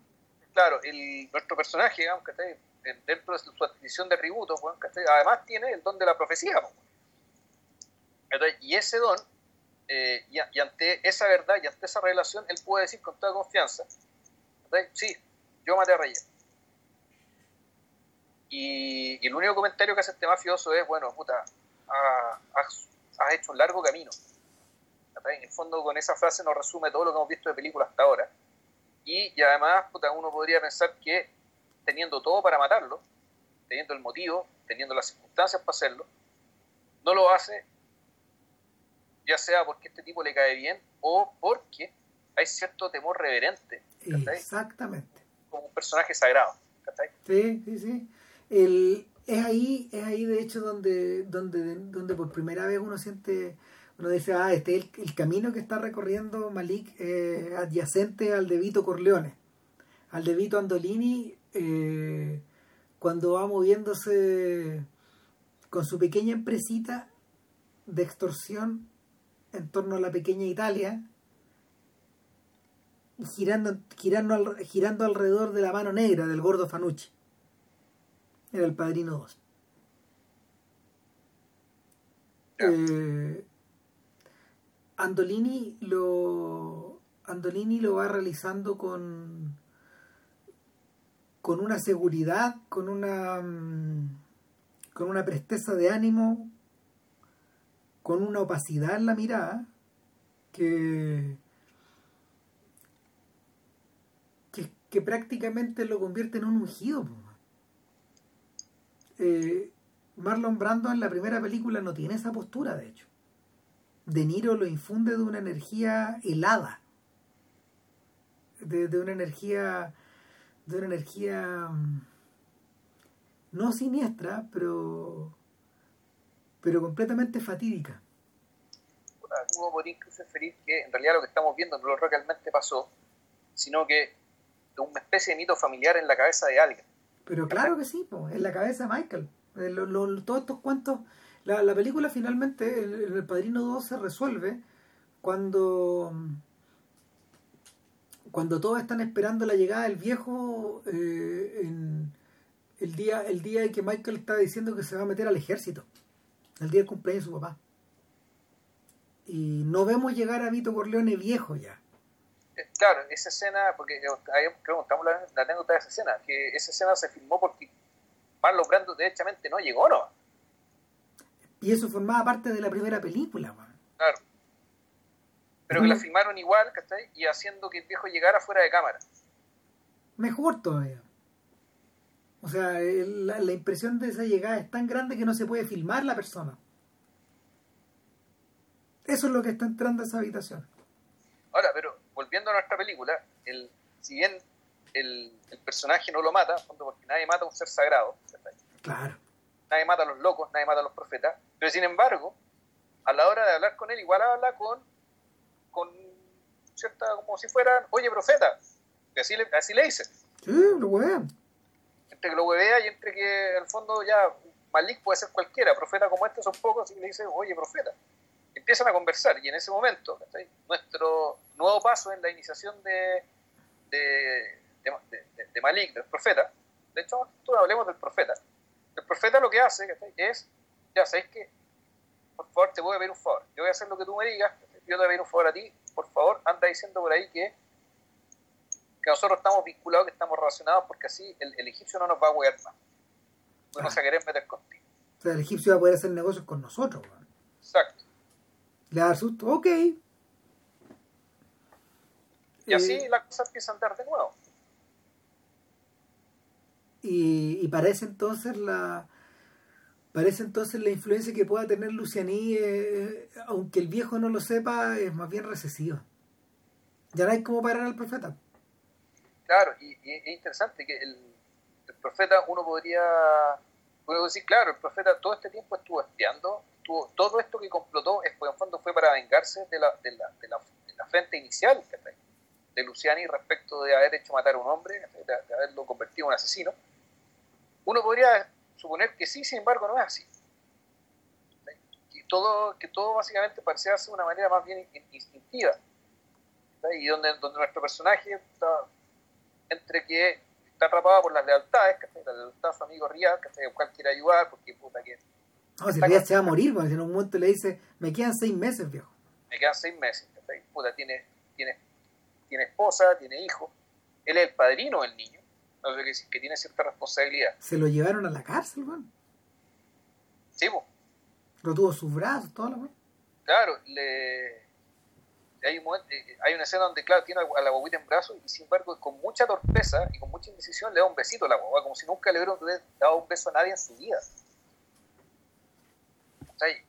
Claro, el, nuestro personaje, digamos, que dentro de su adquisición de atributos, además tiene el don de la profecía. y ese don, eh, y, ante esa verdad y ante esa relación, él puede decir con toda confianza, sí, yo maté a Reyes y, el único comentario que hace este mafioso es, bueno, puta, has, hecho un largo camino. En el fondo con esa frase nos resume todo lo que hemos visto de película hasta ahora. Y, además, puta, uno podría pensar que teniendo todo para matarlo, teniendo el motivo, teniendo las circunstancias para hacerlo, no lo hace, ya sea porque este tipo le cae bien o porque hay cierto temor reverente.
Exactamente.
Como un personaje sagrado.
Sí, sí, sí el, es ahí, es ahí de hecho donde, donde, donde por primera vez uno siente, uno dice, ah, este es el, camino que está recorriendo Malik eh, adyacente al de Vito Corleone, al de Vito Andolini, eh, cuando va moviéndose con su pequeña empresita de extorsión en torno a la pequeña Italia, girando, girando, girando alrededor de la mano negra del gordo Fanucci. Era el Padrino 2. Eh, Andolini lo Andolini lo va realizando con con una seguridad, con una mm, con una presteza de ánimo, con una opacidad en la mirada que que, prácticamente lo convierte en un ungido eh, Marlon Brando en la primera película no tiene esa postura, de hecho. De Niro lo infunde de una energía helada, de, una energía, de una energía mm, no siniestra, pero, pero completamente fatídica.
Uno podría incluso inferir que en realidad lo que estamos viendo no lo realmente pasó, sino que una especie de mito familiar en la cabeza de alguien
pero claro que sí, en la cabeza de Michael. Eh, todos estos cuentos, la, la película finalmente, el, el, Padrino 2 se resuelve cuando cuando todos están esperando la llegada del viejo eh, en el día el día en que Michael está diciendo que se va a meter al ejército el día del cumpleaños de su papá y no vemos llegar a Vito Corleone viejo ya
claro, esa escena, porque estamos la, la anécdota de esa escena, que esa escena se filmó porque Marlon Brando derechamente no llegó, ¿no?
Y eso formaba parte de la primera película, man.
Claro. Pero que la filmaron igual, ¿cachai? Y haciendo que el viejo llegara fuera de cámara.
Mejor todavía. O sea, la, la impresión de esa llegada es tan grande que no se puede filmar la persona. Eso es lo que está entrando a esa habitación.
Ahora, pero volviendo a nuestra película, el, si bien el, personaje no lo mata, porque nadie mata a un ser sagrado,
claro.
nadie mata a los locos, nadie mata a los profetas, Pero sin embargo, a la hora de hablar con él, igual habla con, con cierta, como si fueran, oye, profeta, que así le, así le dice.
Sí, lo weón.
Entre que lo huevea y entre que al fondo ya Malik puede ser cualquiera, profeta como este son pocos, y le dice, oye, profeta. Empiezan a conversar y en ese momento, nuestro nuevo paso en la iniciación de, de, de, de Malik, del profeta, de hecho, tú hablemos del profeta. El profeta lo que hace es, ya sabes que, por favor, te voy a pedir un favor. Yo voy a hacer lo que tú me digas, yo te voy a pedir un favor a ti, por favor, anda diciendo por ahí que, que nosotros estamos vinculados, que estamos relacionados, porque así el, el egipcio no nos va a huear más. No se quiere meter contigo.
O sea, el egipcio va a poder hacer negocios con nosotros.
Exacto.
Le da susto, ok.
Y así
Eh,
la cosa empieza a andar de nuevo.
y, y parece entonces la parece entonces la influencia que pueda tener Lucianí eh, aunque el viejo no lo sepa es más bien recesiva ya no hay cómo parar al profeta
Claro, y, y es interesante que el, el profeta, uno podría, puedo decir, claro, el profeta todo este tiempo estuvo espiando, estuvo, todo esto que complotó, pues, en fondo fue para vengarse de la, de la, de la, de la frente inicial de Luciani respecto de haber hecho matar a un hombre, de, haberlo convertido en un asesino. Uno podría suponer que sí, sin embargo, no es así. Que todo, que todo básicamente parecía ser de una manera más bien in- instintiva. Y donde, donde nuestro personaje está entre que está atrapado por las lealtades, ¿cachai? la lealtad a su amigo Riyad, que el cual quiere ayudar, porque puta que
no si Riyad se va a morir porque en un momento le dice me quedan seis meses viejo
me quedan seis meses, ¿cachai? puta, tiene, tiene, tiene esposa, tiene hijo, él es el padrino del niño, no sé qué decir, que tiene cierta responsabilidad.
se lo llevaron a la cárcel weón.
Sí, pues,
lo tuvo sus brazos toda la weón.
claro, le... Hay, un momento- eh, hay una escena donde, claro, tiene a la guaguita en brazos y sin embargo, con mucha torpeza y con mucha indecisión, le da un besito a la guagua, como si nunca le hubiera dado un beso a nadie en su vida. ¿Cachai?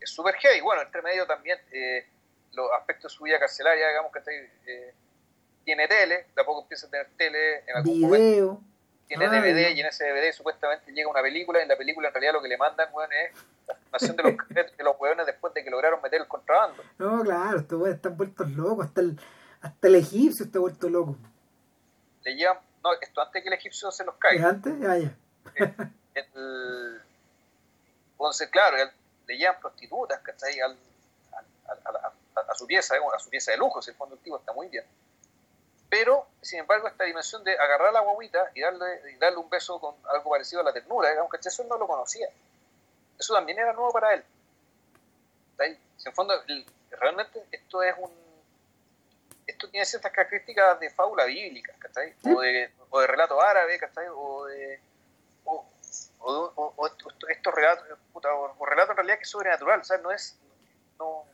Es súper heavy. Bueno, entre medio también eh, los aspectos de su vida carcelaria, digamos que eh, tiene tele, de a poco empieza a tener tele en algún momento. Tiene
Ah,
DVD y en ese DVD supuestamente llega una película y en la película en realidad lo que le mandan, weón, es la filmación de los, (laughs) de los weones después de que lograron meter el contrabando.
no claro estos weones están vueltos locos hasta el hasta el egipcio está vuelto loco
Le llevan, no, esto antes que el egipcio se los
¿Es
caiga.
antes? ya
El, entonces, claro, le llevan prostitutas, ¿cachai? Al, al- al- a, a- a su pieza, a su pieza de lujo, si el fondo activo está muy bien. Pero, sin embargo, esta dimensión de agarrar a la guaguita y darle, y darle un beso con algo parecido a la ternura, digamos, que eso no lo conocía. Eso también era nuevo para él. En fondo, realmente esto es un. Esto tiene ciertas características de fábula bíblica, ¿cachai? O de, o de relato árabe, ¿cachai? O de. O, o, o- o esto- estos relatos, puta, o, o relatos en realidad que es sobrenatural, o sea, no es. No,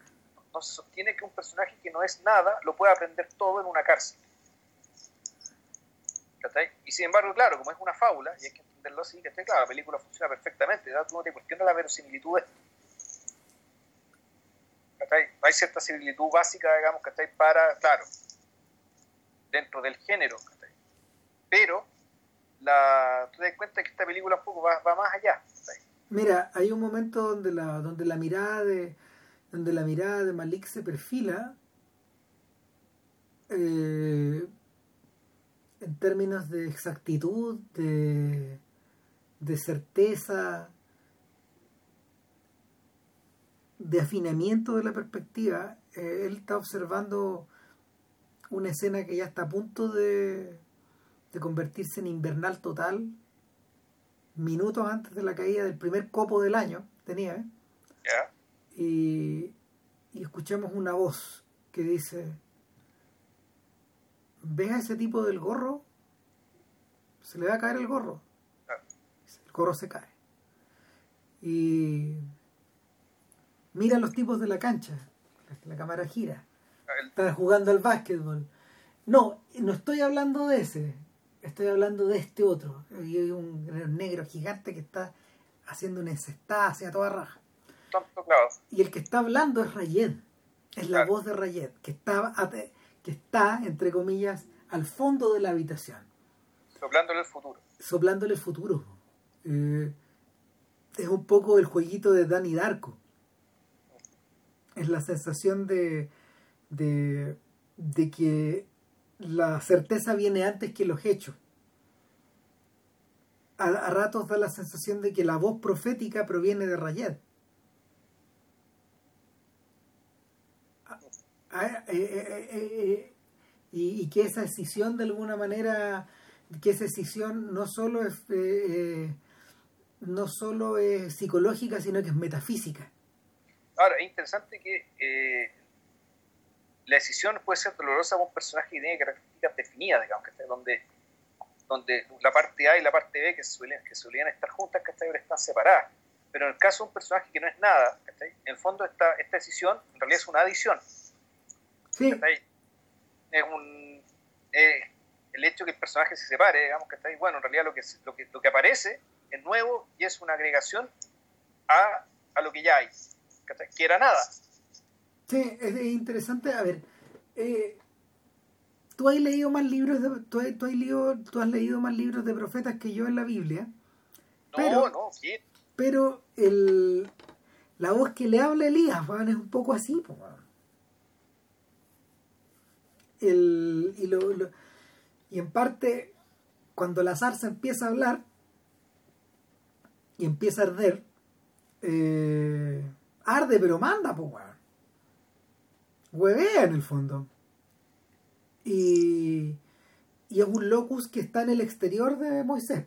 no se sostiene que un personaje que no es nada lo pueda aprender todo en una cárcel. ¿Cachai? Y sin embargo, claro, como es una fábula, y hay que entenderlo así, ¿cachai? Claro, la película funciona perfectamente, ¿verdad? tú no te cuestionas la verosimilitud ¿cachai? Hay cierta similitud básica, digamos, ¿cachai? Para, claro, dentro del género, ¿cachai? Pero, tú te das cuenta que esta película un poco va, más allá.
Mira, hay un momento donde la, donde la mirada de donde la mirada de Malik se perfila eh, en términos de exactitud, de, de certeza, de afinamiento de la perspectiva. Eh, él está observando una escena que ya está a punto de, de convertirse en invernal total, minutos antes de la caída del primer copo del año nieve,
¿Ya?
y, y escuchamos una voz que dice, ¿ves a ese tipo del gorro? Se le va a caer el gorro. El gorro se cae. Y mira a los tipos de la cancha, la, la cámara gira, están jugando al básquetbol. No, no estoy hablando de ese, estoy hablando de este otro. Y hay un negro gigante que está haciendo una encestada hacia toda raja. Y el que está hablando es Rayed. Es la voz de Rayed, que está, que está, entre comillas, al fondo de la habitación,
soplándole el futuro.
soplándole el futuro. Eh, es un poco el jueguito de Danny Darko. Es la sensación de, de, de que la certeza viene antes que los hechos. A, a, ratos da la sensación de que la voz profética proviene de Rayet. Y, y, que esa decisión de alguna manera, que esa decisión no solo es, eh, no solo es psicológica, sino que es metafísica.
Ahora, es interesante que eh, la decisión puede ser dolorosa para un personaje que tiene características definidas, digamos, que donde, donde la parte A y la parte B que, suelen, que solían estar juntas, que están separadas. Pero en el caso de un personaje que no es nada, en el fondo esta, esta decisión en realidad es una adición.
Sí.
Es un, el hecho que el personaje se separe, digamos, que está ahí, bueno, en realidad lo que, lo que, lo que aparece es nuevo y es una agregación a, a lo que ya hay, que era nada.
Sí, es interesante. A ver, eh, tú has leído más libros, de, tú, has, tú, has leído, tú has leído más libros de profetas que yo en la Biblia.
No, pero, no, sí.
Pero el, la voz que le habla Elías, es un poco así, pues, el, y, lo, y en parte, cuando la zarza empieza a hablar y empieza a arder, eh, arde pero manda, pues, weón. Huevea en el fondo. Y, y es un locus que está en el exterior de Moisés.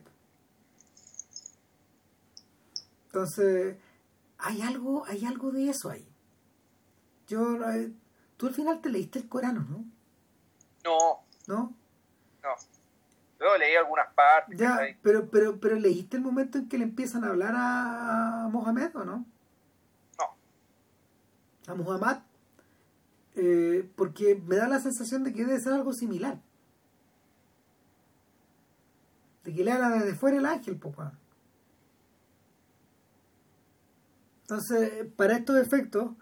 Entonces, hay algo, hay algo de eso ahí. Yo, tú al final te leíste el Corán, ¿no?
No.
¿No?
No. Yo leí algunas partes.
Ya, pero, pero, pero leíste el momento en que le empiezan a hablar a Mohamed, ¿o no?
No.
A Muhammad. Eh, porque me da la sensación de que debe ser algo similar. De que le habla desde fuera el ángel, papá. Entonces, para estos efectos,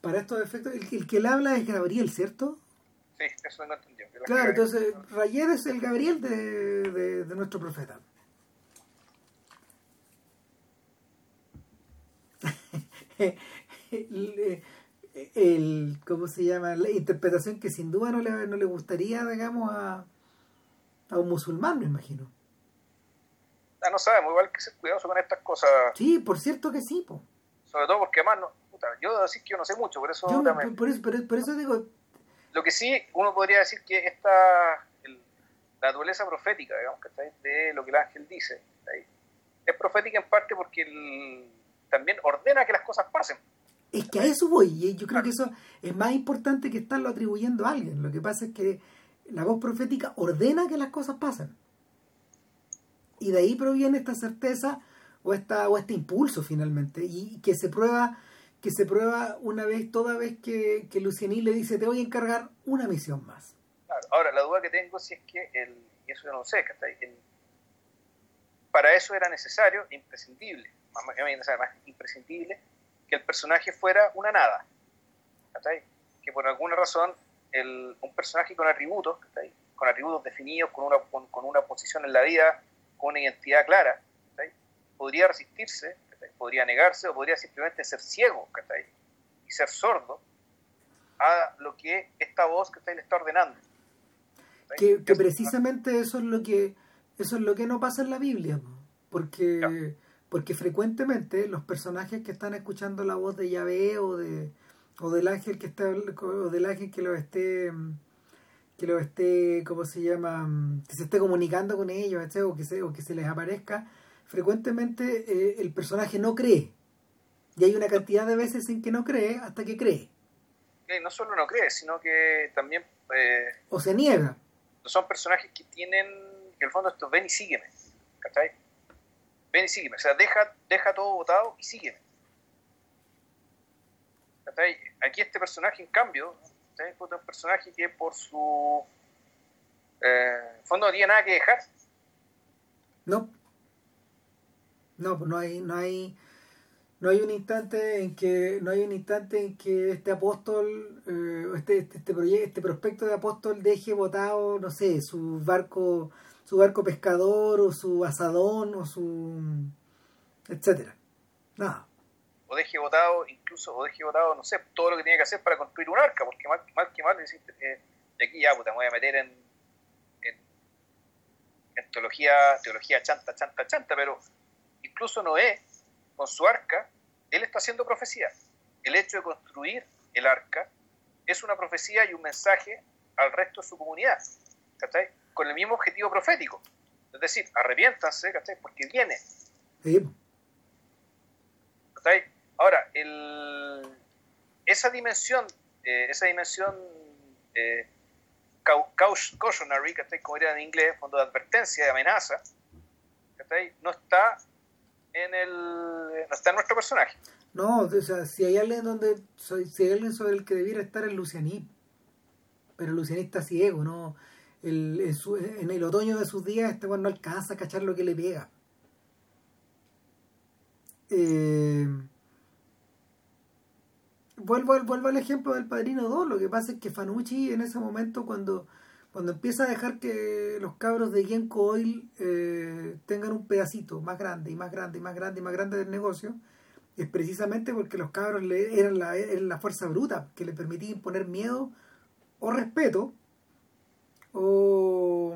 para estos efectos, el, el que le habla es Gabriel, ¿cierto?
Sí, eso no entendí.
Claro, entonces Rayed es el Gabriel de, de, de nuestro profeta. el, (laughs) el, ¿cómo se llama? La interpretación que sin duda no le, no le gustaría, digamos, a, a un musulmán, me imagino.
Ah, no sabemos, igual que ser cuidadoso con estas cosas.
Sí, por cierto que sí, po.
Sobre todo porque además, no, puta, yo decir que yo no sé mucho, por eso...
Yo, por, por, eso, por, por eso digo,
lo que sí, uno podría decir que esta, el, la naturaleza profética, digamos, que está ahí, de lo que el ángel dice, es profética en parte porque el, también ordena que las cosas pasen.
Es que a eso voy, y yo creo que eso es más importante que estarlo atribuyendo a alguien. Lo que pasa es que la voz profética ordena que las cosas pasen. Y de ahí proviene esta certeza o, esta, o este impulso finalmente, y que se prueba que se prueba una vez, toda vez que, que Lucianí le dice, te voy a encargar una misión más.
Claro. Ahora, la duda que tengo si es que, el, y eso yo no sé, que el, para eso era necesario, imprescindible, más, más, imprescindible, que el personaje fuera una nada. Que por alguna razón el, un personaje con atributos, con atributos definidos, con una, con, con, una posición en la vida, con una identidad clara, podría resistirse podría negarse o podría simplemente ser ciego y ser sordo a lo que esta voz que le está ordenando.
Que, que, precisamente eso es lo que eso es lo que no pasa en la Biblia, porque no. porque frecuentemente los personajes que están escuchando la voz de Yahvé o de o del ángel que está o del ángel que lo esté que lo esté cómo se llama que se esté comunicando con ellos o que se o que se les aparezca frecuentemente eh, el personaje no cree. Y hay una cantidad de veces en que no cree hasta que cree.
Y no solo no cree, sino que también... Eh,
o se niega.
Son personajes que tienen, que en el fondo esto, ven y sígueme. ¿Cachai? Ven y sígueme. O sea, deja, deja todo votado y sígueme. ¿Cachai? Aquí este personaje, en cambio, ¿cachai? es un personaje que por su... Eh, fondo no tiene nada que dejar.
No. No, pues no hay, no hay, no hay un instante en que, no hay un instante en que este apóstol, eh, este, este, este, proyecto, este prospecto de apóstol deje botado, no sé, su barco, su barco pescador, o su asadón, o su etcétera. Nada.
O deje votado, incluso, o deje votado, no sé, todo lo que tiene que hacer para construir un arca, porque mal, mal que mal, eh, de aquí ya, puta, me voy a meter en, en, en teología, teología chanta, chanta, chanta, pero incluso Noé, con su arca, él está haciendo profecía. El hecho de construir el arca es una profecía y un mensaje al resto de su comunidad, ¿cachai? Con el mismo objetivo profético. Es decir, arrepiéntanse, ¿cachai? Porque viene.
Sí.
¿cachai? Ahora, el, esa dimensión, eh, esa dimensión eh, cau- cau- cautionary, ¿cachai? Como era en inglés, fondo de advertencia, de amenaza, ¿cachai? No está en el, no está en nuestro personaje.
No, o sea, si hay alguien donde si hay alguien sobre el que debiera estar es Lucianí. Pero Lucianí está ciego, ¿no? El, en, el otoño de sus días este weón no alcanza a cachar lo que le pega. Eh, vuelvo, vuelvo al ejemplo del Padrino 2. Lo que pasa es que Fanucci en ese momento cuando, cuando empieza a dejar que los cabros de Genco Oil eh, tengan un pedacito más grande y más grande y más grande y más grande del negocio, es precisamente porque los cabros eran, la, fuerza bruta que le permitía imponer miedo o respeto o,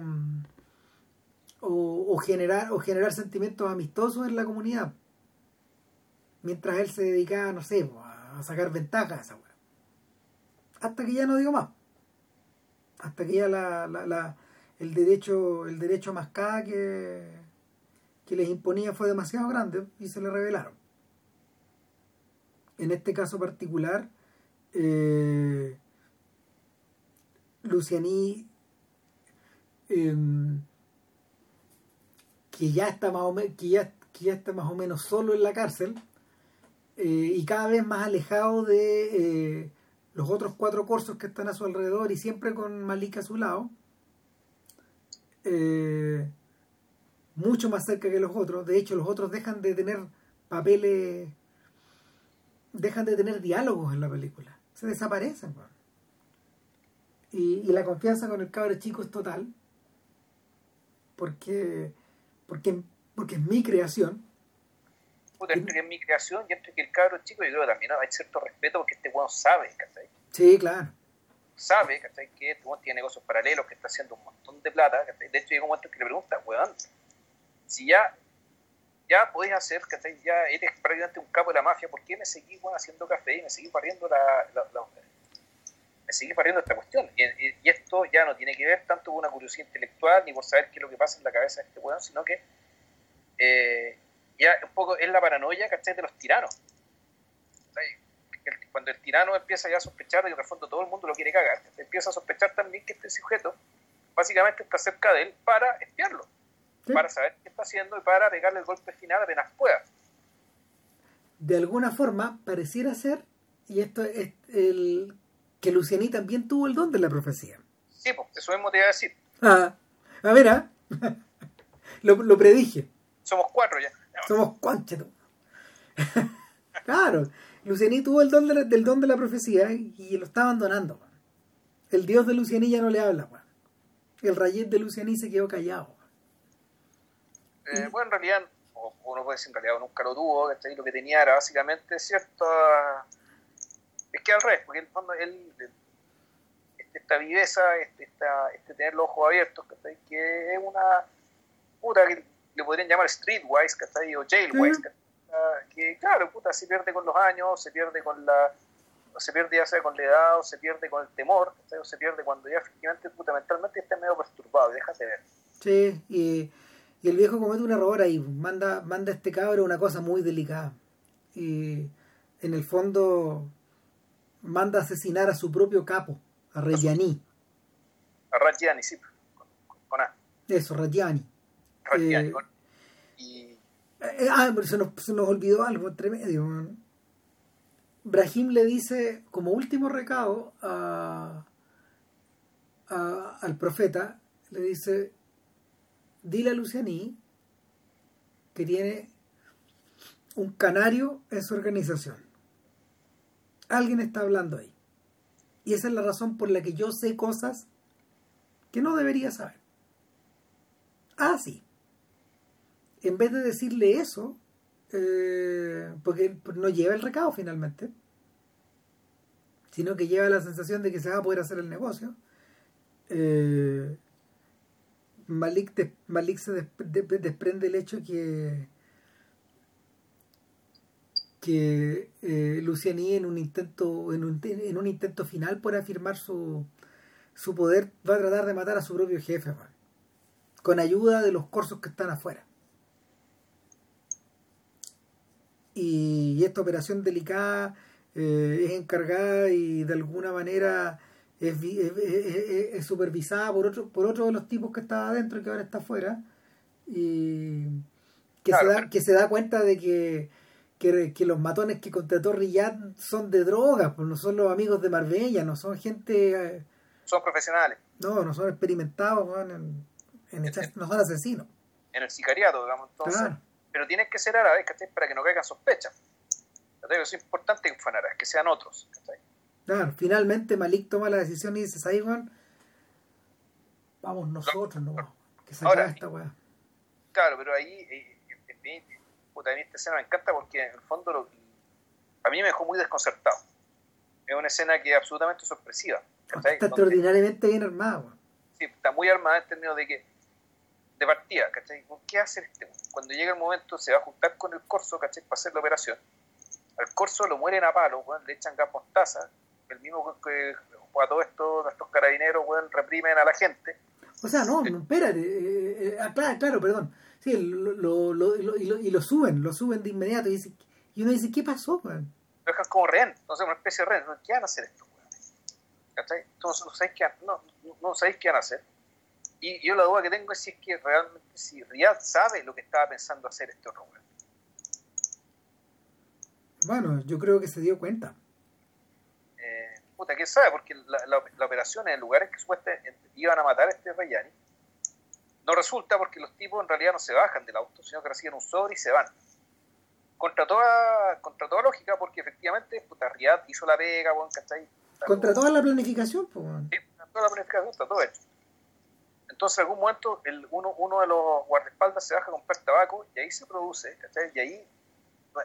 o, generar o generar sentimientos amistosos en la comunidad mientras él se dedicaba no sé a sacar ventajas a esa weá. hasta que ya no digo más hasta que ya la, la, el derecho el derecho a mascada que que les imponía fue demasiado grande y se le revelaron. En este caso particular, eh, Lucianí, em, que ya está más o que ya, que ya está más o menos solo en la cárcel eh, y cada vez más alejado de eh, los otros cuatro corsos que están a su alrededor y siempre con Malika a su lado, eh, mucho más cerca que los otros. De hecho, los otros dejan de tener papeles dejan de tener diálogos en la película. Se desaparecen. Y, y la confianza con el cabro chico es total. Porque, porque, porque es mi creación.
Puta, entre que es mi creación y entre que el cabro chico, yo creo que también hay cierto respeto porque este weón sabe, ¿cachai?
Sí, claro.
Sabe, ¿cachai? Que este weón tiene negocios paralelos, que está haciendo un montón de plata, ¿cachai? De hecho, llega un momento en que le pregunta, weón, si ya, ya podés hacer, ¿cachai? Ya eres prácticamente un capo de la mafia, ¿por qué me seguís, weón, haciendo café y me seguís barriendo la, la- la- me seguís barriendo esta cuestión? Y, y- y esto ya no tiene que ver tanto con una curiosidad intelectual ni por saber qué es lo que pasa en la cabeza de este weón, sino que eh, ya un poco es la paranoia, ¿cachai? De los tiranos. cuando el tirano empieza ya a sospechar de que en el fondo todo el mundo lo quiere cagar, empieza a sospechar también que este sujeto básicamente está cerca de él para espiarlo,
Sí.
para saber qué está haciendo y para pegarle el golpe final apenas pueda.
De alguna forma, pareciera ser, y esto es el que Lucianí también tuvo el don de la profecía.
Sí, pues eso mismo te iba a decir.
Ah, a ver, ah. (laughs) lo, lo predije.
Somos cuatro ya.
Somos conchetos. (laughs) claro, Lucianí tuvo el don de del don de la profecía y lo está abandonando. El dios de Lucianí ya no le habla. El rayet de Lucianí se quedó callado.
Eh, bueno, en realidad, uno puede decir en realidad nunca lo tuvo, lo que tenía era básicamente cierto... Es que al revés, porque en el fondo él, este- esta viveza, este, esta- este tener los ojos abiertos, ¿cachai? que es una puta que le podrían llamar streetwise, ¿cachai? o jailwise, que claro, puta, se pierde con los años, se pierde con la se pierde ya sea con la edad, o se pierde con el temor, ¿cachai? o se pierde cuando ya efectivamente, puta, mentalmente está medio perturbado, déjate ver.
Sí, y, y el viejo comete un error ahí, manda, manda a este cabro una cosa muy delicada. Y en el fondo manda a asesinar a su propio capo, a Reggiani.
A Rajiani, sí, con, con A.
Eso, Reggiani. Eh,
y
Eh, ah, pero se nos, se nos olvidó algo entre medio. Brahim le dice como último recado a, a- al profeta, le dice, dile a Lucianí que tiene un canario en su organización. Alguien está hablando ahí. Y esa es la razón por la que yo sé cosas que no debería saber. Ah, sí. En vez de decirle eso, eh, porque no lleva el recado finalmente, sino que lleva la sensación de que se va a poder hacer el negocio. Eh, Malik, Malik se desprende el hecho que que eh, Luciani en un intento en un, en un intento final por afirmar su, su poder va a tratar de matar a su propio jefe con ayuda de los corsos que están afuera y, esta operación delicada eh, es encargada y de alguna manera es, es, supervisada por otro por otro de los tipos que estaba adentro y que ahora está afuera y que, se da, que se da cuenta de que que, los matones que contrató Riyad son de drogas, pues no son los amigos de Marbella, no son gente... Eh,
son profesionales.
No, no son experimentados, en, en, no son asesinos.
En el sicariato, digamos, entonces. Pero tienen que ser árabes, Para que no caigan sospechas. Es importante que fueran árabes, que sean otros,
Claro, finalmente Malik toma la decisión y dice, Saigon, vamos nosotros, no, que se Ahora, esta weá.
Claro, pero ahí... Eh, puta, a mí esta escena me encanta porque en el fondo lo, a mí me dejó muy desconcertado. Es una escena que es absolutamente sorpresiva.
Está extraordinariamente bien armada.
Sí, está muy armada en términos de que de partida, ¿cachai? ¿Qué hace este? Cuando llega el momento se va a juntar con el corso, ¿cachai? Para hacer la operación. Al corso lo mueren a palo, le echan gas mostaza. El mismo que a todo esto, nuestros carabineros, reprimen a la gente.
O sea, no, espérate. Eh, eh, ah, claro, claro, perdón. Sí, lo, lo, lo, y lo suben, lo suben de inmediato. Y, dice, y uno dice, ¿qué pasó?
Lo dejan como rehén, entonces una especie de rehén. ¿Qué van a hacer estos ¿Cachai? Entonces no sabéis qué, no, no sabéis qué van a hacer. Y yo la duda que tengo es si es que realmente, si Riyad sabe lo que estaba pensando hacer este weón.
Bueno, yo creo que se dio cuenta.
Eh, puta, ¿quién sabe? Porque la, la, operación en lugares que supuestamente iban a matar a este Rayani no resulta porque los tipos en realidad no se bajan del auto, sino que reciben un sobre y se van. Contra toda, contra toda lógica, porque efectivamente puta, Riyad hizo la pega, ¿cachai?
Contra toda la planificación,
pues. Sí, contra toda la planificación, está todo hecho. Entonces, en algún momento, uno, de los guardaespaldas se baja a comprar tabaco y ahí se produce, ¿cachai? Y ahí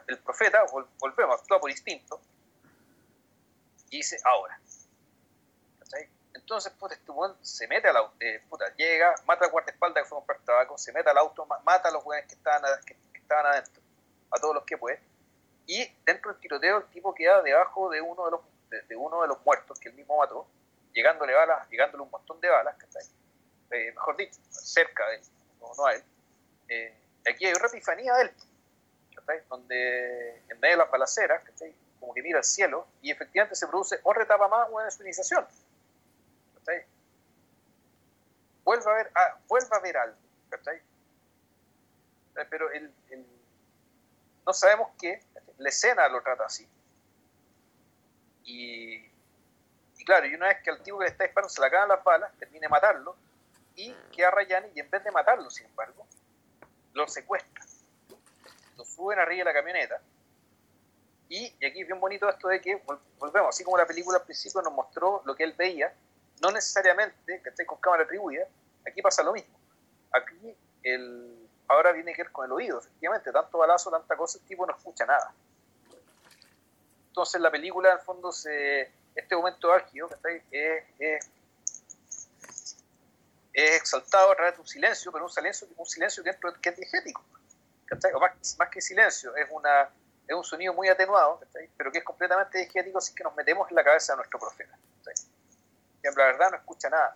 el profeta, volvemos, actúa por instinto y dice, ahora. ¿cachai? Entonces, puta, este se mete al auto, eh, puta, llega, mata al guardaespaldas que fue a comprar tabaco, se mete al auto, mata a los weones que estaban, que, estaban adentro, a todos los que puede, y dentro del tiroteo el tipo queda debajo de uno de los, de, uno de los muertos que él mismo mató, llegándole balas, llegándole un montón de balas, eh, mejor dicho, cerca de él, no, a él. Eh, aquí hay una epifanía de él, donde en medio de las balaceras, como que mira al cielo, y efectivamente se produce otra etapa más de su vuelve a ver, ah, a ver algo, ¿cachai? Eh, pero el, no sabemos qué, la escena lo trata así. Y, y, claro, y una vez que al tipo que le está disparando se le acaban las balas, termina de matarlo, y queda Rayani, y en vez de matarlo, sin embargo, lo secuestra. Lo suben arriba de la camioneta. Y, y aquí es bien bonito esto de que volvemos, así como la película al principio nos mostró lo que él veía, no necesariamente que esté con cámara atribuida, aquí pasa lo mismo. Aquí el, ahora viene que ver con el oído, efectivamente, tanto balazo, tanta cosa, el tipo no escucha nada. Entonces la película, en el fondo, se, este momento álgido es, es, es exaltado a través de un silencio, pero un silencio, un silencio dentro que es diegético. Más, más, que silencio, es, una, es un sonido muy atenuado, pero que es completamente diegético si que nos metemos en la cabeza de nuestro profeta que la verdad no escucha nada.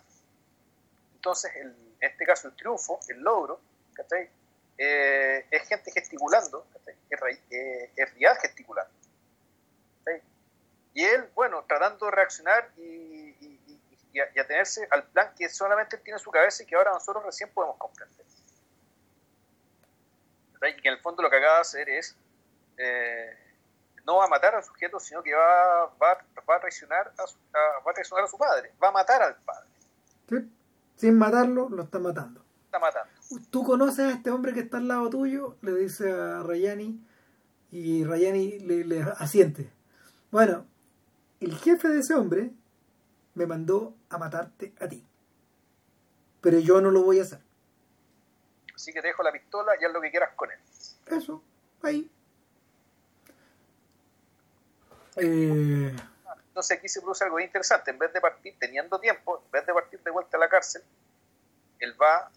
Entonces, en este caso, el triunfo, el logro, eh, es gente gesticulando, es, eh, gesticulando. Y él, bueno, tratando de reaccionar y, y, y, atenerse al plan que solamente tiene en su cabeza y que ahora nosotros recién podemos comprender. Y que en el fondo lo que acaba de hacer es eh, no va a matar al sujeto, sino que va, va, va a, traicionar a su, va a traicionar a su padre, va a matar al padre.
Sin matarlo, lo está matando.
Está matando.
Tú conoces a este hombre que está al lado tuyo, le dice a Rayani, y Rayani le, le asiente. Bueno, el jefe de ese hombre me mandó a matarte a ti. Pero yo no lo voy a hacer.
Así que te dejo la pistola y haz lo que quieras con él.
Eso, ahí, Eh,
Entonces aquí se produce algo interesante. En vez de partir, teniendo tiempo, en vez de partir de vuelta a la cárcel, él va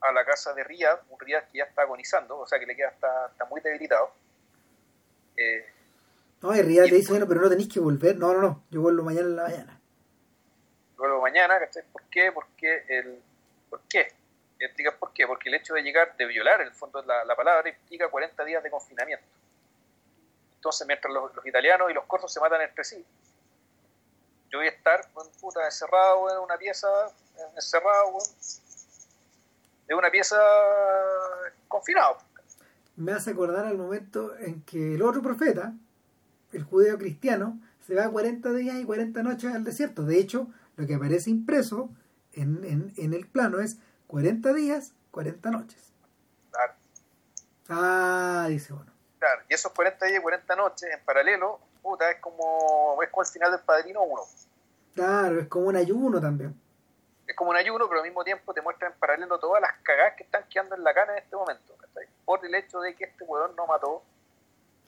a la casa de Riyad, un Riyad que ya está agonizando, o sea que le queda está, está muy debilitado. Eh,
no, y Riyad le dice, bueno, pero no tenéis que volver. No, no, no, yo vuelvo mañana en la mañana.
Luego mañana, ¿cachai? ¿Por qué? Porque el, ¿Por qué? Explica por qué. Porque el hecho de llegar, de violar, el fondo la, la palabra, implica 40 días de confinamiento. Entonces, mientras los, los italianos y los corsos se matan entre sí, yo voy a estar, puta, encerrado en una pieza, encerrado, weón, en una pieza confinado.
Me hace acordar al momento en que el otro profeta, el judeo cristiano, se va 40 días y 40 noches al desierto. De hecho, lo que aparece impreso en, en, en el plano es 40 días, 40 noches.
Claro,
Ah, dice uno.
claro. Y esos 40 días y 40 noches en paralelo, puta, es como, es como el final del Padrino 1.
Claro, es como un ayuno también.
es como un ayuno, pero al mismo tiempo te muestra en paralelo todas las cagadas que están quedando en la cana en este momento. Por el hecho de que este weón no mató,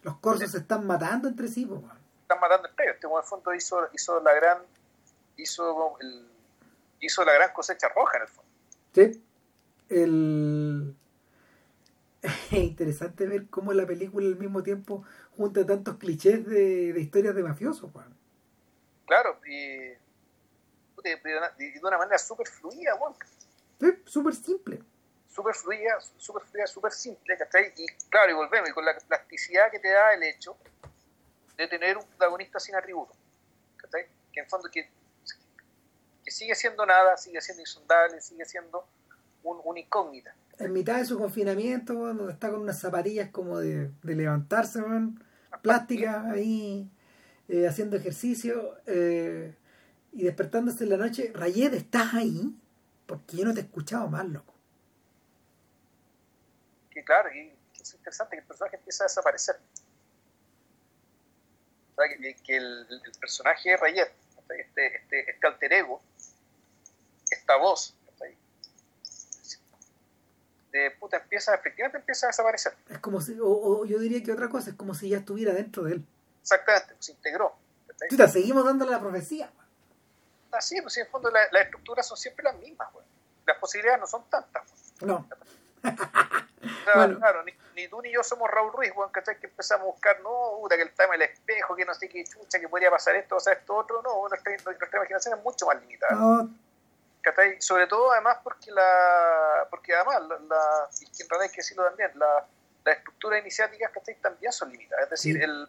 Los corsos se están matando entre sí, po,
están matando entre ellos. Este en el fondo hizo, hizo la gran, hizo el, hizo la gran cosecha roja en el fondo.
Sí. El... (laughs) Es interesante ver cómo la película al mismo tiempo junta tantos clichés de, de historias de mafiosos, weón.
Claro, y, de una- y de una manera súper fluida, weón.
Sí, súper simple.
Súper fluida, súper fluida, súper simple, ¿cachai? Y claro, y volvemos, y con la plasticidad que te da el hecho de tener un protagonista sin atributos, ¿cachai? Que en fondo que, que sigue siendo nada, sigue siendo insondable, sigue siendo un, una incógnita.
En mitad de su confinamiento, donde está con unas zapatillas como de, de levantarse, weón, plásticas ahí, eh, haciendo ejercicio eh, y despertándose en la noche. Rayed, ¿estás ahí? Porque yo no te he escuchado más, loco.
Que claro, y es interesante que el personaje empieza a desaparecer. Que, que el, el personaje de Rayet, este, este, este alter ego, esta voz, ¿cachai? de puta empieza, efectivamente empieza a desaparecer.
Es como si, o, o yo diría que otra cosa, es como si ya estuviera dentro de él.
Exactamente, se integró.
seguimos dándole la profecía.
Así, pues sí, en el fondo la- las estructuras son siempre las mismas, güey. Las posibilidades no son tantas. güey.
No, (laughs) Bueno.
Claro, ni, ni tú ni yo somos Raúl Ruiz, weón, ¿cachai? Que empezamos a buscar, no, puta, que el tema del espejo, que no sé qué chucha, que podría pasar esto, o sea, esto otro, no, nuestra, nuestra imaginación es mucho más limitada,
no,
¿cachai? Sobre todo, además, porque la, porque además, la, la- y que en realidad hay que decirlo también, la, las estructuras iniciáticas, ¿cachai? También son limitadas, es decir,
Sí.
el,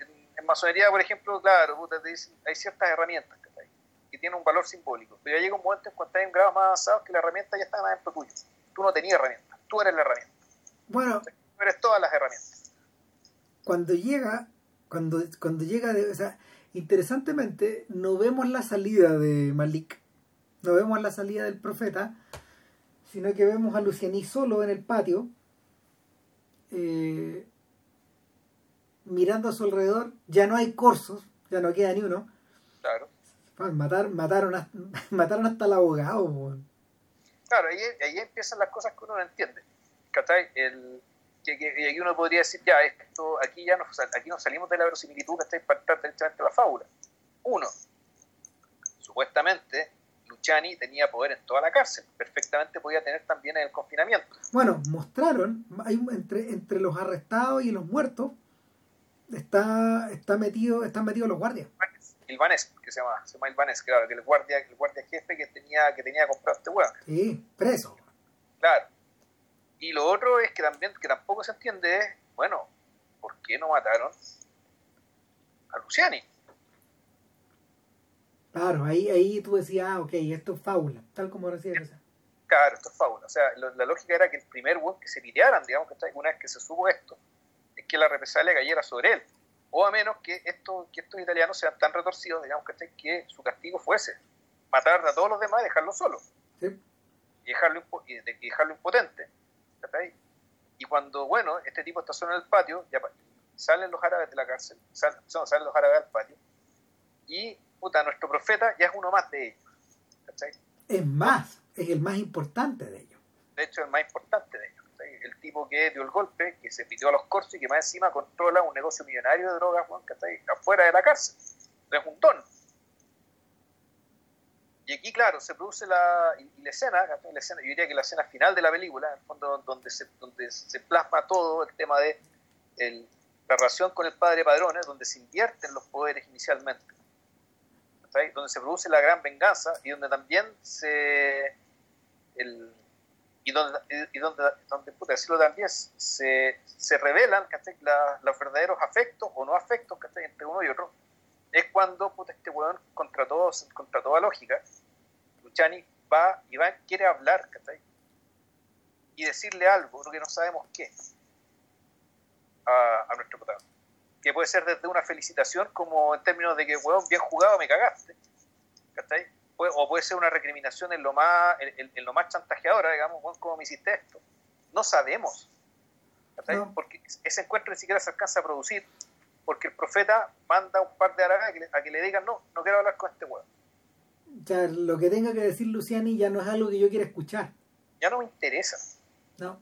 en, en masonería, por ejemplo, claro, puta, te dicen, hay ciertas herramientas, ¿cachai? Que tienen un valor simbólico, pero ya llega un momento en cuando estás en grados más avanzados que la herramienta ya está más dentro tuyo, tú no tenías herramientas, tú eres la herramienta,
bueno,
tú eres todas las herramientas.
cuando llega, cuando, cuando llega, de, o sea, interesantemente, no vemos la salida de Malik, no vemos la salida del profeta, sino que vemos a Lucianí solo en el patio, eh, mirando a su alrededor, ya no hay corsos, ya no queda ni uno,
Claro.
Fan, matar, mataron, hasta, (laughs) mataron hasta el abogado.
Claro, ahí, ahí empiezan las cosas que uno no entiende. El, que, que- y aquí uno podría decir, ya, esto, aquí ya nos, aquí nos salimos de la verosimilitud, ¿cachai? Para entrar directamente la fábula. Uno, supuestamente, Luciani tenía poder en toda la cárcel, perfectamente podía tener también en el confinamiento.
Bueno, mostraron, hay entre, entre los arrestados y los muertos, está, está metido, están metidos los guardias.
Ilvanés, que se llama, se llama Ilvanés, claro, que el guardia, el guardia jefe que tenía, que tenía comprado este hueón.
Sí, preso.
Claro. Y lo otro es que también, que tampoco se entiende es, bueno, ¿por qué no mataron a Luciani?
Claro, ahí, ahí tú decías, ah, ok, esto es fábula, tal como decía.
Claro, esto es fábula. O sea, lo- la lógica era que el primer weón que se pitearan, digamos, que una vez que se supo esto, es que la represalia cayera sobre él. O a menos que, esto, que estos italianos sean tan retorcidos, digamos, ¿cachai? que su castigo fuese matar a todos los demás y dejarlo solo.
Sí.
Y dejarlo, y de- y dejarlo impotente. ¿cachai? Y cuando, bueno, este tipo está solo en el patio, ya salen los árabes de la cárcel, sal- no, salen los árabes al patio, y, puta, nuestro profeta ya es uno más de ellos. ¿cachai?
Es más, es el más importante de ellos.
de hecho el más importante de ellos. ¿cachai? el tipo que dio el golpe, que se pidió a los corsos y que más encima controla un negocio millonario de drogas, ahí afuera de la cárcel. Es un don. Y aquí, claro, se produce la, y, la, escena, la, escena, yo diría que la escena final de la película, en el fondo, donde se, donde se plasma todo el tema de el, la relación con el padre Padrones, donde se invierten los poderes inicialmente, donde se produce la gran venganza y donde también se. El, y donde, y donde, donde decirlo también, se, se revelan los verdaderos afectos o no afectos entre uno y otro, es cuando este weón, contra, todos, contra toda lógica, Luchani va y va, quiere hablar y decirle algo, lo que no sabemos qué, a, a nuestro protagonista que puede ser desde una felicitación como en términos de que, weón, bien jugado, me cagaste, O puede ser una recriminación en lo más, en, lo más chantajeadora, digamos, weón, ¿cómo me hiciste esto? No sabemos, Porque ese encuentro ni siquiera se alcanza a producir, porque el profeta manda un par de aragas a que, le digan, no, no quiero hablar con este weón.
Ya, lo que tenga que decir Luciani ya no es algo que yo quiera escuchar.
Ya no me interesa.
No.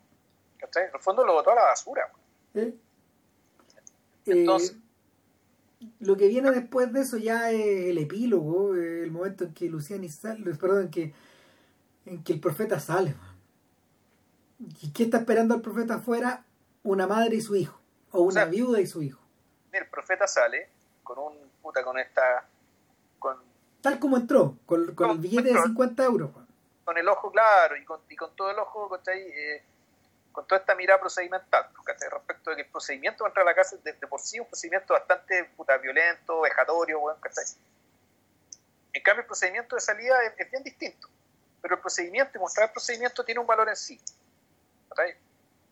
En el fondo lo botó a la basura. ¿Eh?
Entonces, lo que viene después de eso ya es el epílogo, el momento en que Luciani sale, perdón, en que, en que el profeta sale. ¿Y qué está esperando el profeta afuera? Una madre y su hijo, o una viuda y su hijo.
El profeta sale con un puta con esta con
tal como entró, con, con el billete de 50 euros.
Con el ojo claro y con, y con todo el ojo, ¿cachai? Eh, con toda esta mirada procedimental, respecto de que el procedimiento para entrar a la cárcel de, por sí es un procedimiento bastante puta, violento, vejatorio, bueno, En cambio, el procedimiento de salida es, bien distinto, pero el procedimiento mostrar el procedimiento tiene un valor en sí.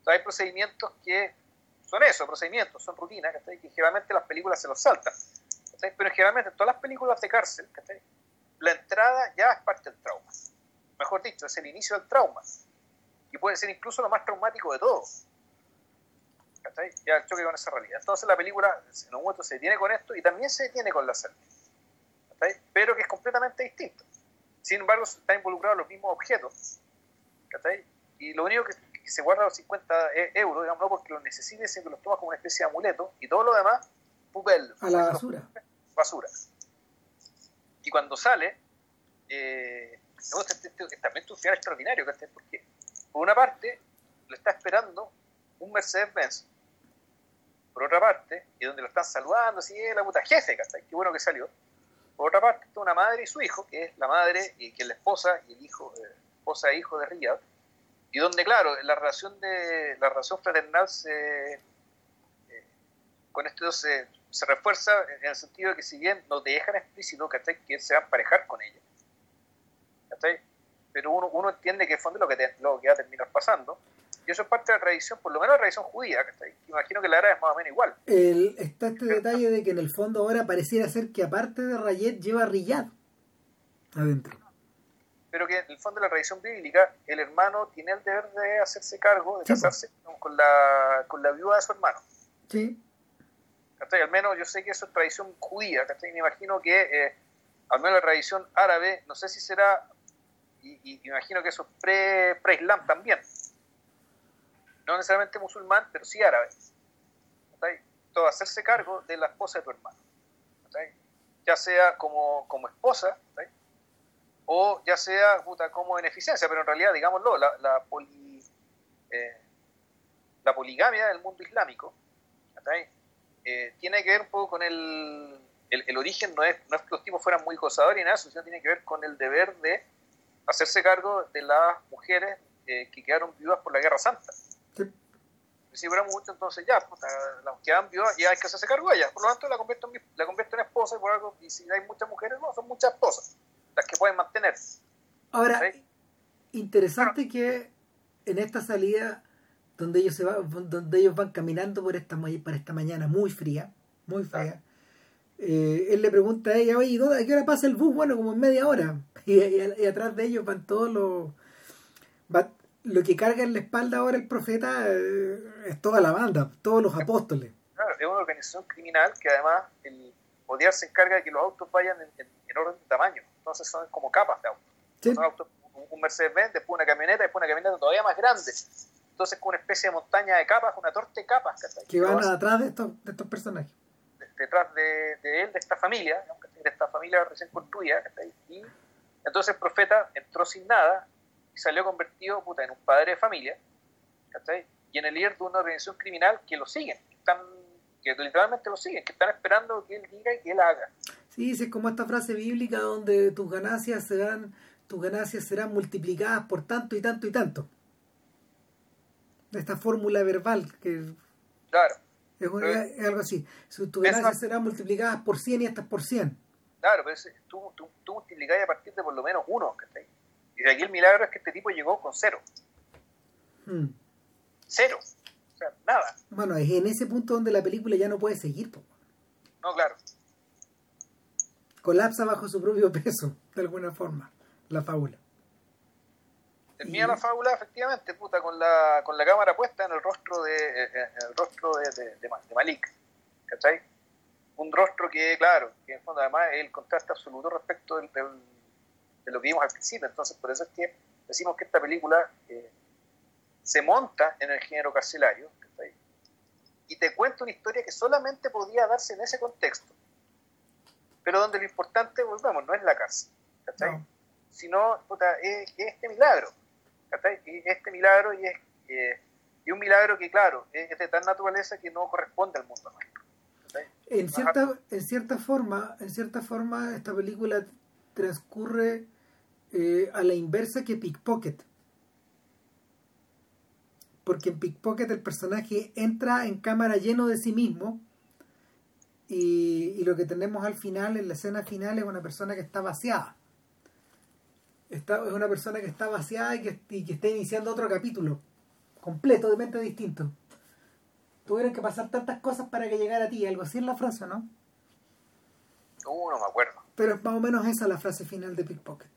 hay procedimientos que son eso, procedimientos, son rutinas, que generalmente las películas se los saltan. Pero generalmente en todas las películas de cárcel, la entrada ya es parte del trauma. Mejor dicho, es el inicio del trauma puede ser incluso lo más traumático de todo. Ya el choque con esa realidad. Entonces la película en un momento se detiene con esto y también se detiene con la salida. Pero que es completamente distinto. Sin embargo, están involucrados los mismos objetos. Y lo único que, se guarda los 50 e, euros, digamos, no porque los necesite, sino que los toma como una especie de amuleto y todo lo demás, pupel.
A la basura.
Basura. Y cuando sale, eh, también es un final extraordinario, porque por una parte, lo está esperando un Mercedes-Benz. Por otra parte, y donde lo están saludando, así es la puta jefe, ¿cachai? Qué bueno que salió. Por otra parte, está una madre y su hijo, que es la madre y que es la esposa y el hijo, eh, esposa e hijo de Riyad. Y donde, claro, la relación de la relación fraternal se, eh, con esto se, se refuerza en el sentido de que si bien no te dejan explícito que se van a emparejar con ella, ¿cachai? Pero uno, uno entiende que es fondo lo que, lo que va a terminar pasando. Y eso es parte de la tradición, por lo menos la tradición judía, que imagino que la era es más o menos igual.
está este detalle de que en el fondo ahora pareciera ser que aparte de Rayet lleva Riyad adentro.
Pero que en el fondo de la tradición bíblica, el hermano tiene el deber de hacerse cargo, de casarse con la, con la viuda de su hermano.
Sí.
Al menos yo sé que eso es tradición judía, me imagino que eh, al menos la tradición árabe, no sé si será y, imagino que eso es pre-islam también. No necesariamente musulmán, pero sí árabe. Todo hacerse cargo de la esposa de tu hermano. Ya sea como, como esposa, o ya sea como beneficencia, pero en realidad, digámoslo, la, la, eh, la poligamia del mundo islámico eh, tiene que ver un poco con el, el, origen, no es, no es que los tipos fueran muy gozadores y nada, sino tiene que ver con el deber de hacerse cargo de las mujeres eh, que quedaron viudas por la Guerra Santa. Sí. Si hubiera mucho, entonces ya, las que quedan viudas, ya hay que hacerse cargo de ellas. Por lo tanto, la convierto en, la convierto en esposa y por algo, y si hay muchas mujeres, no, son muchas esposas las que pueden mantener.
Ahora, interesante que en esta salida donde ellos se van, donde ellos van caminando por esta para esta mañana muy fría, muy fría, eh, él le pregunta a ella, oye, ¿a qué hora pasa el bus? Bueno, como en media hora. (laughs) Y, atrás de ellos van todos los... lo que carga en la espalda ahora el profeta eh, es toda la banda, todos los apóstoles.
Claro, es una organización criminal que además el odiar se encarga de que los autos vayan en, orden de tamaño. Entonces son como capas de autos. Son autos un Mercedes-Benz, después una camioneta, después una camioneta todavía más grande. entonces con una especie de montaña de capas, una torta de capas,
Que van atrás de estos, de estos personajes.
Detrás de, él, de esta familia, de esta familia recién construida, y entonces el profeta entró sin nada y salió convertido puta, en un padre de familia, y en el líder de una organización criminal que lo siguen, que, están, que literalmente lo siguen, que están esperando que él diga y que él haga.
Sí, es como esta frase bíblica donde tus ganancias serán, tus ganancias serán multiplicadas por tanto y tanto y tanto. Esta fórmula verbal que
claro.
Es, algo así. Tus ganancias serán multiplicadas por 100 y estas por 100.
Claro, pero tú, tú, tú multiplicás a partir de por lo menos uno. Y de aquí el milagro es que este tipo llegó con cero. Hmm. Cero. O sea, nada.
Bueno, es en ese punto donde la película ya no puede seguir.
No, claro.
Colapsa bajo su propio peso, de alguna forma, la fábula.
Termina la fábula, efectivamente, puta, con la, con la cámara puesta en el rostro de, eh, eh, el rostro de, de, Malik. ¿Cachai? Un rostro que, claro, que en fondo además es el contraste absoluto respecto del, de lo que vimos al principio. Entonces, por eso es que decimos que esta película eh, se monta en el género carcelario y te cuenta una historia que solamente podía darse en ese contexto, pero donde lo importante, volvemos, no es la cárcel, sino es, este milagro, este milagro y es eh, y un milagro que, claro, es de tal naturaleza que no corresponde al mundo nuestro.
En cierta, en cierta forma, en cierta forma, esta película transcurre eh, a la inversa que Pickpocket. Porque en Pickpocket el personaje entra en cámara lleno de sí mismo y, lo que tenemos al final, en la escena final, es una persona que está vaciada. Está, es una persona que está vaciada y que, y que está iniciando otro capítulo, completo, de mente distinto. Tuvieron que pasar tantas cosas para que llegara a ti, algo así es la frase, ¿no?
Uh, no me acuerdo.
Pero es más o menos esa la frase final de Pickpocket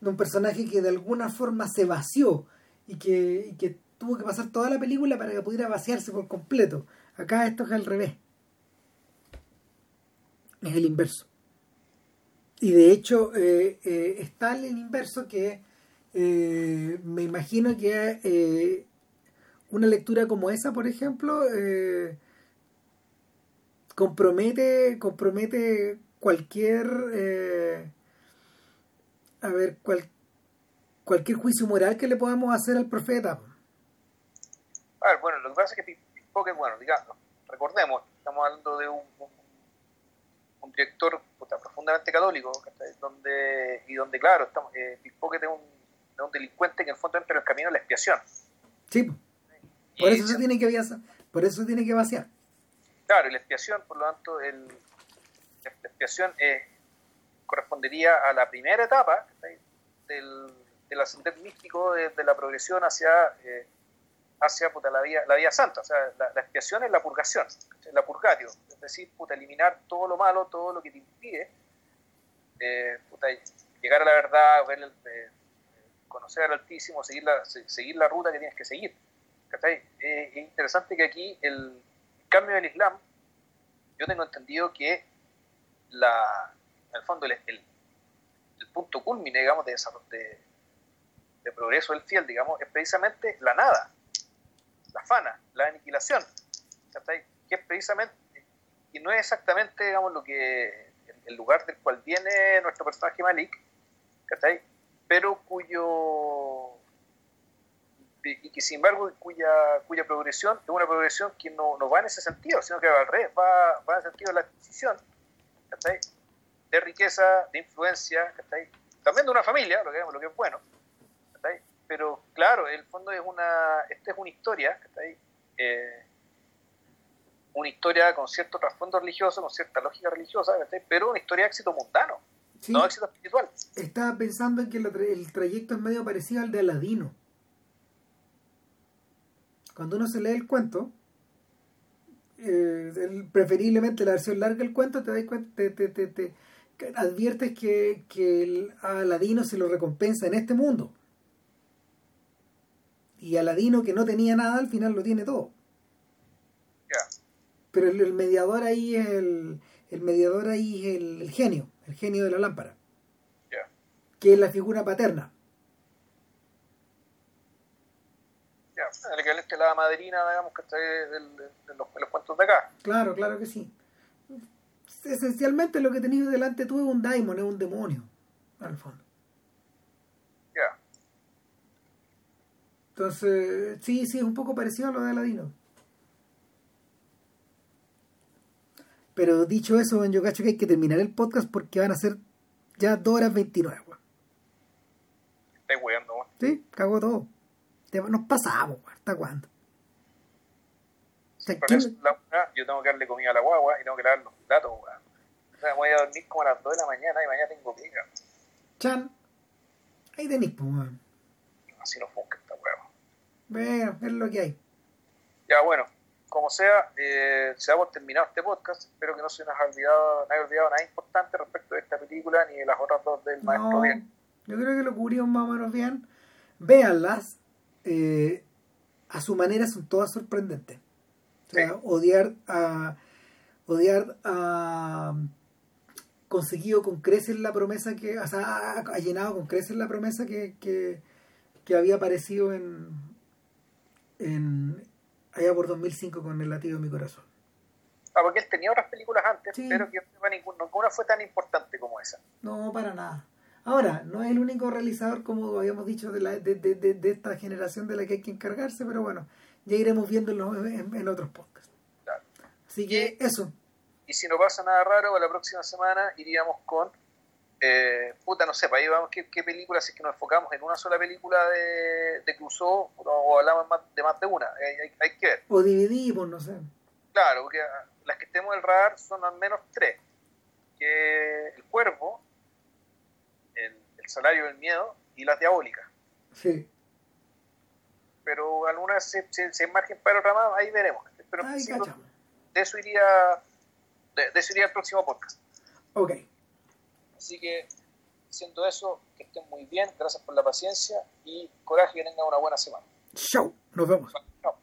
de un personaje que de alguna forma se vació y que, que tuvo que pasar toda la película para que pudiera vaciarse por completo. Acá esto es al revés. Es el inverso. Y de hecho eh, eh, está el inverso que eh, me imagino que una lectura como esa, por ejemplo, compromete, compromete cualquier a ver, cual, cualquier juicio moral que le podamos hacer al profeta.
A ver, bueno, lo que pasa es que Pickpocket, bueno, digamos, recordemos, estamos hablando de un, un, director profundamente católico, donde, y donde, claro, estamos, eh, Pickpocket es un, es un delincuente que en el fondo entra en el camino de la expiación.
Sí, por eso se tiene que vaciar. Por eso tiene que vaciar.
Claro, y la expiación, por lo tanto, el, la expiación es correspondería a la primera etapa del, del ascender místico de, la progresión hacia, eh, hacia la, vía, la vía santa. O sea, la, expiación es la purgación, la purgatio, es decir, eliminar todo lo malo, todo lo que te impide eh, llegar a la verdad, ver eh, conocer al Altísimo, seguir la, seguir la ruta que tienes que seguir. es interesante que aquí el cambio del Islam, yo tengo entendido que la, en el fondo el, el, punto culmine, digamos, de, de, de, progreso del fiel, digamos, es precisamente la nada, la fana, la aniquilación, que es precisamente, y no es exactamente, digamos, lo que el, lugar del cual viene nuestro personaje Malik, pero cuyo y que sin embargo cuya, cuya progresión es una progresión que no, no va en ese sentido, sino que va al revés, va, va en el sentido de la adquisición de riqueza, de influencia, también de una familia, lo que, lo que es bueno, pero claro, el fondo es una, esta es una historia, eh, una historia con cierto trasfondo religioso, con cierta lógica religiosa, pero una historia de éxito mundano, no éxito espiritual.
Estaba pensando en que el trayecto es medio parecido al de Aladino. Cuando uno se lee el cuento, eh, preferiblemente la versión larga del cuento, te das cuenta, te, te, te, adviertes que, que el Aladino se lo recompensa en este mundo. Y Aladino que no tenía nada, al final lo tiene todo. Pero el, mediador ahí es el, el mediador ahí es el, genio, el genio de la lámpara. Que es la figura paterna.
El equivalente a la madrina, digamos, que está de, los, los, cuentos de acá.
Claro, claro que sí. Esencialmente lo que tenías delante tú es un daimon, es un demonio, al fondo.
Ya.
Entonces, sí, sí, es un poco parecido a lo de Aladino. Pero dicho eso, yo cacho que hay que terminar el podcast porque van a ser ya 2 horas 29, weón.
Estoy weando, weón.
Sí, cago todo. Nos pasamos, weón. ¿Hasta cuándo?
La, yo tengo que darle comida a la guagua y tengo que lavar los platos, weón. O sea, me voy a dormir como a las 2 de la mañana y mañana tengo pega.
Chan. Ahí tenéis, pues, weón.
Así no funca.
Bueno, es lo que hay.
Ya, bueno como sea, eh, se ha terminado este podcast. Espero que no se nos haya olvidado, no haya olvidado nada importante respecto de esta película ni de las otras dos del Maestro Bien.
Yo creo que lo cubrimos más o menos bien. Véanlas. Eh, a su manera son todas sorprendentes. O sea, odiar a. Odiar a. Conseguido con creces la promesa que. O sea, ha, llenado con creces la promesa que, que, que había aparecido en, en, allá por 2005 con El latido de mi corazón.
Ah, porque él tenía otras películas antes, pero que ninguna fue tan importante como esa.
No, para nada. Ahora, no es el único realizador, como habíamos dicho, de, la, de, de, de, esta generación de la que hay que encargarse, pero bueno, ya iremos viéndolo en, en otros podcasts. Así que eso.
Y si no pasa nada raro, la próxima semana iríamos con eh, puta, no sé, para ahí vamos, ¿qué, qué películas es que nos enfocamos en una sola película de, de Clouseau o, hablamos más, de más de una? Hay, hay, que ver.
O dividimos, no sé.
Claro, porque las que estemos en el radar son al menos tres. Que El Cuervo, el, el Salario del Miedo y Las Diabólicas.
Sí.
Pero algunas se, se, margen para otra más, ahí veremos. Pero
de
eso iría de, de eso iría el próximo podcast.
Ok.
Así que, siendo eso, que estén muy bien, gracias por la paciencia y coraje que tengan una buena semana.
Chao, nos vemos. Chao.